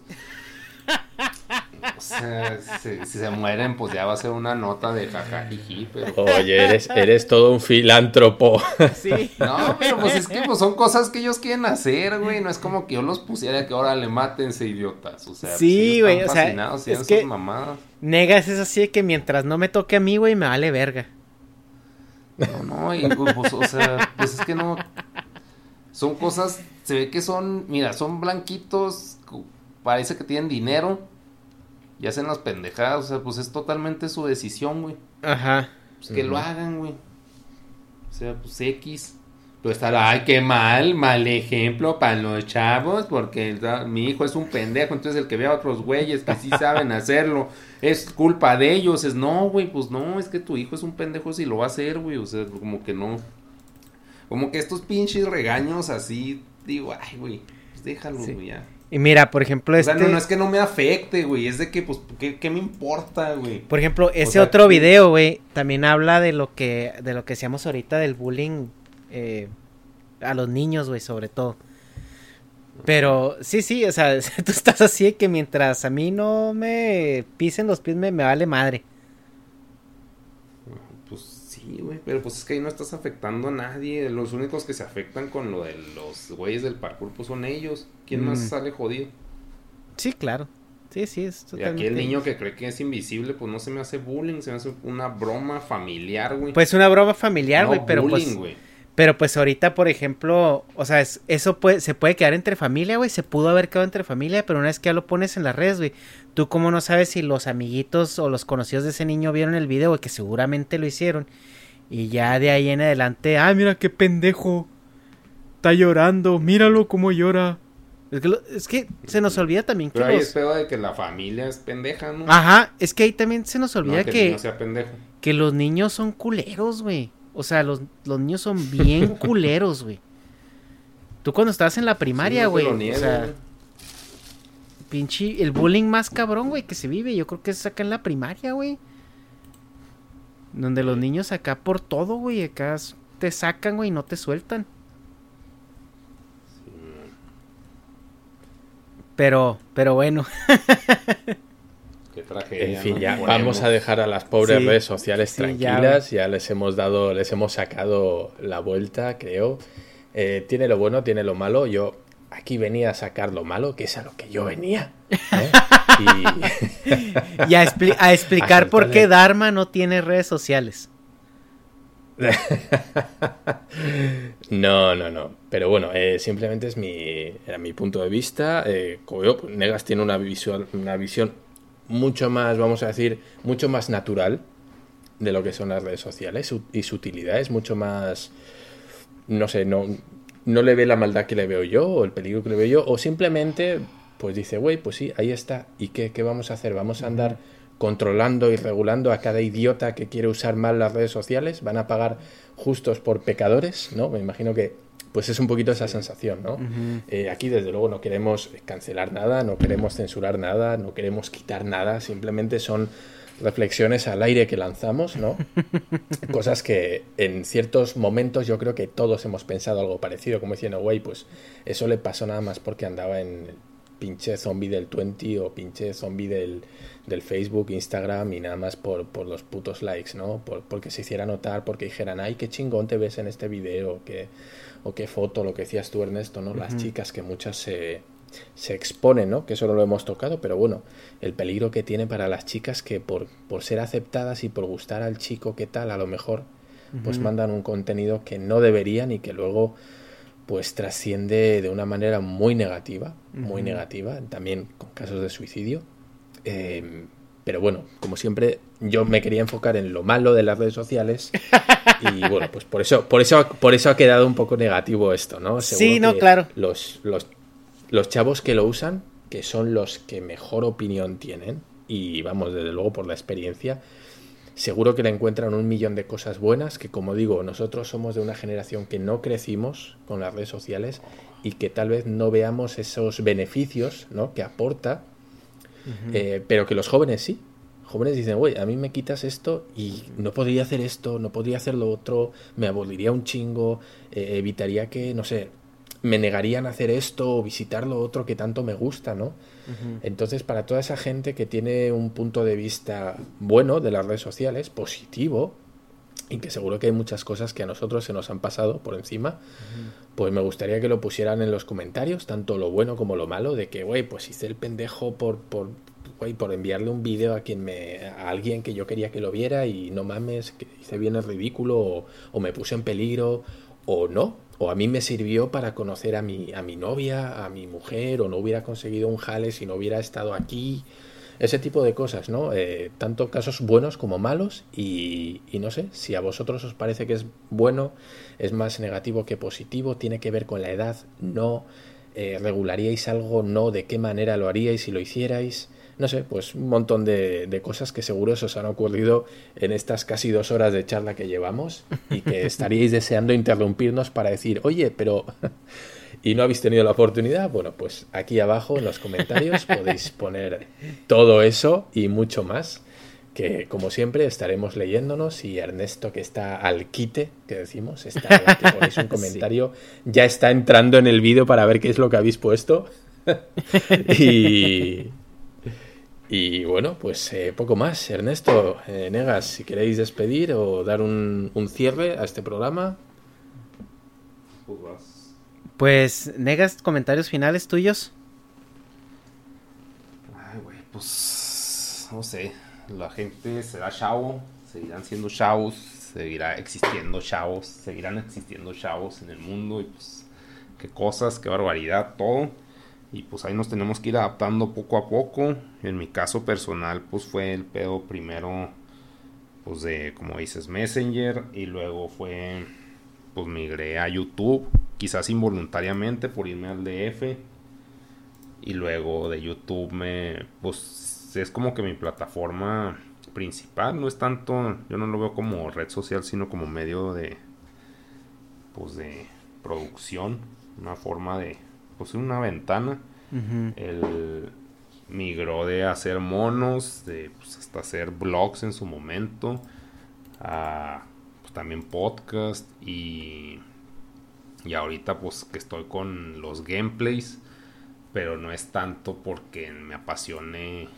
O sea, si, si se mueren, pues ya va a ser una nota de jajajiji, pero... Oye, eres, eres todo un filántropo. Sí. No, pero pues es que pues, son cosas que ellos quieren hacer, güey. No es como que yo los pusiera que ahora le mátense, idiotas. O sea, pues, Sí, güey, están o sea, es que- mamadas. Negas es así de que mientras no me toque a mí, güey, me vale verga. No, no, y pues, o sea, pues es que no. Son cosas, se ve que son, mira, son blanquitos, parece que tienen dinero y hacen las pendejadas, o sea, pues es totalmente su decisión, güey. Ajá. Pues que lo hagan, güey. O sea, pues X. Pero estará, ay, qué mal, mal ejemplo para los chavos, porque el- mi hijo es un pendejo, entonces el que vea a otros güeyes que sí saben hacerlo, es culpa de ellos. Es, no, güey, pues no, es que tu hijo es un pendejo si lo va a hacer, güey, o sea, como que no. Como que estos pinches regaños así, digo, ay, güey, pues déjalo, Sí. güey, ya. Y mira, por ejemplo, O este... sea, no, no es que no me afecte, güey, es de que, pues, ¿qué, qué me importa, güey? Por ejemplo, ese sea, otro video, güey, también habla de lo que de lo que decíamos ahorita del bullying eh, a los niños, güey, sobre todo. Pero sí, sí, o sea, tú estás así de que mientras a mí no me pisen los pies me, me vale madre. Pues sí, güey, pero pues es que ahí no estás afectando a nadie. Los únicos que se afectan con lo de los güeyes del parkour, pues son ellos. ¿Quién más Mm. sale jodido? Sí, claro. Sí, sí, es Y totalmente. aquí el niño que cree que es invisible, pues no se me hace bullying, se me hace una broma familiar, güey. Pues una broma familiar, No güey, pero bullying, pues güey. Pero pues ahorita, por ejemplo, o sea, es- eso puede se puede quedar entre familia, güey, se pudo haber quedado entre familia, pero una vez que ya lo pones en las redes, güey, tú cómo no sabes si los amiguitos o los conocidos de ese niño vieron el video, güey, que seguramente lo hicieron. Y ya de ahí en adelante, ah, mira qué pendejo. Está llorando, míralo cómo llora. Es que, lo- es que se nos olvida también que Pero ahí los... es pedo de que la familia es pendeja, ¿no? Ajá, es que ahí también se nos No, olvida que, el que, niño sea pendejo. que los niños son culeros, güey. O sea, los, los niños son bien culeros, güey. Tú cuando estabas en la primaria, Sí, no te güey. o sea, pinche. El bullying más cabrón, güey, que se vive. Yo creo que es acá en la primaria, güey. Donde los niños acá por todo, güey. Acá te sacan, güey, y no te sueltan. Pero, pero bueno. Tragedia. En fin, ¿no? ya vamos a dejar a las pobres Sí, redes sociales sí, tranquilas. Ya, les hemos dado, les hemos sacado la vuelta, creo. Eh, tiene lo bueno, tiene lo malo. Yo aquí venía a sacar lo malo, que es a lo que yo venía. ¿eh? Y Y a, expli- a explicar por qué. Dharma no tiene redes sociales. No, no, no. Pero bueno, eh, simplemente es mi, era mi punto de vista. Eh, como pues, Negas tiene una, visual, una visión mucho más, vamos a decir, mucho más natural de lo que son las redes sociales y su utilidad es mucho más, no sé, no, no le ve la maldad que le veo yo o el peligro que le veo yo o simplemente pues dice, güey, pues sí, ahí está. ¿Y qué, qué vamos a hacer? ¿Vamos a andar controlando y regulando a cada idiota que quiere usar mal las redes sociales? ¿Van a pagar justos por pecadores? ¿No? Me imagino que pues es un poquito esa sensación, ¿no? Eh, aquí desde luego no queremos cancelar nada, no queremos censurar nada, no queremos quitar nada, simplemente son reflexiones al aire que lanzamos, ¿no? Cosas que en ciertos momentos yo creo que todos hemos pensado algo parecido, como diciendo, güey, pues eso le pasó nada más porque andaba en el pinche zombie del 20 o pinche zombie del, del Facebook, Instagram y nada más por, por los putos likes, ¿no? Por, porque se hiciera notar, porque dijeran, ay, qué chingón te ves en este video, que, o qué foto, lo que decías tú, Ernesto, ¿no? Las chicas que muchas se, se exponen, ¿no? Que eso no lo hemos tocado, pero bueno, el peligro que tiene para las chicas que por, por ser aceptadas y por gustar al chico que tal, a lo mejor, pues mandan un contenido que no deberían y que luego pues trasciende de una manera muy negativa, muy negativa, también con casos de suicidio. Eh, pero bueno, como siempre, yo me quería enfocar en lo malo de las redes sociales y bueno, pues por eso, por eso, por eso ha quedado un poco negativo esto, ¿no? Sí, no, que claro. Los, los, los chavos que lo usan, que son los que mejor opinión tienen, y vamos, desde luego por la experiencia, seguro que le encuentran un millón de cosas buenas, que como digo, nosotros somos de una generación que no crecimos con las redes sociales y que tal vez no veamos esos beneficios ¿no? que aporta, eh, pero que los jóvenes sí. Jóvenes dicen, güey, a mí me quitas esto y no podría hacer esto, no podría hacer lo otro, me aburriría un chingo, eh, evitaría que, no sé, me negarían a hacer esto o visitar lo otro que tanto me gusta, ¿no? Entonces, para toda esa gente que tiene un punto de vista bueno de las redes sociales, positivo, y que seguro que hay muchas cosas que a nosotros se nos han pasado por encima, pues me gustaría que lo pusieran en los comentarios, tanto lo bueno como lo malo, de que, güey, pues hice el pendejo por, por, por enviarle un vídeo a quien me, a alguien que yo quería que lo viera y no mames, que hice bien el ridículo o, o me puse en peligro o no, o a mí me sirvió para conocer a mi, a mi novia, a mi mujer, o no hubiera conseguido un jale si no hubiera estado aquí, ese tipo de cosas, ¿no? Eh, tanto casos buenos como malos y, y, no sé, si a vosotros os parece que es bueno, es más negativo que positivo, tiene que ver con la edad, no, eh, regularíais algo, no, de qué manera lo haríais si lo hicierais, no sé, pues un montón de, de cosas que seguro os han ocurrido en estas casi dos horas de charla que llevamos y que estaríais deseando interrumpirnos para decir, oye, pero y no habéis tenido la oportunidad, bueno, pues aquí abajo en los comentarios podéis poner todo eso y mucho más, que como siempre estaremos leyéndonos y Ernesto que está al quite, que decimos, está que ponéis un comentario, sí. ya está entrando en el vídeo para ver qué es lo que habéis puesto. y, y bueno, pues eh, poco más. Ernesto, eh, Negas, si queréis despedir o dar un, un cierre a este programa. Pues, Negas, comentarios finales tuyos. Ay, güey, pues no sé. La gente será chavo, seguirán siendo chavos, seguirá existiendo chavos, seguirán existiendo chavos en el mundo y pues qué cosas, qué barbaridad, todo y pues ahí nos tenemos que ir adaptando poco a poco. En mi caso personal, pues fue el pedo primero, pues de, como dices, Messenger, y luego fue, pues migré a YouTube, quizás involuntariamente por irme al DF, y luego de YouTube me, pues es como que mi plataforma principal, no es tanto, yo no lo veo como red social, sino como medio de, pues de producción, una forma de pues una ventana. Uh -huh. Él migró de hacer monos, de pues, hasta hacer blogs en su momento, a pues, también podcast y, y ahorita pues que estoy con los gameplays, pero no es tanto porque me apasione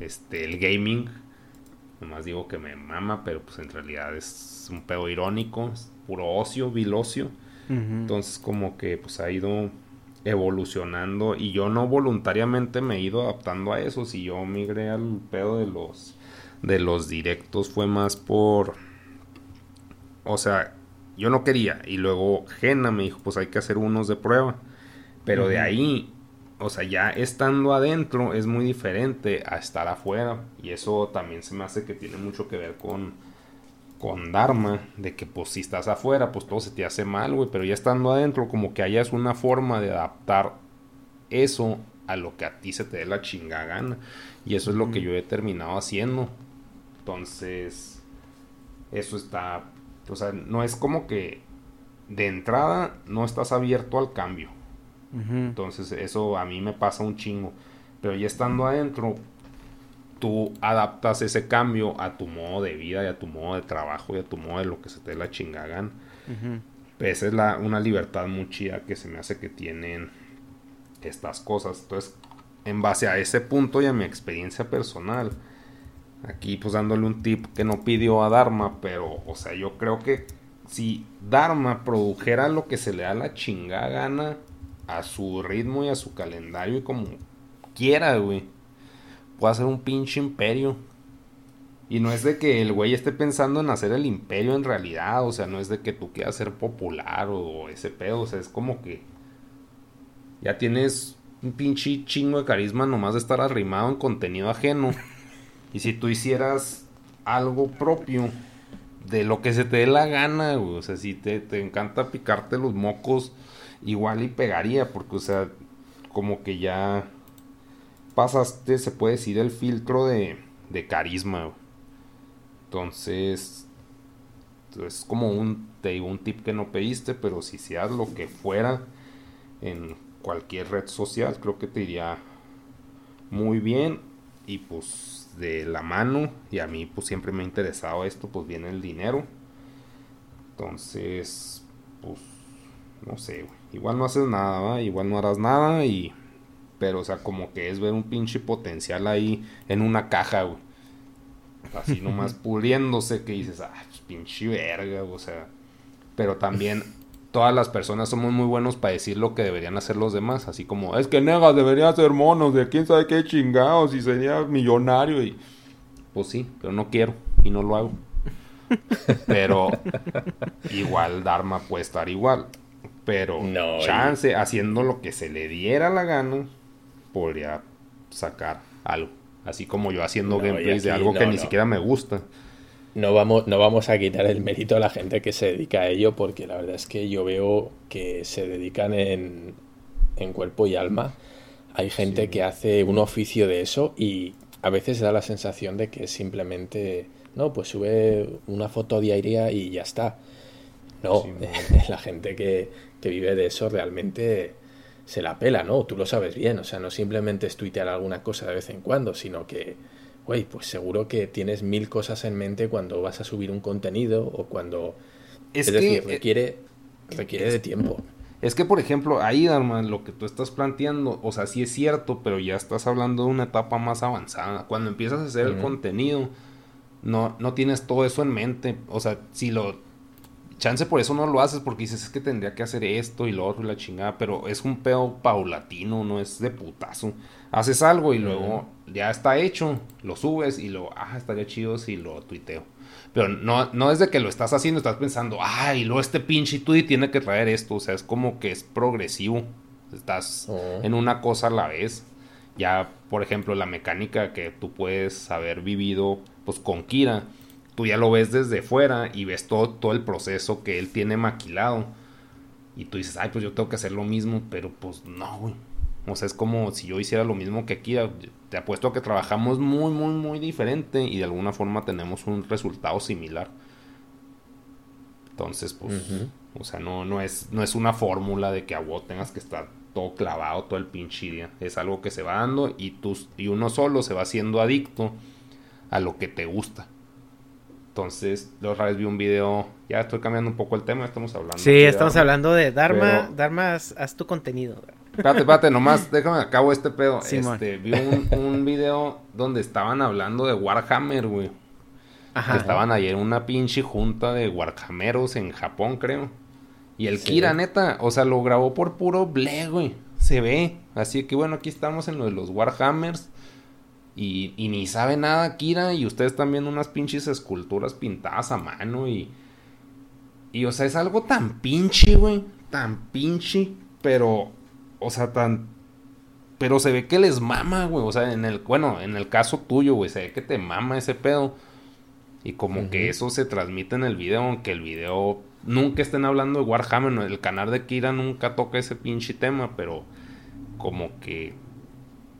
este el gaming. Nomás digo que me mama, pero pues en realidad es un pedo irónico, es puro ocio, vil ocio. Uh -huh. Entonces como que pues ha ido evolucionando y yo no voluntariamente me he ido adaptando a eso. Si yo migré al pedo de los de los directos fue más por o sea, yo no quería y luego Gena me dijo, pues hay que hacer unos de prueba. Pero uh -huh. de ahí, o sea, ya estando adentro es muy diferente a estar afuera y eso también se me hace que tiene mucho que ver con con Dharma, de que pues si estás afuera, pues todo se te hace mal, güey, pero ya estando adentro, como que hayas una forma de adaptar eso a lo que a ti se te dé la chingada gana. Y eso es lo que yo he terminado haciendo. Entonces, eso está, o sea, no es como que de entrada no estás abierto al cambio. Uh -huh. Entonces, eso a mí me pasa un chingo. Pero ya estando adentro, tú adaptas ese cambio a tu modo de vida y a tu modo de trabajo y a tu modo de lo que se te la chingagan. Uh -huh. Esa es la, una libertad muy chida que se me hace que tienen estas cosas. Entonces, en base a ese punto y a mi experiencia personal, aquí pues dándole un tip que no pidió a Dharma, pero, o sea, yo creo que si Dharma produjera lo que se le da la chingada gana a su ritmo y a su calendario y como quiera, güey puede hacer un pinche imperio. Y no es de que el güey esté pensando en hacer el imperio en realidad, o sea, no es de que tú quieras ser popular o ese pedo, o sea, es como que ya tienes un pinche chingo de carisma nomás de estar arrimado en contenido ajeno. Y si tú hicieras algo propio de lo que se te dé la gana, o sea, si te, te encanta picarte los mocos, igual y pegaría, porque, o sea, como que ya pasaste, se puede decir, el filtro de, de carisma. Entonces, es como un, un tip que no pediste, pero si seas lo que fuera en cualquier red social, creo que te iría muy bien y pues de la mano y a mí pues siempre me ha interesado esto, pues viene el dinero. Entonces, pues no sé, güey. Igual no haces nada, ¿va? igual no harás nada y... Pero, o sea, como que es ver un pinche potencial ahí en una caja, güey. Así nomás puliéndose que dices, ah, pues, pinche verga, o sea. Pero también todas las personas somos muy buenos para decir lo que deberían hacer los demás. Así como, es que Negas debería ser monos de quién sabe qué chingados y sería millonario. Y pues sí, pero no quiero y no lo hago. Pero igual Dharma puede estar igual. Pero chance, haciendo lo que se le diera la gana, podría sacar algo. Así como yo haciendo gameplays de algo que ni siquiera me gusta. No vamos, no vamos a quitar el mérito a la gente que se dedica a ello, porque la verdad es que yo veo que se dedican en, en cuerpo y alma. Hay gente que hace un oficio de eso y a veces da la sensación de que simplemente, no, pues sube una foto diaria y ya está. No, la gente que, que, vive de eso realmente se la pela, ¿no? Tú lo sabes bien, o sea, no simplemente es tuitear alguna cosa de vez en cuando, sino que, güey, pues seguro que tienes mil cosas en mente cuando vas a subir un contenido o cuando... Es, decir, eh, requiere, requiere de tiempo. Es que, por ejemplo, ahí, Darman, lo que tú estás planteando, o sea, sí es cierto, pero ya estás hablando de una etapa más avanzada. Cuando empiezas a hacer el contenido, no, no tienes todo eso en mente. O sea, si lo... Chance por eso no lo haces, porque dices, es que tendría que hacer esto y lo otro y la chingada, pero es un pedo paulatino, no es de putazo. Haces algo y luego ya está hecho, lo subes y lo, ah, estaría chido si lo tuiteo. Pero no, no desde que lo estás haciendo, estás pensando, ay, luego este pinche tweet tiene que traer esto. O sea, es como que es progresivo. Estás en una cosa a la vez. Ya, por ejemplo, la mecánica que tú puedes haber vivido pues con Kira, tú ya lo ves desde fuera y ves todo, todo el proceso que él tiene maquilado. Y tú dices, ay, pues yo tengo que hacer lo mismo, pero pues no, güey. O sea, es como si yo hiciera lo mismo que Kira te apuesto a que trabajamos muy, muy, muy diferente y de alguna forma tenemos un resultado similar. Entonces, pues, o sea, no, no, es, no es una fórmula de que a vos tengas que estar todo clavado todo el pinche día. Es algo que se va dando y, tú, y uno solo se va haciendo adicto a lo que te gusta. Entonces, otra vez vi un video, ya estoy cambiando un poco el tema, estamos hablando. Sí, estamos hablando de Dharma, Dharma, haz, tu contenido. Espérate, espérate, nomás, déjame acabo este pedo. este, vi un, un, video donde estaban hablando de Warhammer, güey. Ajá. estaban ayer en una pinche junta de Warhammeros en Japón, creo. Y el Kira, neta, o sea, lo grabó por puro ble, güey. Se ve. Así que bueno, aquí estamos en lo de los Warhammers. Y, y ni sabe nada Kira. Y ustedes también unas pinches esculturas pintadas a mano. Y, y o sea, es algo tan pinche, güey. Tan pinche. Pero o sea, tan... Pero se ve que les mama, güey. O sea, en el... Bueno, en el caso tuyo, güey. Se ve que te mama ese pedo. Y como que eso se transmite en el video. Aunque el video... Nunca estén hablando de Warhammer. El canal de Kira nunca toca ese pinche tema. Pero... Como que...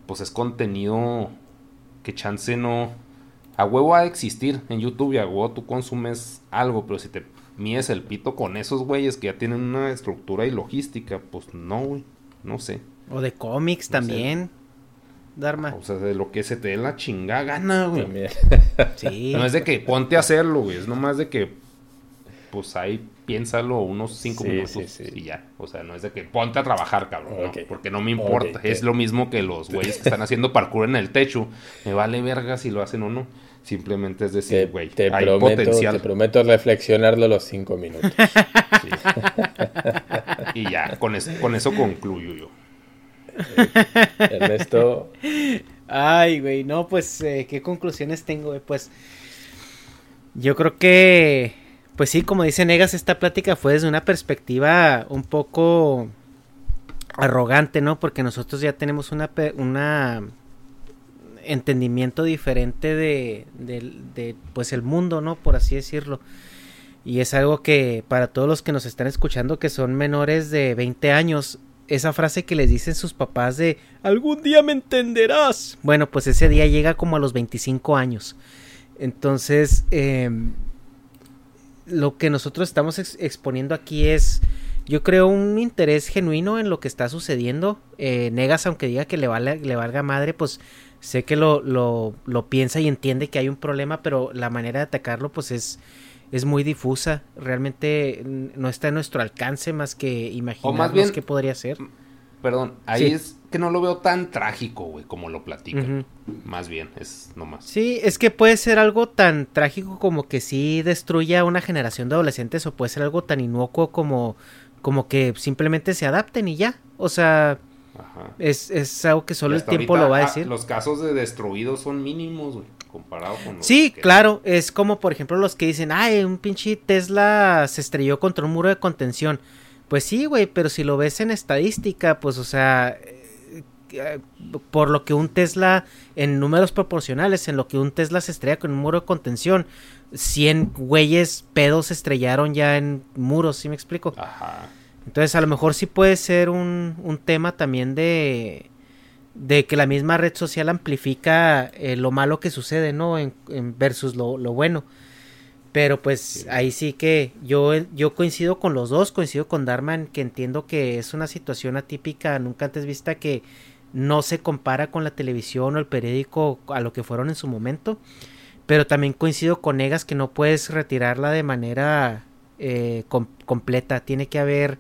Pues es contenido... Que chance no... A huevo va a existir en YouTube y a huevo tú consumes algo, pero si te mides el pito con esos güeyes que ya tienen una estructura y logística, pues no, güey. No sé. O de cómics también. Dharma. O sea, de lo que se te dé la chingada gana, güey. sí. No es de que ponte a hacerlo, güey. Es nomás de que, pues ahí piénsalo unos cinco minutos y ya. O sea, no es de que ponte a trabajar, cabrón. No, porque no me importa. Es lo mismo que los güeyes que están haciendo parkour en el techo. Me vale verga si lo hacen o no. Simplemente es decir, güey, hay potencial. Te prometo reflexionarlo los cinco minutos. y ya, con eso, con eso concluyo yo. Ernesto. Ay, güey, no, pues, eh, ¿qué conclusiones tengo? Güey? Pues, yo creo que, pues sí, como dice Negas, esta plática fue desde una perspectiva un poco arrogante, ¿no? Porque nosotros ya tenemos una, una entendimiento diferente de, de, pues el mundo, ¿no? Por así decirlo. Y es algo que para todos los que nos están escuchando que son menores de 20 años, esa frase que les dicen sus papás de algún día me entenderás. Bueno, pues ese día llega como a los 25 años. Entonces, em, lo que nosotros estamos exponiendo aquí es, yo creo, un interés genuino en lo que está sucediendo. Eh, negas, aunque diga que le, vale, le valga madre, pues sé que lo, lo, lo, piensa y entiende que hay un problema, pero la manera de atacarlo pues es, es muy difusa. Realmente no está en nuestro alcance más que imaginarnos bien, qué podría ser. Perdón, ahí es que no lo veo tan trágico, güey, como lo platican. Más bien, es nomás. Sí, es que puede ser algo tan trágico como que sí destruya a una generación de adolescentes o puede ser algo tan inocuo como, como que simplemente se adapten y ya. O sea, Es, es algo que solo el tiempo lo va a ah, decir. los casos de destruidos son mínimos, güey comparado con Sí, claro, es como por ejemplo los que dicen, ay, un pinche Tesla se estrelló contra un muro de contención. Pues sí, güey, pero si lo ves en estadística, pues o sea, eh, por lo que un Tesla en números proporcionales, en lo que un Tesla se estrella con un muro de contención, 100 güeyes pedos se estrellaron ya en muros, ¿sí me explico? Ajá. Entonces a lo mejor sí puede ser un, un tema también de de que la misma red social amplifica eh, lo malo que sucede, ¿no? En, versus lo, bueno. Pero pues ahí sí que yo, yo coincido con los dos, coincido con Darman, que entiendo que es una situación atípica, nunca antes vista, que no se compara con la televisión o el periódico a lo que fueron en su momento. Pero también coincido con Egas que no puedes retirarla de manera eh, completa. Tiene que haber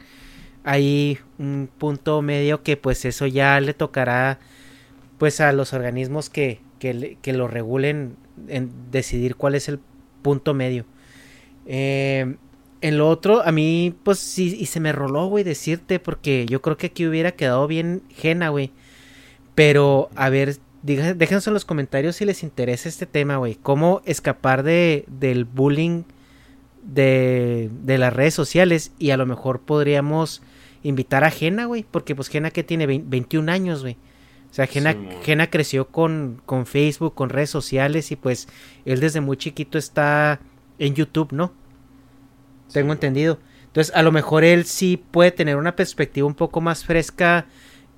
hay un punto medio que pues eso ya le tocará pues a los organismos que, que, lo regulen en decidir cuál es el punto medio. En lo otro, a mí, pues sí, y se me roló, güey, decirte, porque yo creo que aquí hubiera quedado bien Jena, güey. Pero, a ver, déjenos en los comentarios si les interesa este tema, güey. Cómo escapar de, del bullying de, de las redes sociales y a lo mejor podríamos invitar a Jena, güey, porque pues Jena que tiene 21 años, güey. O sea, Jena, creció con, con Facebook, con redes sociales y pues él desde muy chiquito está en YouTube, ¿no? Tengo entendido. Entonces, a lo mejor él sí puede tener una perspectiva un poco más fresca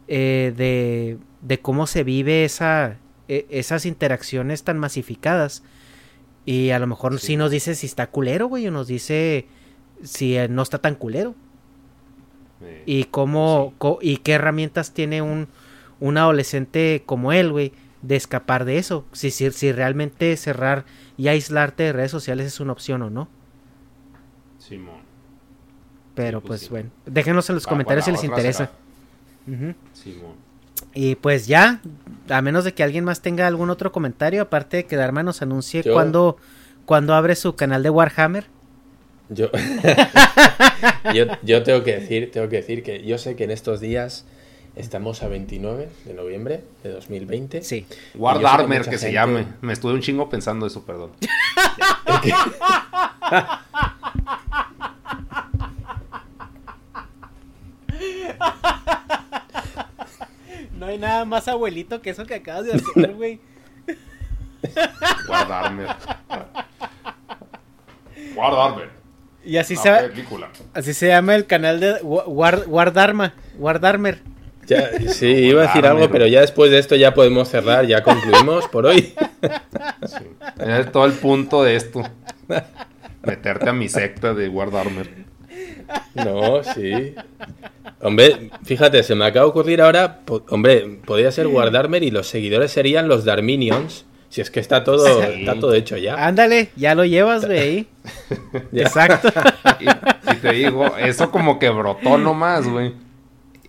eh, de, de, cómo se vive esa, e, esas interacciones tan masificadas. Y a lo mejor sí. nos dice si está culero, güey, o nos dice si eh, no está tan culero y cómo y qué herramientas tiene un, un adolescente como él, güey, de escapar de eso. Si, si, si, realmente cerrar y aislarte de redes sociales es una opción o no. Simón. Pero pues, pues bueno, déjenos en los comentarios si les interesa. Simón. Y pues ya, a menos de que alguien más tenga algún otro comentario, aparte de que Dharma nos anuncie cuando, cuando abre su canal de Warhammer. Yo, yo, tengo que decir, tengo que decir que yo sé que en estos días estamos a 29 de noviembre de 2020. Sí. Guardarmer que, que se llame. Me estuve un chingo pensando eso, perdón. No hay nada más abuelito que eso que acabas de hacer, güey. Guardarmer. Guardarmer. Y así se, así se llama el canal de Guardarma, Guardarmer. Ya, sí, iba a decir algo, pero ya después de esto ya podemos cerrar, ya concluimos por hoy. Es todo el punto de esto. Meterte a mi secta de Guardarmer. No, sí. Hombre, fíjate, se me acaba de ocurrir ahora, hombre, podría ser Guardarmer y los seguidores serían los Darminions si es que está todo, está todo hecho ya. Ándale, ya lo llevas, güey. Exacto. y, te digo, eso como que brotó nomás, güey.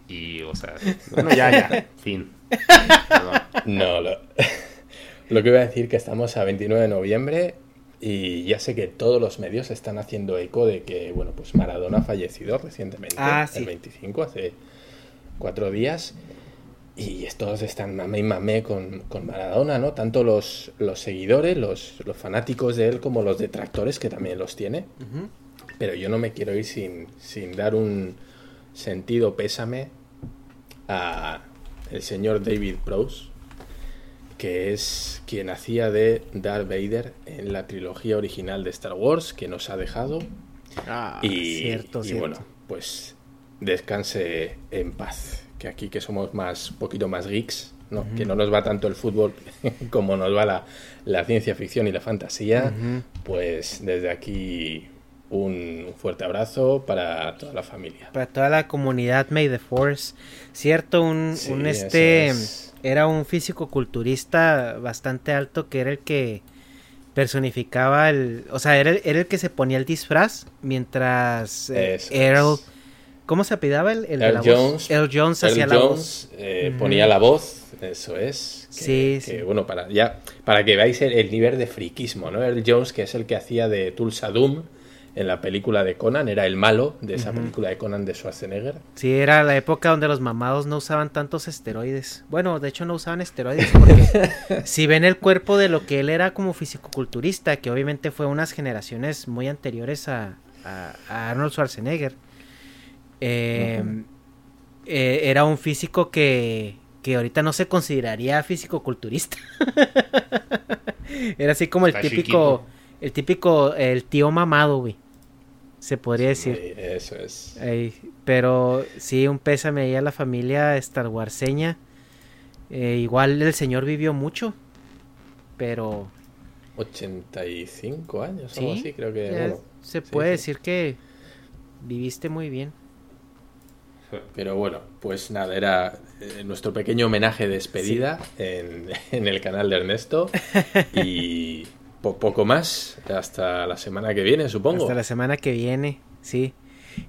Y, o sea, bueno, ya, ya, fin. No, lo, lo que iba a decir que estamos a 29 de noviembre y ya sé que todos los medios están haciendo eco de que, bueno, pues Maradona ha fallecido recientemente, ah, el 25, hace cuatro días. Y todos están mame y mame con, Maradona, ¿no? Tanto los, los seguidores, los, los, fanáticos de él, como los detractores, que también los tiene. Pero yo no me quiero ir sin, sin dar un sentido pésame a el señor David Prowse, que es quien hacía de Darth Vader en la trilogía original de Star Wars, que nos ha dejado. Ah, y, cierto, y bueno, pues descanse en paz que aquí que somos más, poquito más geeks, ¿no? que no nos va tanto el fútbol como nos va la, la ciencia ficción y la fantasía, pues desde aquí un fuerte abrazo para toda la familia. Para toda la comunidad May the Force. Cierto, un, un este era un físico culturista bastante alto que era el que personificaba el, o sea, era, el que se ponía el disfraz mientras eh, Earl, ¿cómo se apidaba el, el Earl Jones? Earl Jones hacía la voz. Eh, ponía la voz, eso es. sí, sí. Bueno, para ya para que veáis el, nivel de friquismo, ¿no? Earl Jones, que es el que hacía de Tulsa Doom en la película de Conan, era el malo de esa película de Conan de Schwarzenegger. Sí, era la época donde los mamados no usaban tantos esteroides. Bueno, de hecho no usaban esteroides porque si ven el cuerpo de lo que él era como fisicoculturista, que obviamente fue unas generaciones muy anteriores a, Arnold Schwarzenegger, eh, eh, era un físico que, que ahorita no se consideraría físico-culturista. era así como el típico, el típico, el tío mamado, güey se podría decir. Eso es. pero sí, un pésame ahí a la familia Star Warseña. Eh, igual el señor vivió mucho, pero... 85 años, algo así, creo que... se puede decir que viviste muy bien. Pero bueno, pues nada, era eh, nuestro pequeño homenaje de despedida en, en, el canal de Ernesto. Y poco más. Hasta la semana que viene, supongo. Hasta la semana que viene, sí.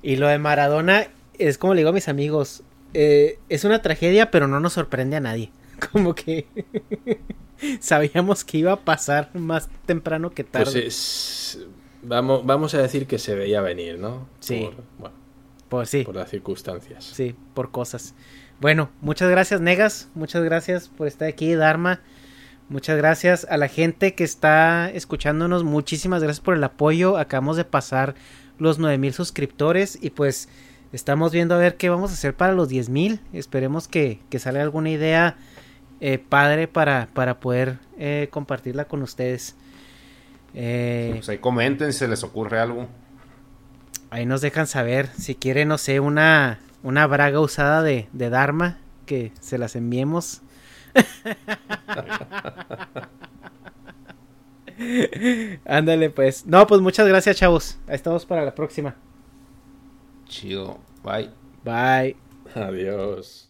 Y lo de Maradona es como le digo a mis amigos. Eh, es una tragedia, pero no nos sorprende a nadie. Como que sabíamos que iba a pasar más temprano que tarde. Pues vamos, vamos a decir que se veía venir, ¿no? Sí. Por, sí. por las circunstancias. Sí, por cosas. Bueno, muchas gracias, Negas. Muchas gracias por estar aquí, Dharma. Muchas gracias a la gente que está escuchándonos. Muchísimas gracias por el apoyo. Acabamos de pasar los 9000 suscriptores y pues estamos viendo a ver qué vamos a hacer para los 10000. Esperemos que, que salga alguna idea eh, padre para, para poder eh, compartirla con ustedes. Eh, pues ahí comenten si les ocurre algo. Ahí nos dejan saber si quieren, no sé, una, una braga usada de, de Dharma que se las enviemos. Ándale, pues. No, pues muchas gracias, chavos. Ahí estamos para la próxima. Chido. Bye. Bye. Adiós.